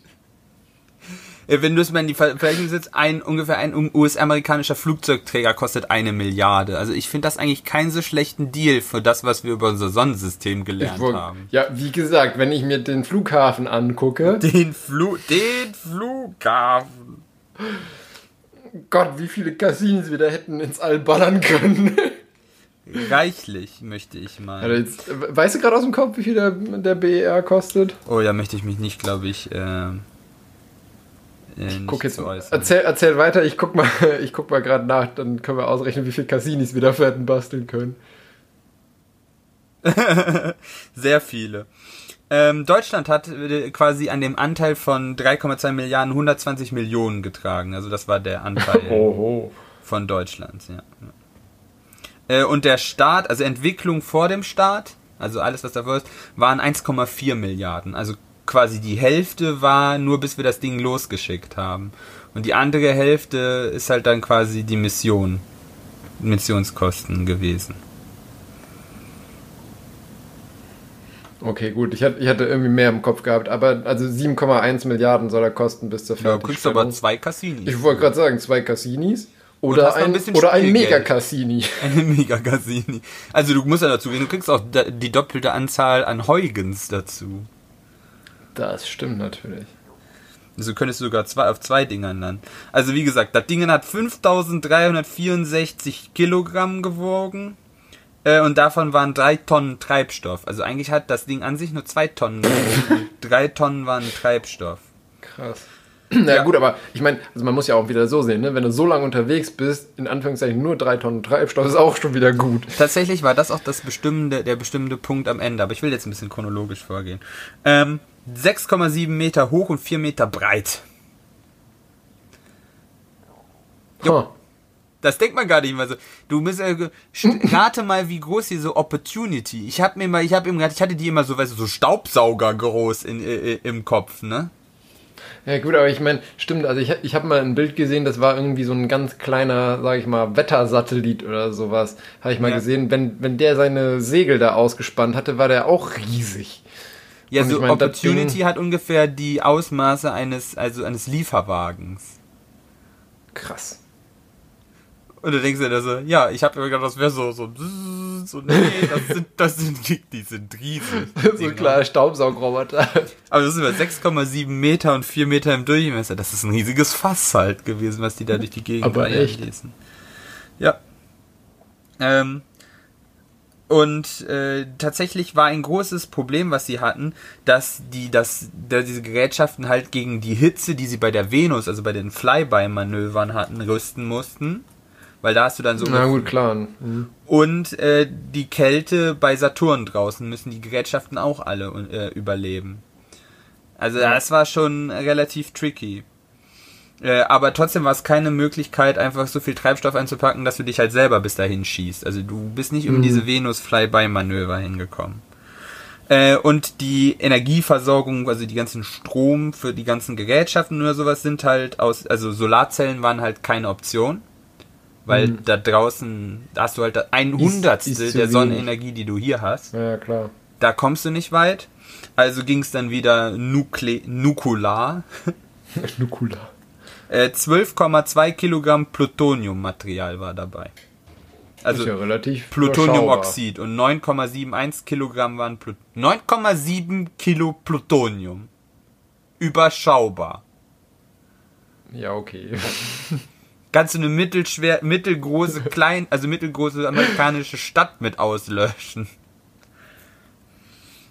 Äh, Wenn du es mal in die Ver- Vergleichung setzt, ein, ungefähr ein US-amerikanischer Flugzeugträger kostet eine Milliarde. Also ich finde das eigentlich keinen so schlechten Deal für das, was wir über unser Sonnensystem gelernt Wo- haben. Ja, wie gesagt, wenn ich mir den Flughafen angucke, Den, Flu den Flughafen. Gott, wie viele Casinos wir da hätten ins All ballern können. Reichlich, möchte ich Also mal. jetzt, weißt du gerade aus dem Kopf, wie viel der, der BER kostet? Oh, da möchte ich mich nicht, glaube ich, äh, äh, nicht Guck jetzt. Erzähl, erzähl weiter, ich guck mal, ich guck mal gerade nach, dann können wir ausrechnen, wie viele Casinis wir dafür hätten basteln können. Sehr viele. Ähm, Deutschland hat äh, quasi an dem Anteil von 3,2 Milliarden 120 Millionen getragen. Also das war der Anteil Oho. von Deutschland. Ja. Äh, und der Staat, also Entwicklung vor dem Staat, also alles was davor ist, waren 1,4 Milliarden. Also quasi die Hälfte war nur bis wir das Ding losgeschickt haben. Und die andere Hälfte ist halt dann quasi die Mission, Missionskosten gewesen. Okay, gut, ich hatte, ich hatte irgendwie mehr im Kopf gehabt, aber also 7,1 Milliarden soll er kosten bis zur Ja, du kriegst aber Fertigstellung. zwei Casinis. ich wollte gerade sagen, zwei Cassinis oder ein ein, oder ein. Mega-Cassini. Eine mega Cassini. Also du musst ja dazu gehen, du kriegst auch die doppelte Anzahl an Huygens dazu. Das stimmt natürlich. Also könntest du sogar zwei, auf zwei Dingern dann. Also wie gesagt, das Ding hat 5364 Kilogramm gewogen. Äh, und davon waren drei Tonnen Treibstoff. Also eigentlich hat das Ding an sich nur zwei Tonnen gewogen. drei Tonnen waren Treibstoff. Krass. Na gut, aber ich meine, also man muss ja auch wieder so sehen, ne? wenn du so lange unterwegs bist, in Anführungszeichen nur drei Tonnen Treibstoff, ist auch schon wieder gut. Tatsächlich war das auch das bestimmende, der bestimmende Punkt am Ende, aber ich will jetzt ein bisschen chronologisch vorgehen. Ähm, 6,7 Meter hoch und 4 Meter breit. Huh. Das denkt man gar nicht mal so. Du musst äh, rate mal, wie groß diese Opportunity. Ich habe mir mal, ich habe eben ich hatte die immer so, weißt du, so Staubsauger groß in, äh, im Kopf, ne? Ja gut, aber ich meine, stimmt, also ich, ich habe mal ein Bild gesehen, das war irgendwie so ein ganz kleiner, sag ich mal, Wettersatellit oder sowas. Habe ich mal Ja. gesehen, wenn, wenn der seine Segel da ausgespannt hatte, war der auch riesig. Ja, Und so ich mein, Opportunity hat ungefähr die Ausmaße eines, also eines Lieferwagens. Krass. Und du denkst dir so, ja, ich habe mir gedacht, das wäre so, so, so, nee, das sind, das sind, die, sind riesig. so ein kleiner Staubsaugroboter. Aber das sind über 6,7 Meter und 4 Meter im Durchmesser. Das ist ein riesiges Fass halt gewesen, was die da durch die Gegend Aber echt? ließen. Ja. Ähm, und äh, tatsächlich war ein großes Problem, was sie hatten, dass die das, dass diese Gerätschaften halt gegen die Hitze, die sie bei der Venus, also bei den Flyby-Manövern hatten, rüsten mussten. Weil da hast du dann so Na gut, klar. Mhm. und äh, die Kälte bei Saturn draußen müssen die Gerätschaften auch alle äh, überleben. Also das war schon relativ tricky. Äh, aber trotzdem war es keine Möglichkeit, einfach so viel Treibstoff einzupacken, dass du dich halt selber bis dahin schießt. Also du bist nicht um diese Venus-Flyby-Manöver hingekommen. Äh, und die Energieversorgung, also die ganzen Strom für die ganzen Gerätschaften oder sowas sind halt aus, also Solarzellen waren halt keine Option. Weil da draußen da hast du halt ein Hundertstel der. Sonnenenergie, die du hier hast. Ja, klar. Da kommst du nicht weit. Also ging es dann wieder nukle nukular. Nukula. Äh, 12,2 Kilogramm Plutoniummaterial war dabei. Also ja Plutoniumoxid und 9,71 Kilogramm waren Plut 9,7 Kilo Plutonium. Überschaubar. überschaubar. Ja, okay. Kannst du eine mittelschwer, mittelgroße, klein, also mittelgroße amerikanische Stadt mit auslöschen.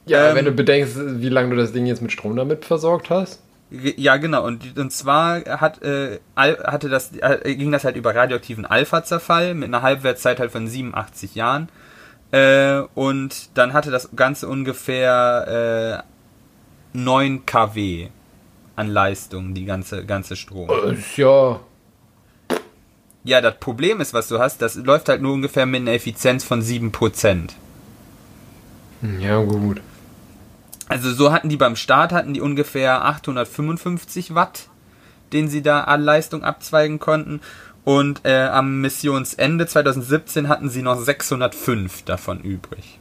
Ja, Ähm, wenn du bedenkst, wie lange du das Ding jetzt mit Strom damit versorgt hast. Ja, genau. Und, und zwar hat, äh, hatte das, äh, ging das halt über radioaktiven Alpha-Zerfall mit einer Halbwertszeit halt von 87 Jahren. Äh, und dann hatte das Ganze ungefähr äh, 9 kW an Leistung, die ganze, ganze Strom. Äh, ja. Ja, das Problem ist, was du hast, das läuft halt nur ungefähr mit einer Effizienz von 7%. Ja, gut. Also so hatten die beim Start hatten die ungefähr 855 Watt, den sie da an Leistung abzweigen konnten. Und äh, am Missionsende 2017 hatten sie noch 605 davon übrig.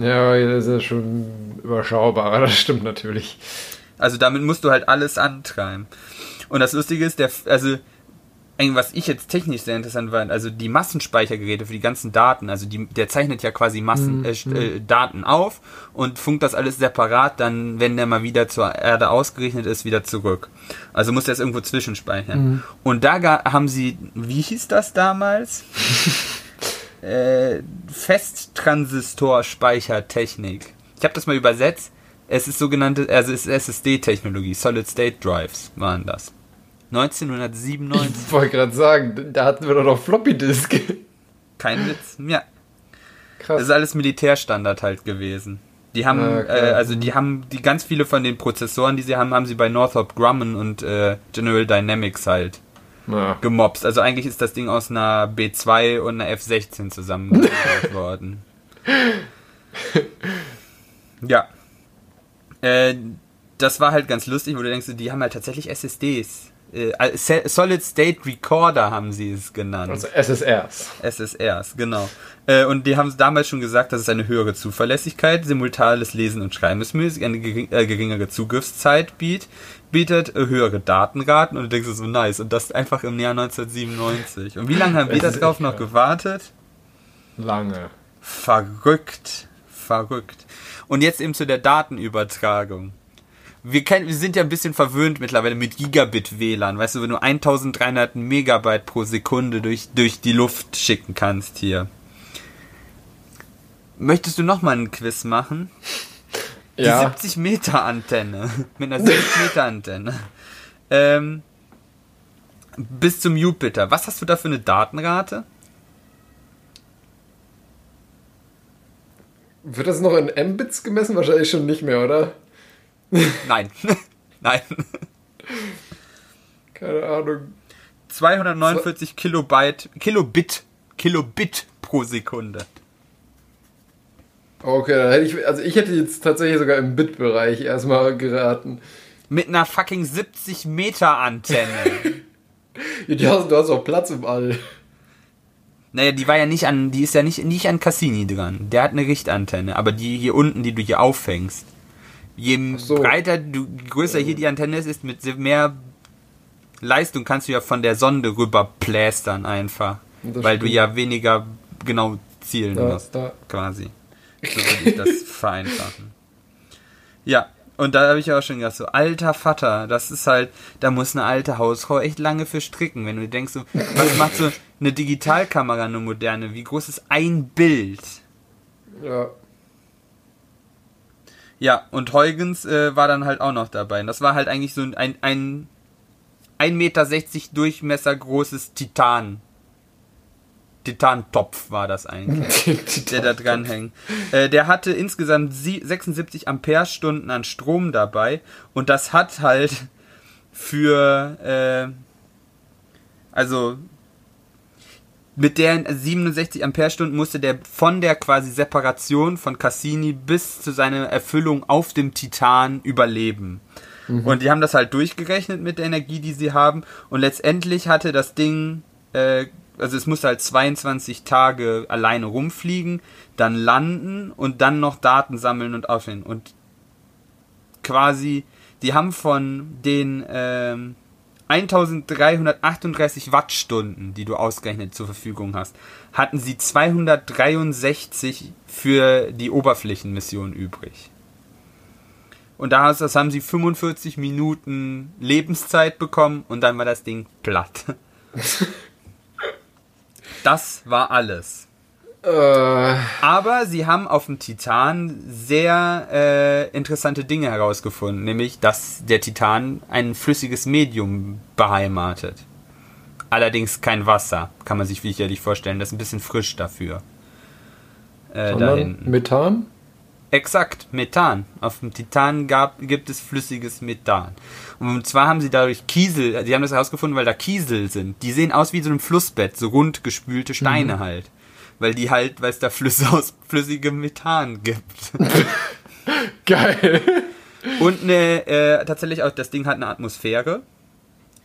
Ja, das ist ja schon überschaubar, das stimmt natürlich. Also damit musst du halt alles antreiben. Und das Lustige ist, der, also was ich jetzt technisch sehr interessant fand, also die Massenspeichergeräte für die ganzen Daten, also die, der zeichnet ja quasi Massen, Mhm, äh, äh, Daten auf und funkt das alles separat dann, wenn der mal wieder zur Erde ausgerechnet ist, wieder zurück. Also muss der es irgendwo zwischenspeichern. Mhm. Und da haben sie, wie hieß das damals? äh, Festtransistorspeichertechnik. Ich habe das mal übersetzt. Es ist sogenannte, also es ist SSD-Technologie, Solid State Drives waren das. 1997. Ich wollte gerade sagen, da hatten wir doch noch Floppy Disk. Kein Witz. Ja. Das Krass. ist alles Militärstandard halt gewesen. Die haben, Ja, äh, klar. also die haben, die ganz viele von den Prozessoren, die sie haben, haben sie bei Northrop Grumman und äh, General Dynamics halt Ja. gemobst. Also eigentlich ist das Ding aus einer B2 und einer F16 zusammengebaut worden. Ja. Äh, das war halt ganz lustig, wo du denkst, die haben halt tatsächlich SSDs. Äh, Solid State Recorder haben sie es genannt. Also SSRs. SSRs, genau. Äh, und die haben damals schon gesagt, dass es eine höhere Zuverlässigkeit, simultanes Lesen und Schreiben ist möglich, eine gering, äh, geringere Zugriffszeit biet, bietet, äh, höhere Datenraten und du denkst so nice. Und das einfach im Jahr 1997. Und wie lange haben wir Das da ist drauf echt noch gewartet? Lange. Verrückt. Verrückt. Und jetzt eben zu der Datenübertragung. Wir, kennen, wir sind ja ein bisschen verwöhnt mittlerweile mit Gigabit WLAN. Weißt du, wenn du 1300 Megabyte pro Sekunde durch, durch die Luft schicken kannst hier. Möchtest du noch mal einen Quiz machen? Die Ja. 70 Meter Antenne. Mit einer 70 Meter Antenne. Ähm, bis zum Jupiter. Was hast du da für eine Datenrate? Wird das noch in Mbits gemessen? Wahrscheinlich schon nicht mehr, oder? Nein. Nein. Keine Ahnung. 249 Kilobyte, Kilobit, Kilobit pro Sekunde. Okay, dann hätte ich, also ich hätte jetzt tatsächlich sogar im Bit-Bereich erstmal geraten. Mit einer fucking 70 Meter Antenne. Ja, Du hast, du hast auch Platz im All. naja, die war ja nicht an, die ist ja nicht, nicht an Cassini dran. Der hat eine Richtantenne, aber die hier unten, die du hier auffängst. Je so. breiter, du, je größer hier die Antenne ist, ist mit mehr Leistung kannst du ja von der Sonde rüber plästern einfach. Das Weil du stimmt. ja weniger genau zielen Da, musst. da. quasi. So würde ich das vereinfachen. Ja, und da habe ich auch schon gedacht, so, alter Vater, das ist halt, da muss eine alte Hausfrau echt lange für stricken, wenn du denkst, so, was macht so eine Digitalkamera, eine moderne, wie groß ist ein Bild? Ja. Ja, und Huygens äh, war dann halt auch noch dabei. Und das war halt eigentlich so ein, ein 1,60 Meter Durchmesser großes Titan. Titantopf war das eigentlich. der da dran hängt. Äh, der hatte insgesamt sie- 76 Amperestunden an Strom dabei und das hat halt für äh, also mit der 67 Amperestunden musste der von der quasi Separation von Cassini bis zu seiner Erfüllung auf dem Titan überleben. Und die haben das halt durchgerechnet mit der Energie, die sie haben. Und letztendlich hatte das Ding, äh, also es musste halt 22 Tage alleine rumfliegen, dann landen und dann noch Daten sammeln und aufnehmen. Und quasi, die haben von den ähm, 1338 Wattstunden, die du ausgerechnet zur Verfügung hast, hatten sie 263 für die Oberflächenmission übrig. Und das haben sie 45 Minuten Lebenszeit bekommen und dann war das Ding platt. Das war alles. Äh, Aber sie haben auf dem Titan sehr äh, interessante Dinge herausgefunden, nämlich dass der Titan ein flüssiges Medium beheimatet. Allerdings kein Wasser, kann man sich sicherlich vorstellen. Das ist ein bisschen frisch dafür. Äh, da. Methan? Exakt, Methan. Auf dem Titan gab, gibt es flüssiges Methan. Und zwar haben sie dadurch Kiesel, sie haben das herausgefunden, weil da Kiesel sind. Die sehen aus wie so ein Flussbett, so rund gespülte Steine halt. Weil die halt, weil es da Flüsse aus flüssigem Methan gibt. Geil. Und eine, äh, tatsächlich auch, das Ding hat eine Atmosphäre.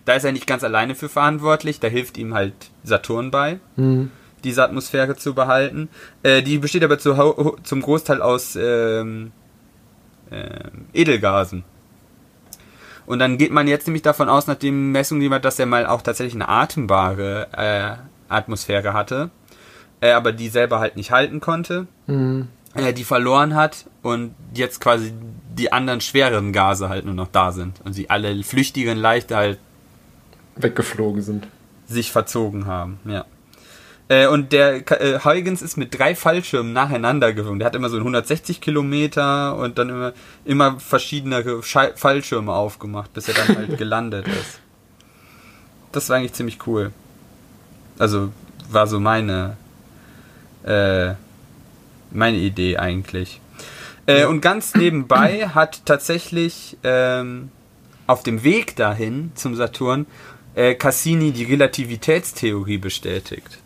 Da ist er nicht ganz alleine für verantwortlich, da hilft ihm halt Saturn bei, Hm. diese Atmosphäre zu behalten. Äh, die besteht aber zu, zum Großteil aus ähm, ähm, Edelgasen. Und dann geht man jetzt nämlich davon aus, nachdem Messungen gemacht, dass er mal auch tatsächlich eine atembare äh, Atmosphäre hatte, äh, aber die selber halt nicht halten konnte Hm. äh, die verloren hat und jetzt quasi die anderen schwereren Gase halt nur noch da sind und sie alle flüchtigen leichter halt Weggeflogen sind. sich verzogen haben, ja. Äh, und der äh, Huygens ist mit drei Fallschirmen nacheinander geflogen. Der hat immer so 160 Kilometer und dann immer, immer verschiedene Schei- Fallschirme aufgemacht, bis er dann halt gelandet ist. Das war eigentlich ziemlich cool. Also war so meine äh, meine Idee eigentlich. Äh, und ganz nebenbei hat tatsächlich ähm, auf dem Weg dahin zum Saturn äh, Cassini die Relativitätstheorie bestätigt.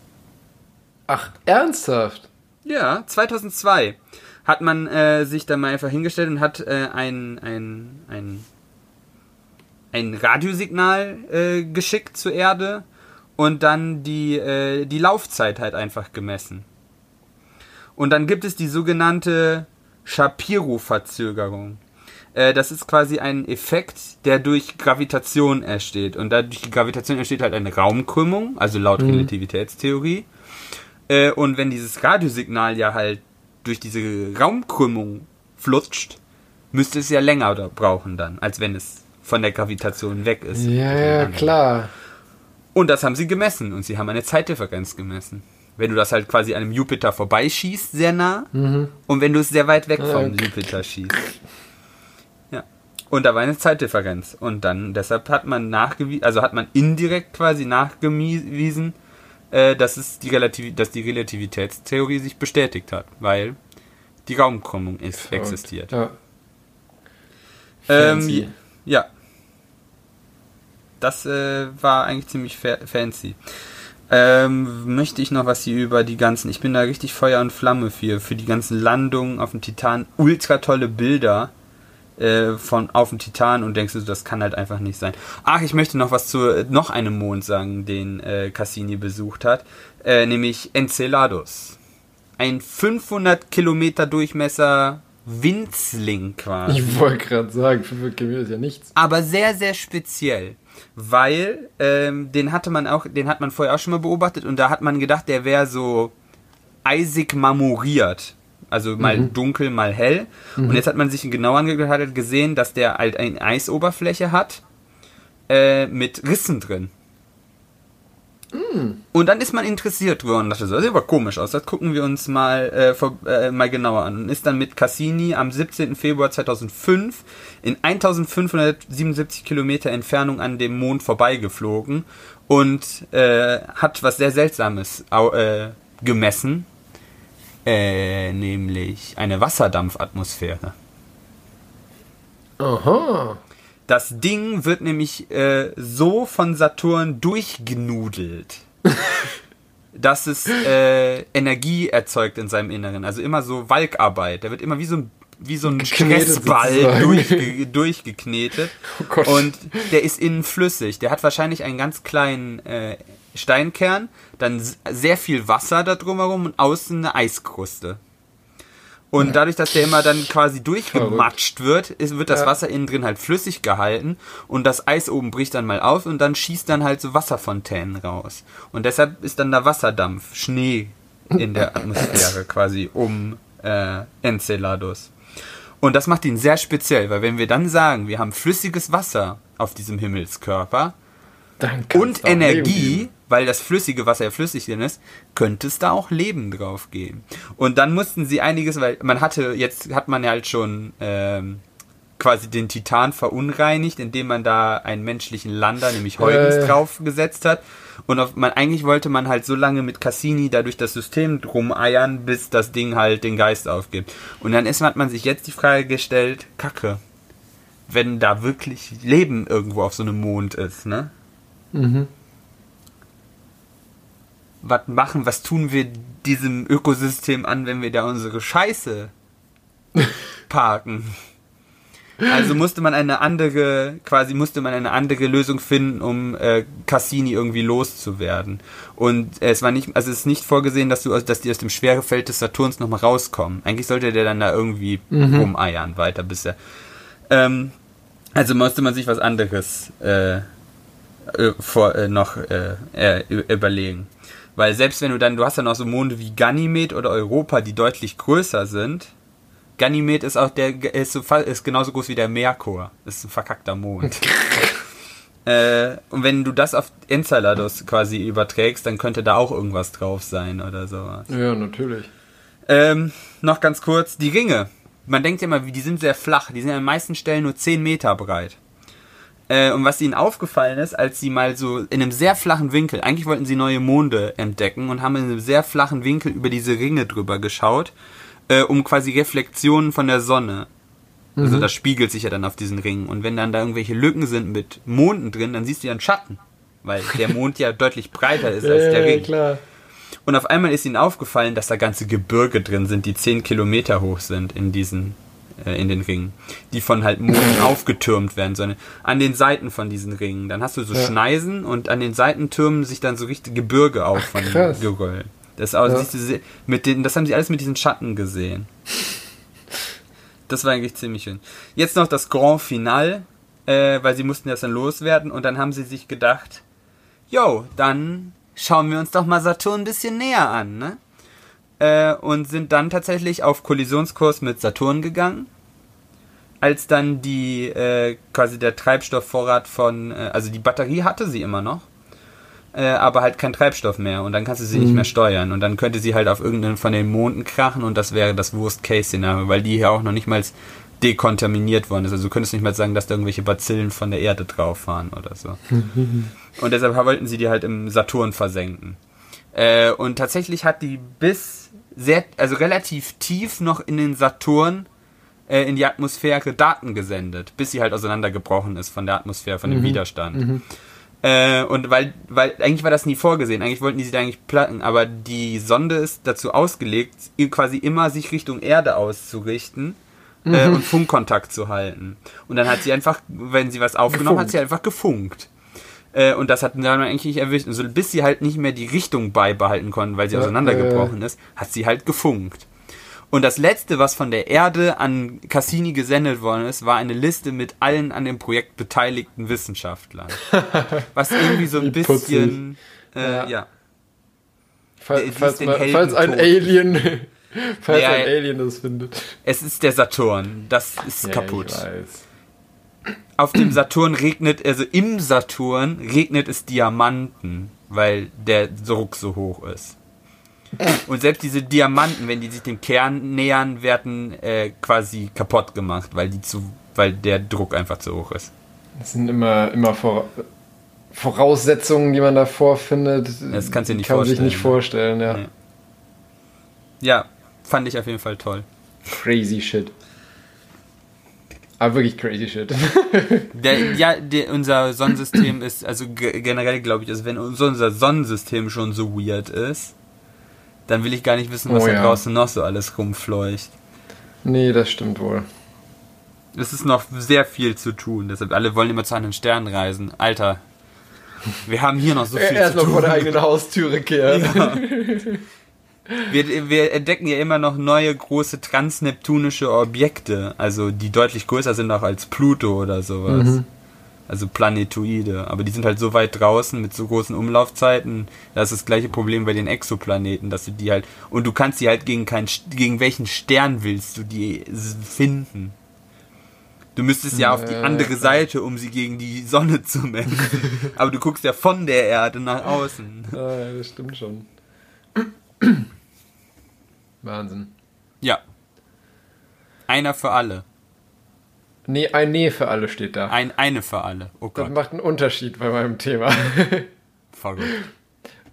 Ach, ernsthaft? Ja, 2002 hat man äh, sich da mal einfach hingestellt und hat äh, ein, ein, ein, ein Radiosignal äh, geschickt zur Erde und dann die, äh, die Laufzeit halt einfach gemessen. Und dann gibt es die sogenannte Shapiro-Verzögerung. Äh, das ist quasi ein Effekt, der durch Gravitation entsteht. Und dadurch die Gravitation entsteht halt eine Raumkrümmung, also laut Relativitätstheorie. Äh, und wenn dieses Radiosignal ja halt durch diese Raumkrümmung flutscht, müsste es ja länger brauchen dann, als wenn es von der Gravitation weg ist. Ja, ja, klar. Und das haben sie gemessen und sie haben eine Zeitdifferenz gemessen. Wenn du das halt quasi an einem Jupiter vorbeischießt, sehr nah, und wenn du es sehr weit weg vom Okay. Jupiter schießt. Ja. Und da war eine Zeitdifferenz. Und dann, deshalb hat man nachgewiesen, also hat man indirekt quasi nachgewiesen, äh, dass, es die Relativ dass die Relativitätstheorie sich bestätigt hat, weil die Raumkrümmung ist, existiert. Ja. Ähm, Fancy. ja. Das äh, war eigentlich ziemlich fa fancy. Ähm, möchte ich noch was hier über die ganzen, ich bin da richtig Feuer und Flamme für, für die ganzen Landungen auf dem Titan, ultra tolle Bilder äh, von auf dem Titan und denkst du, das kann halt einfach nicht sein. Ach, ich möchte noch was zu noch einem Mond sagen, den äh, Cassini besucht hat, äh, nämlich Enceladus. Ein 500 Kilometer Durchmesser Winzling quasi Ich wollte gerade sagen, 5 Kilometer ist ja nichts. aber sehr, sehr speziell. Weil ähm, den hatte man auch, den hat man vorher auch schon mal beobachtet und da hat man gedacht, der wäre so eisig marmoriert. Also mal dunkel, mal hell. Und jetzt hat man sich ihn genau angeguckt, hat gesehen, dass der halt eine Eisoberfläche hat äh, mit Rissen drin. Und dann ist man interessiert geworden dachte so, das sieht aber komisch aus, das gucken wir uns mal, äh, vor, äh, mal genauer an. Und ist dann mit Cassini am 17. Februar 2005 in 1577 Kilometer Entfernung an dem Mond vorbeigeflogen und äh, hat was sehr Seltsames äh, gemessen, äh, nämlich eine Wasserdampfatmosphäre. Aha. Das Ding wird nämlich äh, so von Saturn durchgenudelt, dass es äh, Energie erzeugt in seinem Inneren. Also immer so Walkarbeit. Der wird immer wie so ein, wie so ein Geknetet Stressball durchge durchgeknetet. Oh Gott. Und der ist innen flüssig. Der hat wahrscheinlich einen ganz kleinen äh, Steinkern, dann sehr viel Wasser da drumherum und außen eine Eiskruste. Und dadurch, dass der immer dann quasi durchgematscht wird, ist, wird das. Wasser innen drin halt flüssig gehalten und das Eis oben bricht dann mal auf und dann schießt dann halt so Wasserfontänen raus. Und deshalb ist dann da Wasserdampf, Schnee in der Atmosphäre quasi um äh, Enceladus. Und das macht ihn sehr speziell, weil wenn wir dann sagen, wir haben flüssiges Wasser auf diesem Himmelskörper, und Energie. Weil das flüssige Wasser ja flüssig drin ist, könnte es da auch Leben drauf geben. Und dann mussten sie einiges, weil man hatte, jetzt hat man ja halt schon ähm, quasi den Titan verunreinigt, indem man da einen menschlichen Lander, nämlich Huygens, Äh. draufgesetzt hat. Und auf, man, eigentlich wollte man halt so lange mit Cassini da durch das System drum eiern, bis das Ding halt den Geist aufgibt. Und dann ist, hat man sich jetzt die Frage gestellt, Kacke, wenn da wirklich Leben irgendwo auf so einem Mond ist, ne? Mhm. Was machen, was tun wir diesem Ökosystem an, wenn wir da unsere Scheiße parken? Also musste man eine andere, quasi musste man eine andere Lösung finden, um äh, Cassini irgendwie loszuwerden. Und es war nicht, also es ist nicht vorgesehen, dass du, dass die aus dem Schwerefeld des Saturns nochmal rauskommen. Eigentlich sollte der dann da irgendwie rumeiern weiter, bis er. Ähm, also musste man sich was anderes äh, äh, vor, äh, noch äh, äh, überlegen. Weil selbst wenn du dann, du hast dann auch so Monde wie Ganymed oder Europa, die deutlich größer sind. Ganymed ist auch der, ist, so, ist genauso groß wie der Merkur. Ist ein verkackter Mond. äh, und wenn du das auf Enceladus quasi überträgst, dann könnte da auch irgendwas drauf sein oder sowas. Ja, natürlich. Ähm, noch ganz kurz, die Ringe. Man denkt ja immer, die sind sehr flach. Die sind an den meisten Stellen nur 10 Meter breit. Äh, und was ihnen aufgefallen ist, als sie mal so in einem sehr flachen Winkel, eigentlich wollten sie neue Monde entdecken und haben in einem sehr flachen Winkel über diese Ringe drüber geschaut, äh, um quasi Reflexionen von der Sonne. Also das spiegelt sich ja dann auf diesen Ringen. Und wenn dann da irgendwelche Lücken sind mit Monden drin, dann siehst du ja einen Schatten. Weil der Mond ja deutlich breiter ist als der Ring. klar. Und auf einmal ist ihnen aufgefallen, dass da ganze Gebirge drin sind, die 10 Kilometer hoch sind in diesen, äh, in den Ringen. Die von halt Monden aufgetürmt werden sollen. An den Seiten von diesen Ringen. Dann hast du so Ja. Schneisen und an den Seiten türmen sich dann so richtige Gebirge auf von krass. Geröll. Das, auch, Ja. mit den, das haben sie alles mit diesen Schatten gesehen. Das war eigentlich ziemlich schön. Jetzt noch das Grand Finale, äh, weil sie mussten das dann loswerden und dann haben sie sich gedacht, yo, dann schauen wir uns doch mal Saturn ein bisschen näher an, ne? Äh, und sind dann tatsächlich auf Kollisionskurs mit Saturn gegangen. Als dann die, äh, quasi der Treibstoffvorrat von, äh, also die Batterie hatte sie immer noch, äh, aber halt kein Treibstoff mehr und dann kannst du sie nicht mehr steuern und dann könnte sie halt auf irgendeinen von den Monden krachen und das wäre das Worst-Case-Szenario, weil die ja auch noch nicht mal dekontaminiert worden ist. Also du könntest nicht mal sagen, dass da irgendwelche Bazillen von der Erde drauf waren oder so. Und deshalb wollten sie die halt im Saturn versenken. Äh, und tatsächlich hat die bis sehr, also relativ tief noch in den Saturn äh, in die Atmosphäre Daten gesendet, bis sie halt auseinandergebrochen ist von der Atmosphäre, von dem Widerstand. Äh, und weil, weil eigentlich war das nie vorgesehen, eigentlich wollten die sie da eigentlich platten, aber die Sonde ist dazu ausgelegt, quasi immer sich Richtung Erde auszurichten äh, und Funkkontakt zu halten. Und dann hat sie einfach, wenn sie was aufgenommen hat, Gefunkt. sie einfach gefunkt. Äh, und das hat dann eigentlich erwischt. Und so, bis sie halt nicht mehr die Richtung beibehalten konnten, weil sie Ja, auseinandergebrochen ist, hat sie halt gefunkt. Und das letzte, was von der Erde an Cassini gesendet worden ist, war eine Liste mit allen an dem Projekt beteiligten Wissenschaftlern. Was irgendwie so ein bisschen, äh, Ja. ja. Fall, falls, mal, falls ein. Alien, falls Ja, ein. Alien das findet. Es ist der Saturn. Das ist Ja, kaputt. Ich weiß. Auf dem Saturn regnet, also im Saturn regnet es Diamanten, weil der Druck so hoch ist. Und selbst diese Diamanten, wenn die sich dem Kern nähern, werden äh, quasi kaputt gemacht, weil die zu, weil der Druck einfach zu hoch ist. Das sind immer, immer Vora Voraussetzungen, die man da vorfindet. Das kannst du dir nicht kann man sich vorstellen, nicht ne? vorstellen, ja. Ja. Ja, fand ich auf jeden Fall toll. Crazy shit. Aber wirklich crazy shit. Der, ja, der, unser Sonnensystem ist, also ge- generell glaube ich, also wenn unser Sonnensystem schon so weird ist, dann will ich gar nicht wissen, was Oh da ja. draußen noch so alles rumfleucht. nee, das stimmt wohl. Es ist noch sehr viel zu tun, deshalb alle wollen immer zu anderen Sternen reisen. Alter, wir haben hier noch so viel Erst zu noch tun. vor der eigenen Haustüre kehren. Wir, wir entdecken ja immer noch neue große transneptunische Objekte, also die deutlich größer sind auch als Pluto oder sowas. Mhm. Also Planetoide. Aber die sind halt so weit draußen mit so großen Umlaufzeiten. Das ist das gleiche Problem bei den Exoplaneten, dass du die halt. Und du kannst die halt gegen keinen gegen welchen Stern willst du die finden. Du müsstest ja auf die Ja, andere. Seite, um sie gegen die Sonne zu messen. Aber du guckst ja von der Erde nach außen. Ah, das stimmt schon. Wahnsinn. Ja. Einer für alle. Nee, ein Nee für alle steht da. Ein, eine für alle. Oh Das Gott. macht einen Unterschied bei meinem Thema. Verrückt.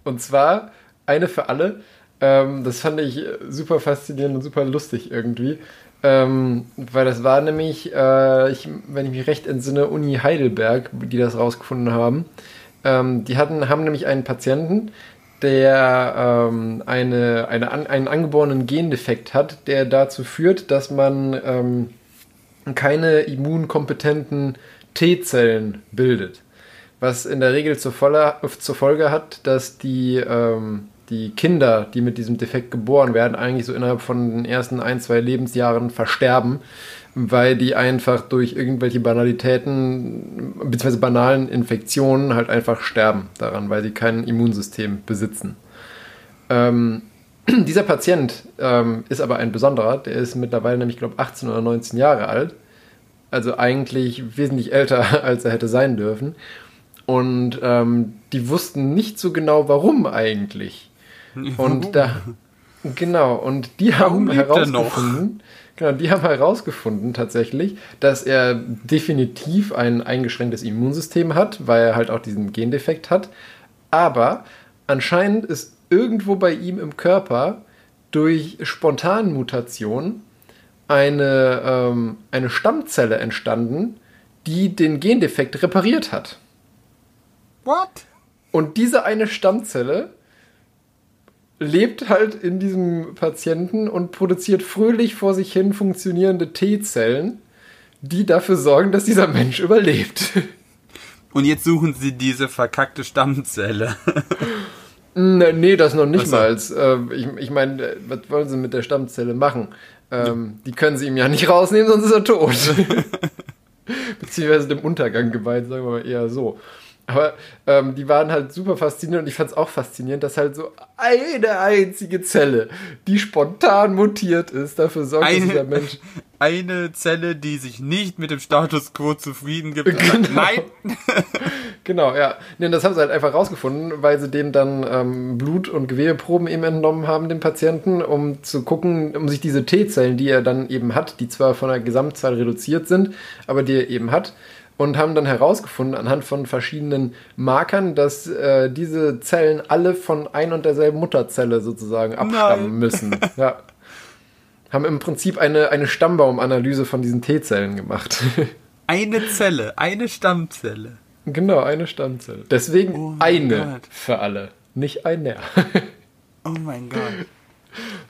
Und zwar eine für alle. Ähm, das fand ich super faszinierend und super lustig irgendwie. Ähm, weil das war nämlich, äh, ich, wenn ich mich recht entsinne, Uni Heidelberg, die das rausgefunden haben. Ähm, die hatten, haben nämlich einen Patienten, der ähm, eine, eine, an, einen angeborenen Gendefekt hat, der dazu führt, dass man ähm, keine immunkompetenten T-Zellen bildet. Was in der Regel zur, Volle, zur Folge hat, dass die, ähm, die Kinder, die mit diesem Defekt geboren werden, eigentlich so innerhalb von den ersten ein, zwei Lebensjahren versterben, weil die einfach durch irgendwelche Banalitäten bzw. banalen Infektionen halt einfach sterben daran, weil sie kein Immunsystem besitzen. Ähm, dieser Patient ähm, ist aber ein besonderer, der ist mittlerweile nämlich, glaube 18 oder 19 Jahre alt. Also eigentlich wesentlich älter, als er hätte sein dürfen. Und ähm, die wussten nicht so genau, warum eigentlich. Und da, genau, und die haben er herausgefunden, genau, die haben herausgefunden tatsächlich, dass er definitiv ein eingeschränktes Immunsystem hat, weil er halt auch diesen Gendefekt hat. Aber anscheinend ist irgendwo bei ihm im Körper durch Spontanmutation eine, ähm, eine Stammzelle entstanden, die den Gendefekt repariert hat. What? Und diese eine Stammzelle lebt halt in diesem Patienten und produziert fröhlich vor sich hin funktionierende T-Zellen, die dafür sorgen, dass dieser Mensch überlebt. Und jetzt suchen sie diese verkackte Stammzelle. Ne, nee, das noch nicht mal. Äh, ich ich meine, äh, was wollen sie mit der Stammzelle machen? Ähm, Die können sie ihm ja nicht rausnehmen, sonst ist er tot. Beziehungsweise dem Untergang geweiht, sagen wir mal eher so. Aber ähm, die waren halt super faszinierend und ich fand es auch faszinierend, dass halt so eine einzige Zelle, die spontan mutiert ist, dafür sorgt, dass dieser Eine, Mensch eine Zelle, die sich nicht mit dem Status quo zufrieden gibt. Genau. Nein! Genau, ja. Nee, das haben sie halt einfach rausgefunden, weil sie dem dann ähm, Blut- und Gewebeproben eben entnommen haben, dem Patienten, um zu gucken, um sich diese T-Zellen, die er dann eben hat, die zwar von der Gesamtzahl reduziert sind, aber die er eben hat, und haben dann herausgefunden anhand von verschiedenen Markern, dass äh, diese Zellen alle von ein und derselben Mutterzelle sozusagen abstammen Nein. müssen. Ja. Haben im Prinzip eine, eine Stammbaumanalyse von diesen T-Zellen gemacht. Eine Zelle, eine Stammzelle. Genau, eine Stammzelle. Deswegen Oh eine Gott. für alle, nicht einer. Oh mein Gott.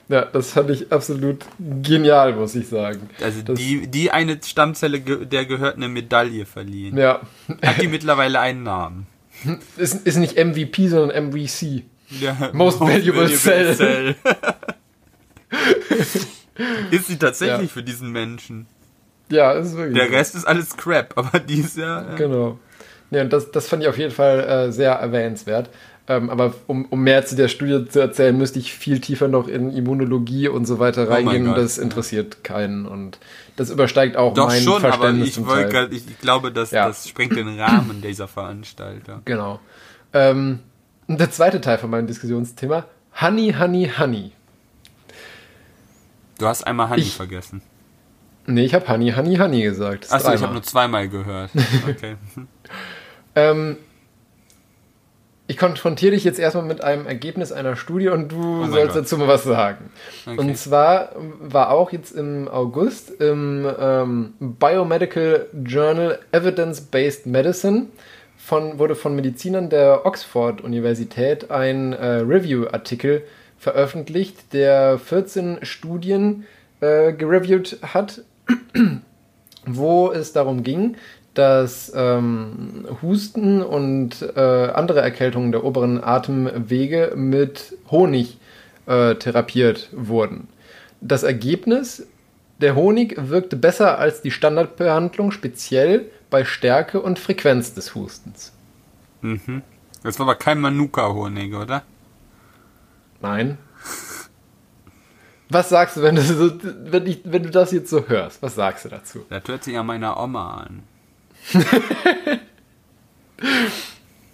ja, das fand ich absolut genial, muss ich sagen. Also Das- die, die eine Stammzelle, der gehört eine Medaille verliehen. Ja, Hat die mittlerweile einen Namen? ist, ist nicht MVP, sondern MVC. Ja, Most valuable cell. cell. ist sie tatsächlich Ja. für diesen Menschen. Ja, ist wirklich. Der. Rest ist alles Crap, aber die ist ja. äh, Genau. Ja, und das, das fand ich auf jeden Fall äh, sehr erwähnenswert. Ähm, aber um, um mehr zu der Studie zu erzählen, müsste ich viel tiefer noch in Immunologie und so weiter Oh reingehen. Gott, das interessiert keinen und das übersteigt auch Doch mein schon, aber Verständnis ich, wollte Teil. grad, ich, ich glaube, dass Ja. das sprengt den Rahmen dieser Veranstalter. Genau. Ähm, der zweite Teil von meinem Diskussionsthema: Honey, Honey, Honey. Du hast einmal Honey Ich- vergessen. Nee, ich habe Honey, Honey, Honey gesagt. Das Achso, ich habe nur zweimal gehört. Okay. Ähm, ich konfrontiere dich jetzt erstmal mit einem Ergebnis einer Studie und du mein sollst dazu mal was sagen. Okay. Und zwar war auch jetzt im August im ähm, Biomedical Journal Evidence-Based Medicine von, wurde von Medizinern der Oxford-Universität ein äh, Review-Artikel veröffentlicht, der 14 Studien äh, gereviewt hat, wo es darum ging, dass ähm, Husten und äh, andere Erkältungen der oberen Atemwege mit Honig äh, therapiert wurden. Das Ergebnis, der Honig wirkte besser als die Standardbehandlung, speziell bei Stärke und Frequenz des Hustens. Mhm. Das war aber kein Manuka-Honig, oder? Nein. Was sagst du, wenn du, so, wenn, ich, wenn du das jetzt so hörst? Was sagst du dazu? Das hört sich an meiner Oma an.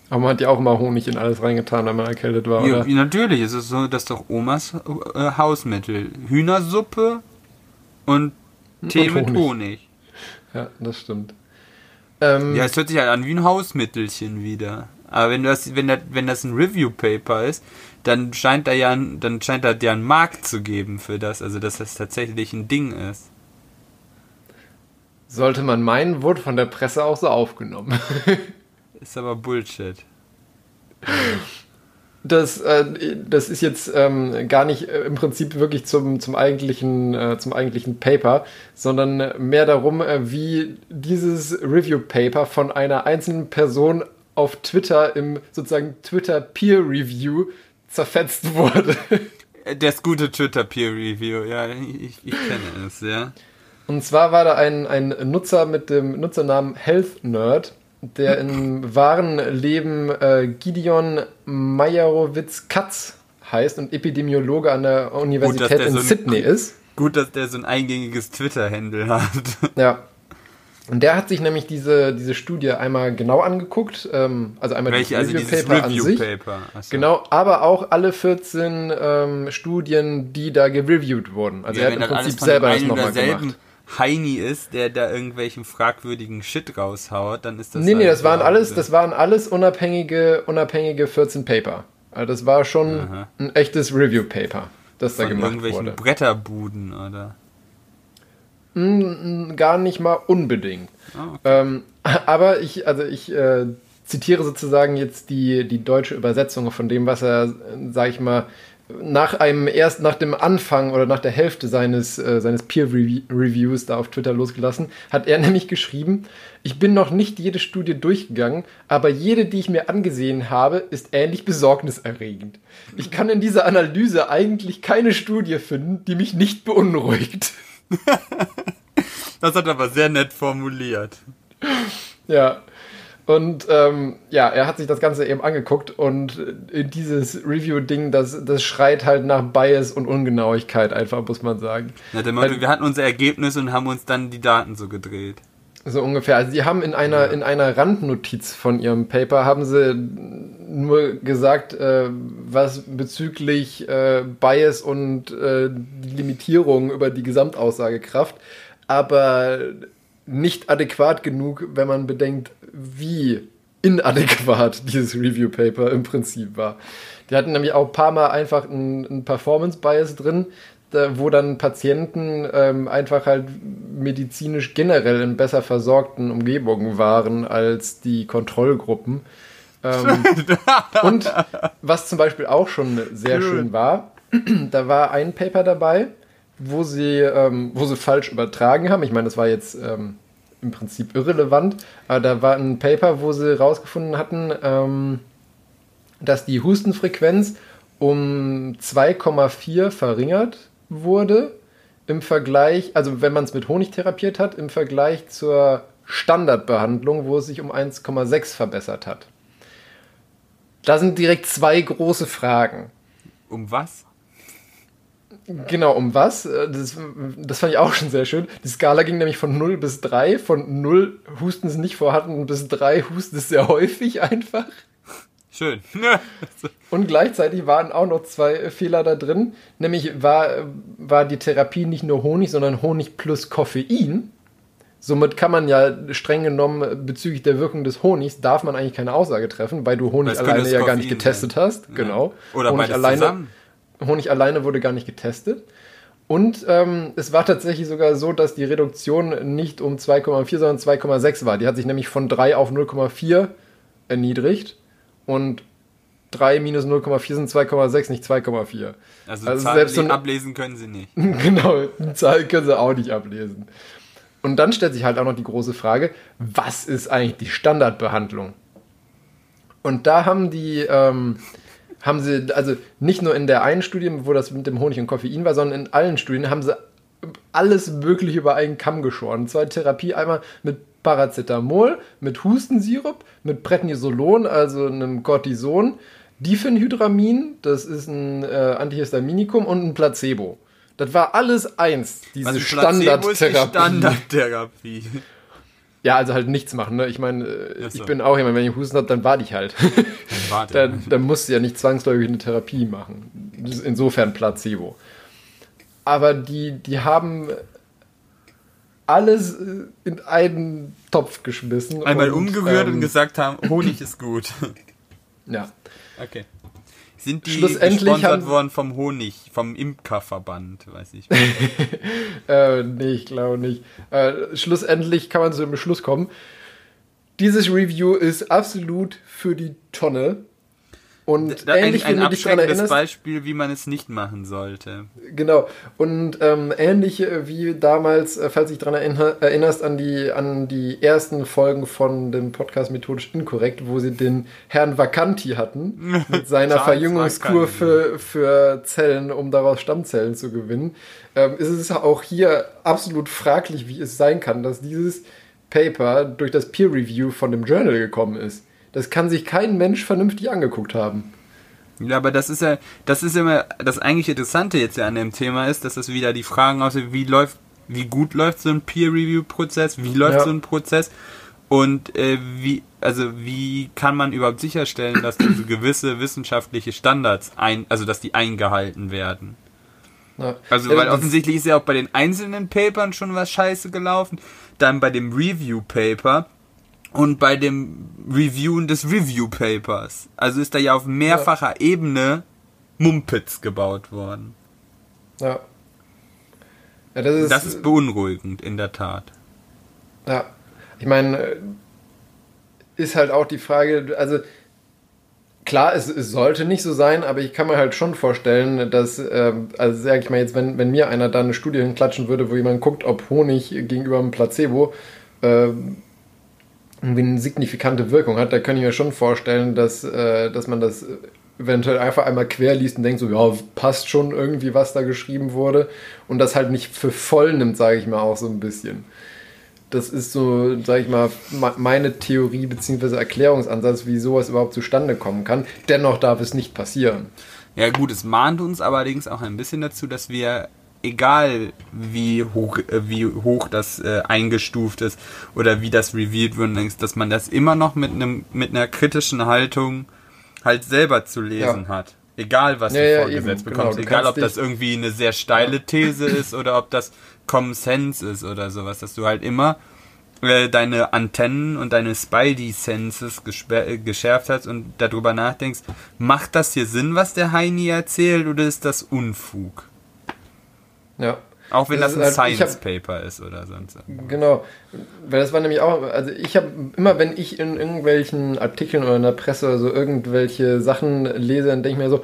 Aber man hat ja auch mal Honig in alles reingetan, wenn man erkältet war, Ja, oder? natürlich, es ist so, das ist doch Omas äh, Hausmittel. Hühnersuppe und Tee mit Honig. Honig. Ja, das stimmt. Ähm, Ja, es hört sich halt an wie ein Hausmittelchen wieder. Aber wenn das, wenn das, wenn das ein Review-Paper ist, dann scheint da ja, ein- dann scheint da ja einen Markt zu geben für das, also dass das tatsächlich ein Ding ist. Sollte man meinen, wurde von der Presse auch so aufgenommen. Ist aber Bullshit. Das, äh, das ist jetzt ähm, gar nicht äh, im Prinzip wirklich zum, zum, eigentlichen, äh, zum eigentlichen Paper, sondern mehr darum, äh, wie dieses Review-Paper von einer einzelnen Person auf Twitter im sozusagen Twitter Peer Review zerfetzt wurde. Äh, Das gute Twitter Peer Review, ja, ich, ich kenne es, ja. Und zwar war da ein, ein Nutzer mit dem Nutzernamen Health Nerd, der im wahren Leben äh, Gideon Meyerowitz-Katz heißt und Epidemiologe an der Universität der in so ein- Sydney ist. Gut, dass der so ein eingängiges Twitter-Handle hat. Ja. Und der hat sich nämlich diese, diese Studie einmal genau angeguckt, ähm, also einmal Welche, also dieses Review-Paper an sich. Review-Paper. Achso. Genau, aber auch alle 14 ähm, Studien, die da gereviewt wurden. Also Ja, er hat das im alles Prinzip selber das nochmal gemacht. Heini ist, der da irgendwelchen fragwürdigen Shit raushaut, dann ist das Nee, nee, halt das waren alles, das waren alles unabhängige, unabhängige 14 Paper. Also das war schon Aha. ein echtes Review-Paper, das da von gemacht irgendwelchen wurde. Bretterbuden, oder? Mm, Gar nicht mal unbedingt. Ah, okay. Ähm, aber ich, also ich äh, zitiere sozusagen jetzt die, die deutsche Übersetzung von dem, was er, äh, sag ich mal, nach einem erst nach dem Anfang oder nach der Hälfte seines, äh, seines Peer-Reviews da auf Twitter losgelassen, hat er nämlich geschrieben, ich bin noch nicht jede Studie durchgegangen, aber jede, die ich mir angesehen habe, ist ähnlich besorgniserregend. Ich kann in dieser Analyse eigentlich keine Studie finden, die mich nicht beunruhigt. Das hat er aber sehr nett formuliert. Ja. Und ähm, ja, er hat sich das Ganze eben angeguckt und dieses Review-Ding, das, das schreit halt nach Bias und Ungenauigkeit einfach, muss man sagen. Na, der Motto, Weil- wir hatten unser Ergebnis und haben uns dann die Daten so gedreht. So ungefähr. Also sie haben in einer, in einer Randnotiz von ihrem Paper, haben sie nur gesagt, äh, was bezüglich äh, Bias und äh, Limitierung über die Gesamtaussagekraft, aber nicht adäquat genug, wenn man bedenkt, wie inadäquat dieses Review-Paper im Prinzip war. Die hatten nämlich auch ein paar Mal einfach einen, einen Performance-Bias drin, wo dann Patienten ähm, einfach halt medizinisch generell in besser versorgten Umgebungen waren als die Kontrollgruppen. Ähm, und was zum Beispiel auch schon sehr schön war, da war ein Paper dabei, wo sie, ähm, wo sie falsch übertragen haben. Ich meine, das war jetzt ähm, im Prinzip irrelevant, aber da war ein Paper, wo sie rausgefunden hatten, ähm, dass die Hustenfrequenz um 2,4 verringert wurde im Vergleich, also wenn man es mit Honig therapiert hat, im Vergleich zur Standardbehandlung, wo es sich um 1,6 verbessert hat. Da sind direkt zwei große Fragen. Um was? Genau, um was? Äh, Das, das fand ich auch schon sehr schön. Die Skala ging nämlich von 0 bis 3. Von 0 Husten ist nicht vorhanden bis 3 Husten ist sehr häufig einfach. Schön. Und gleichzeitig waren auch noch zwei Fehler da drin. Nämlich war, war die Therapie nicht nur Honig, sondern Honig plus Koffein. Somit kann man ja streng genommen bezüglich der Wirkung des Honigs darf man eigentlich keine Aussage treffen, weil du Honig alleine ja gar nicht getestet sein. hast. Ja. Genau. Oder Honig alleine, zusammen. Honig alleine wurde gar nicht getestet. Und ähm, es war tatsächlich sogar so, dass die Reduktion nicht um 2,4, sondern 2,6 war. Die hat sich nämlich von 3 auf 0,4 erniedrigt. Und 3 minus 0,4 sind 2,6, nicht 2,4. Also, Also Zahlen, selbst so ablesen können sie nicht. genau, die Zahl können sie auch nicht ablesen. Und dann stellt sich halt auch noch die große Frage, was ist eigentlich die Standardbehandlung? Und da haben die, ähm, haben sie, also nicht nur in der einen Studie, wo das mit dem Honig und Koffein war, sondern in allen Studien haben sie alles Mögliche über einen Kamm geschoren. Zwar Therapie einmal mit Paracetamol, mit Hustensirup, mit Prednisolon, also einem Cortison, Diphenhydramin, das ist ein äh, Antihistaminikum und ein Placebo. Das war alles eins, diese Also Standardtherapie. Standardtherapie. Ja, also halt nichts machen. Ne? Ich meine, äh, so. ich bin auch jemand, wenn ich Husten habe, dann warte ich halt. Warte. dann, dann musst du ja nicht zwangsläufig eine Therapie machen. Insofern Placebo. Aber die, die haben alles äh, in einen Topf geschmissen. Einmal und, umgerührt ähm, und gesagt haben, Honig ist gut. Ja. Okay. Sind die Schlussendlich gesponsert worden vom Honig, vom Imkerverband, weiß ich. Äh, nee, ich glaube nicht. Äh, schlussendlich kann man zu dem Beschluss kommen. Dieses Review ist absolut für die Tonne. Und Da- ähnlich ein, wie du dich daran abschreckendes erinnerst, Beispiel, wie man es nicht machen sollte. Genau. Und ähm, ähnlich äh, wie damals, äh, falls du dich daran erinner erinnerst, an die, an die ersten Folgen von dem Podcast Methodisch Inkorrekt, wo sie den Herrn Vacanti hatten, mit seiner Verjüngungskur für, für Zellen, um daraus Stammzellen zu gewinnen, ähm, ist es auch hier absolut fraglich, wie es sein kann, dass dieses Paper durch das Peer Review von dem Journal gekommen ist. Das kann sich kein Mensch vernünftig angeguckt haben. Ja, aber das ist ja, das ist immer, das eigentlich Interessante jetzt ja an dem Thema ist, dass das wieder die Fragen aussieht, wie läuft, wie gut läuft so ein Peer-Review-Prozess, wie läuft Ja. so ein Prozess und äh, wie, also wie kann man überhaupt sicherstellen, dass diese gewisse wissenschaftliche Standards ein, also dass die eingehalten werden. Ja. Also, weil offensichtlich ist ja auch bei den einzelnen Papern schon was scheiße gelaufen, dann bei dem Review-Paper und bei dem Reviewen des Review-Papers. Also ist da ja auf mehrfacher Ebene Mumpitz gebaut worden. Ja. Ja, das ist, Das ist beunruhigend, in der Tat. ja. Ich meine, äh, ist halt auch die Frage, also klar, es, es sollte nicht so sein, aber ich kann mir halt schon vorstellen, dass, ähm, also sag ich mal jetzt, wenn, wenn mir einer da eine Studie hinklatschen würde, wo jemand guckt, ob Honig gegenüber einem Placebo ähm, irgendwie eine signifikante Wirkung hat, da kann ich mir schon vorstellen, dass, äh, dass man das eventuell einfach einmal quer liest und denkt so, ja, passt schon irgendwie, was da geschrieben wurde und das halt nicht für voll nimmt, sage ich mal auch so ein bisschen. Das ist so, sage ich mal, me- meine Theorie bzw. Erklärungsansatz, wie sowas überhaupt zustande kommen kann. Dennoch darf es nicht passieren. Ja gut, es mahnt uns allerdings auch ein bisschen dazu, dass wir, egal wie hoch, äh, wie hoch das äh, eingestuft ist oder wie das reviewed wird, dass man das immer noch mit einem mit einer kritischen Haltung halt selber zu lesen Ja. hat. Egal, was Ja, du ja, vorgesetzt eben, bekommst. genau. Egal, ob das irgendwie eine sehr steile These ist oder ob das Common Sense ist oder sowas. Dass du halt immer äh, deine Antennen und deine Spidey-Senses gesper- äh, geschärft hast und darüber nachdenkst, macht das hier Sinn, was der Heini erzählt, oder ist das Unfug? Ja. Auch wenn das, Das ein halt- ich hab- Science-Paper ist oder sonst. Genau, weil das war nämlich auch, also ich habe immer, wenn ich in irgendwelchen Artikeln oder in der Presse oder so irgendwelche Sachen lese, dann denke ich mir so,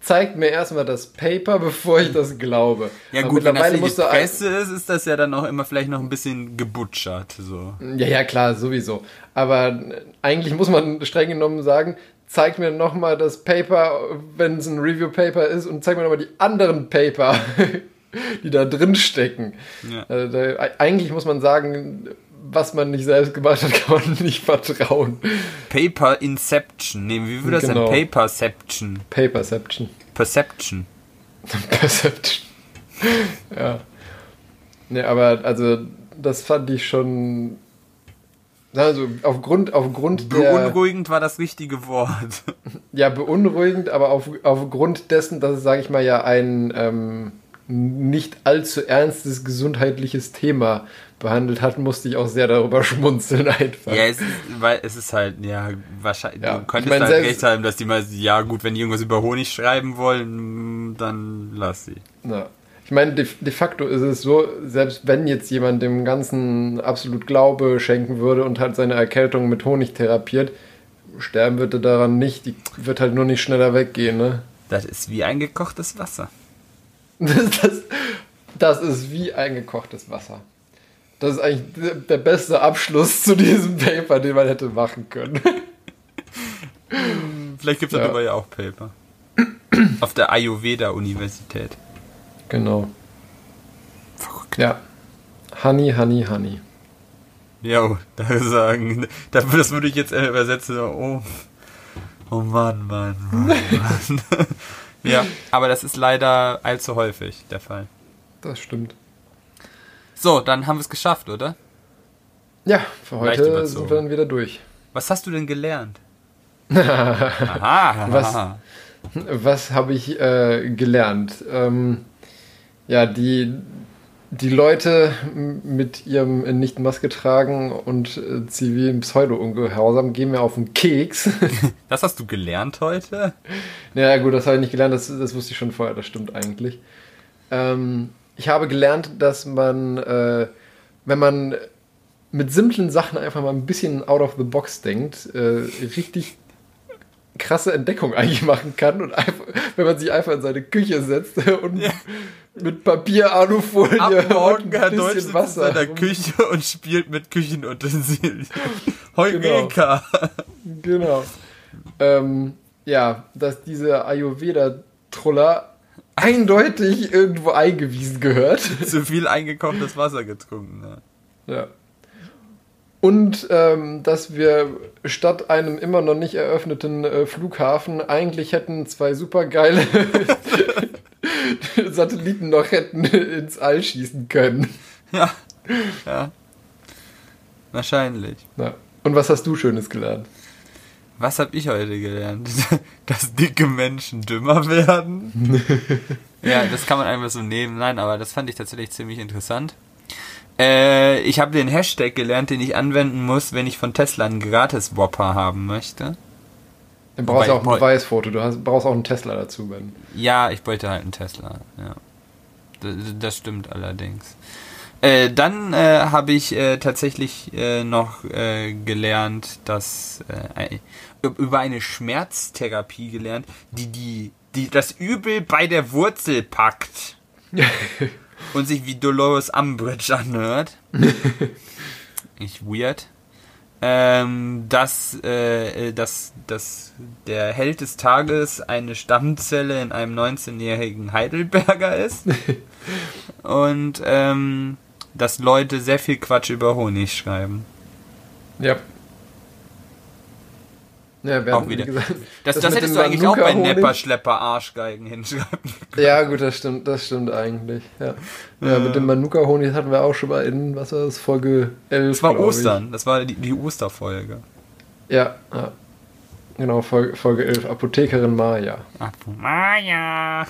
zeigt mir erstmal das Paper, bevor ich das glaube. Ja Aber gut, wenn das mittlerweile die Presse ist, ist das ja dann auch immer vielleicht noch ein bisschen gebutschert. So. Ja, ja, klar, sowieso. Aber eigentlich muss man streng genommen sagen, zeig mir nochmal das Paper, wenn es ein Review-Paper ist, und zeig mir nochmal die anderen Paper, die da drin stecken. Ja. Also da, eigentlich muss man sagen, was man nicht selbst gemacht hat, kann man nicht vertrauen. Paper Inception. Nee, wie würde das Genau. denn? Paperception. Paperception. Perception. Perception. ja. Ne, aber also das fand ich schon. Also aufgrund, aufgrund der. Beunruhigend war das richtige Wort. Ja, beunruhigend, aber auf, aufgrund dessen, dass es, sage ich mal, ja ein ähm, nicht allzu ernstes gesundheitliches Thema behandelt hat, musste ich auch sehr darüber schmunzeln einfach. Ja, es ist, weil es ist halt, ja, wahrscheinlich, Ja, du könntest ich mein, halt recht haben, dass die mal, ja gut, wenn die irgendwas über Honig schreiben wollen, dann lass sie. Ja. Ich meine, de, de facto ist es so, selbst wenn jetzt jemand dem Ganzen absolut Glaube schenken würde und halt seine Erkältung mit Honig therapiert, sterben wird er daran nicht. Die wird halt nur nicht schneller weggehen, ne? Das ist wie eingekochtes Wasser. Das, das, das ist wie eingekochtes Wasser. Das ist eigentlich der- beste Abschluss zu diesem Paper, den man hätte machen können. Vielleicht gibt es Ja. darüber ja auch Paper. Auf der Ayurveda-Universität. Genau. Verrückt. Ja. Honey, honey, honey. Jo, da sagen, da- das würde ich jetzt äh, übersetzen. Oh, oh Mann, Mann, Mann, Mann. Ja, aber das ist leider allzu häufig der Fall. Das stimmt. So, dann haben wir es geschafft, oder? Ja, für heute sind wir dann wieder durch. Was hast du denn gelernt? Aha. Was? Was habe ich äh, gelernt? Ähm, ja, die, die Leute mit ihrem Nicht-Maske tragen und äh, zivilen Pseudo-Ungehorsam gehen mir auf den Keks. Das hast du gelernt heute? Ja, gut, das habe ich nicht gelernt, das, das wusste ich schon vorher, das stimmt eigentlich. Ähm, ich habe gelernt, dass man, äh, wenn man mit simplen Sachen einfach mal ein bisschen out of the box denkt, äh, richtig krasse Entdeckung eigentlich machen kann und einfach, wenn man sich einfach in seine Küche setzt und Ja. Mit Papier, Alufolie Ab und morgen ein Herr Deutsch bisschen sitzt in Wasser. seiner Küche und spielt mit Küchenutensilien. Heureka! Genau. Ähm, ja, dass diese Ayurveda-Truller eindeutig irgendwo eingewiesen gehört. Zu viel eingekochtes Wasser getrunken. Ja. Ja. Und ähm, dass wir statt einem immer noch nicht eröffneten äh, Flughafen eigentlich hätten zwei supergeile Satelliten noch hätten ins All schießen können. Ja. ja. Wahrscheinlich. Ja. Und was hast du Schönes gelernt? Was habe ich heute gelernt? Dass dicke Menschen dümmer werden. ja, das kann man einfach so nehmen. Nein, aber das fand ich tatsächlich ziemlich interessant. Äh, ich habe den Hashtag gelernt, den ich anwenden muss, wenn ich von Tesla einen Gratis-Whopper haben möchte. Du brauchst Wobei- auch ein Beweisfoto, du hast, brauchst auch einen Tesla dazu, Ben. Ja, ich wollte halt einen Tesla. Ja. Das, das stimmt allerdings. Äh, dann äh, habe ich äh, tatsächlich äh, noch äh, gelernt, dass äh, über eine Schmerztherapie gelernt, die, die, die das Übel bei der Wurzel packt und sich wie Dolores Umbridge anhört. ich weird. Ähm, dass, äh, äh, dass, dass der Held des Tages eine Stammzelle in einem 19-jährigen Heidelberger ist. Und ähm, dass Leute sehr viel Quatsch über Honig schreiben. Ja. Ja, wir Auch wieder. gesagt, Das, das das, hättest du eigentlich auch bei Nepper, Schlepper, Arschgeigen hinschreiben. Ja, gut, das stimmt, das stimmt eigentlich. Ja, ja mit dem Manuka-Honig hatten wir auch schon mal in, was war das, Folge 11. Das war glaub ich. Ostern, das war die, die Osterfolge. Ja, ja. Genau, Folge, Folge 11, Apothekerin Maya. Ach, Maja.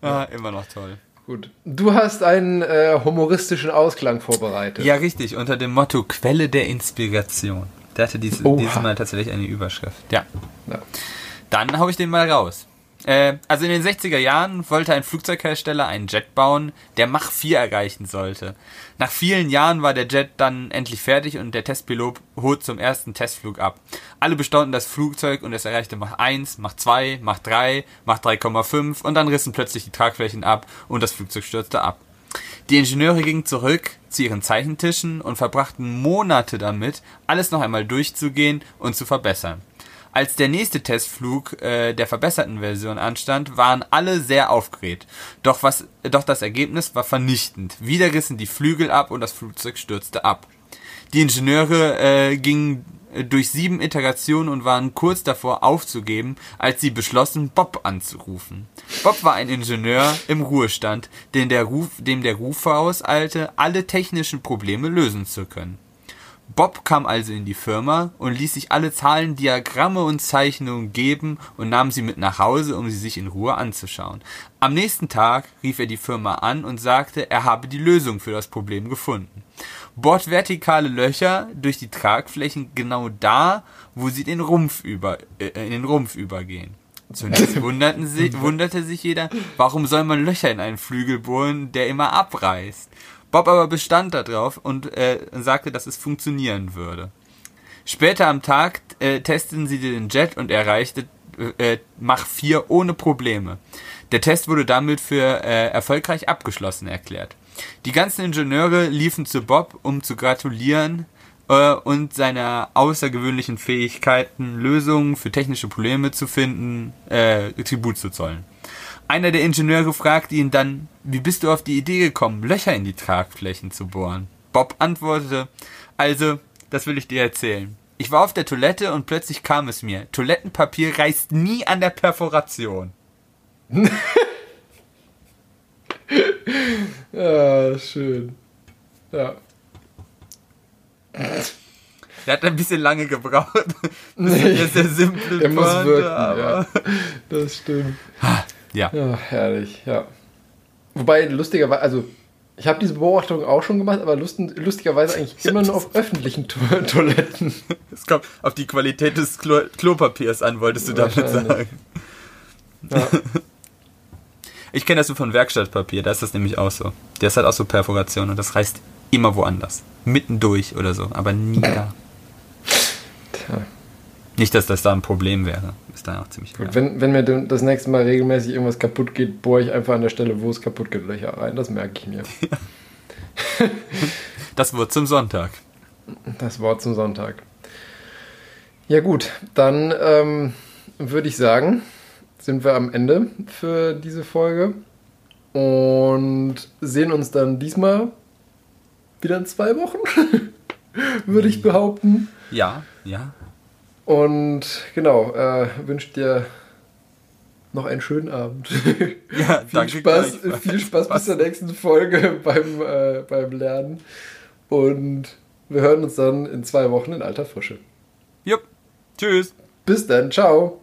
ah, immer noch toll. Gut. Du hast einen äh, humoristischen Ausklang vorbereitet. Ja, richtig, unter dem Motto Quelle der Inspiration. Der hatte dies, Oha. dieses Mal tatsächlich eine Überschrift. Ja. Ja. Dann hau ich den mal raus. Äh, also in den 60er Jahren wollte ein Flugzeughersteller einen Jet bauen, der Mach 4 erreichen sollte. Nach vielen Jahren war der Jet dann endlich fertig und der Testpilot holt zum ersten Testflug ab. Alle bestaunten das Flugzeug und es erreichte Mach 1, Mach 2, Mach 3, Mach 3,5 und dann rissen plötzlich die Tragflächen ab und das Flugzeug stürzte ab. Die Ingenieure gingen zurück zu ihren Zeichentischen und verbrachten Monate damit, alles noch einmal durchzugehen und zu verbessern. Als der nächste Testflug äh, der verbesserten Version anstand, waren alle sehr aufgeregt. Doch, was, doch das Ergebnis war vernichtend. Wieder rissen die Flügel ab und das Flugzeug stürzte ab. Die Ingenieure äh, gingen durch sieben Iterationen und waren kurz davor aufzugeben, als sie beschlossen, Bob anzurufen. Bob war ein Ingenieur im Ruhestand, den der Ruf, dem der Ruf vorauseilte, alle technischen Probleme lösen zu können. Bob kam also in die Firma und ließ sich alle Zahlen, Diagramme und Zeichnungen geben und nahm sie mit nach Hause, um sie sich in Ruhe anzuschauen. Am nächsten Tag rief er die Firma an und sagte, er habe die Lösung für das Problem gefunden. Bohrt vertikale Löcher durch die Tragflächen genau da, wo sie den Rumpf über, äh, in den Rumpf übergehen. Zunächst wunderten sie, wunderte sich jeder, warum soll man Löcher in einen Flügel bohren, der immer abreißt. Bob aber bestand darauf und äh, sagte, dass es funktionieren würde. Später am Tag äh, testeten sie den Jet und erreichte äh, Mach 4 ohne Probleme. Der Test wurde damit für äh, erfolgreich abgeschlossen erklärt. Die ganzen Ingenieure liefen zu Bob, um zu gratulieren äh, und seiner außergewöhnlichen Fähigkeiten, Lösungen für technische Probleme zu finden, äh, Tribut zu zollen. Einer der Ingenieure fragte ihn dann, wie bist du auf die Idee gekommen, Löcher in die Tragflächen zu bohren? Bob antwortete, also, das will ich dir erzählen. Ich war auf der Toilette und plötzlich kam es mir. Toilettenpapier reißt nie an der Perforation. ist schön. Ja. Der hat ein bisschen lange gebraucht. Das Nee. ist eine sehr simple Er muss Pointe, wirken, aber- ja. Das stimmt. Ja. Ja, herrlich, ja. Wobei, lustigerweise, also, ich habe diese Beobachtung auch schon gemacht, aber lust, lustigerweise eigentlich immer nur auf öffentlichen to Toiletten. Es kommt auf die Qualität des Klo Klopapiers an, wolltest du damit sagen. Ja. Ich kenne das nur von Werkstattpapier, da ist das nämlich auch so. Der ist halt auch so Perforation und das reißt immer woanders. Mittendurch oder so, aber nie da. Tja. Nicht, dass das da ein Problem wäre. Ist da auch ziemlich Gut, klar. wenn, wenn mir das nächste Mal regelmäßig irgendwas kaputt geht, bohre ich einfach an der Stelle, wo es kaputt geht, Löcher rein. Das merke ich mir. Das wird zum Sonntag. Das Wort zum Sonntag. Ja gut, dann ähm, würde ich sagen, sind wir am Ende für diese Folge und sehen uns dann diesmal wieder in zwei Wochen, würde ich behaupten. Ja, ja. Und genau, äh, wünsche dir noch einen schönen Abend. Ja, viel, danke Spaß, viel Spaß bis zur nächsten Folge beim, äh, beim Lernen. Und wir hören uns dann in zwei Wochen in alter Frische. Jupp. Tschüss. Bis dann, ciao.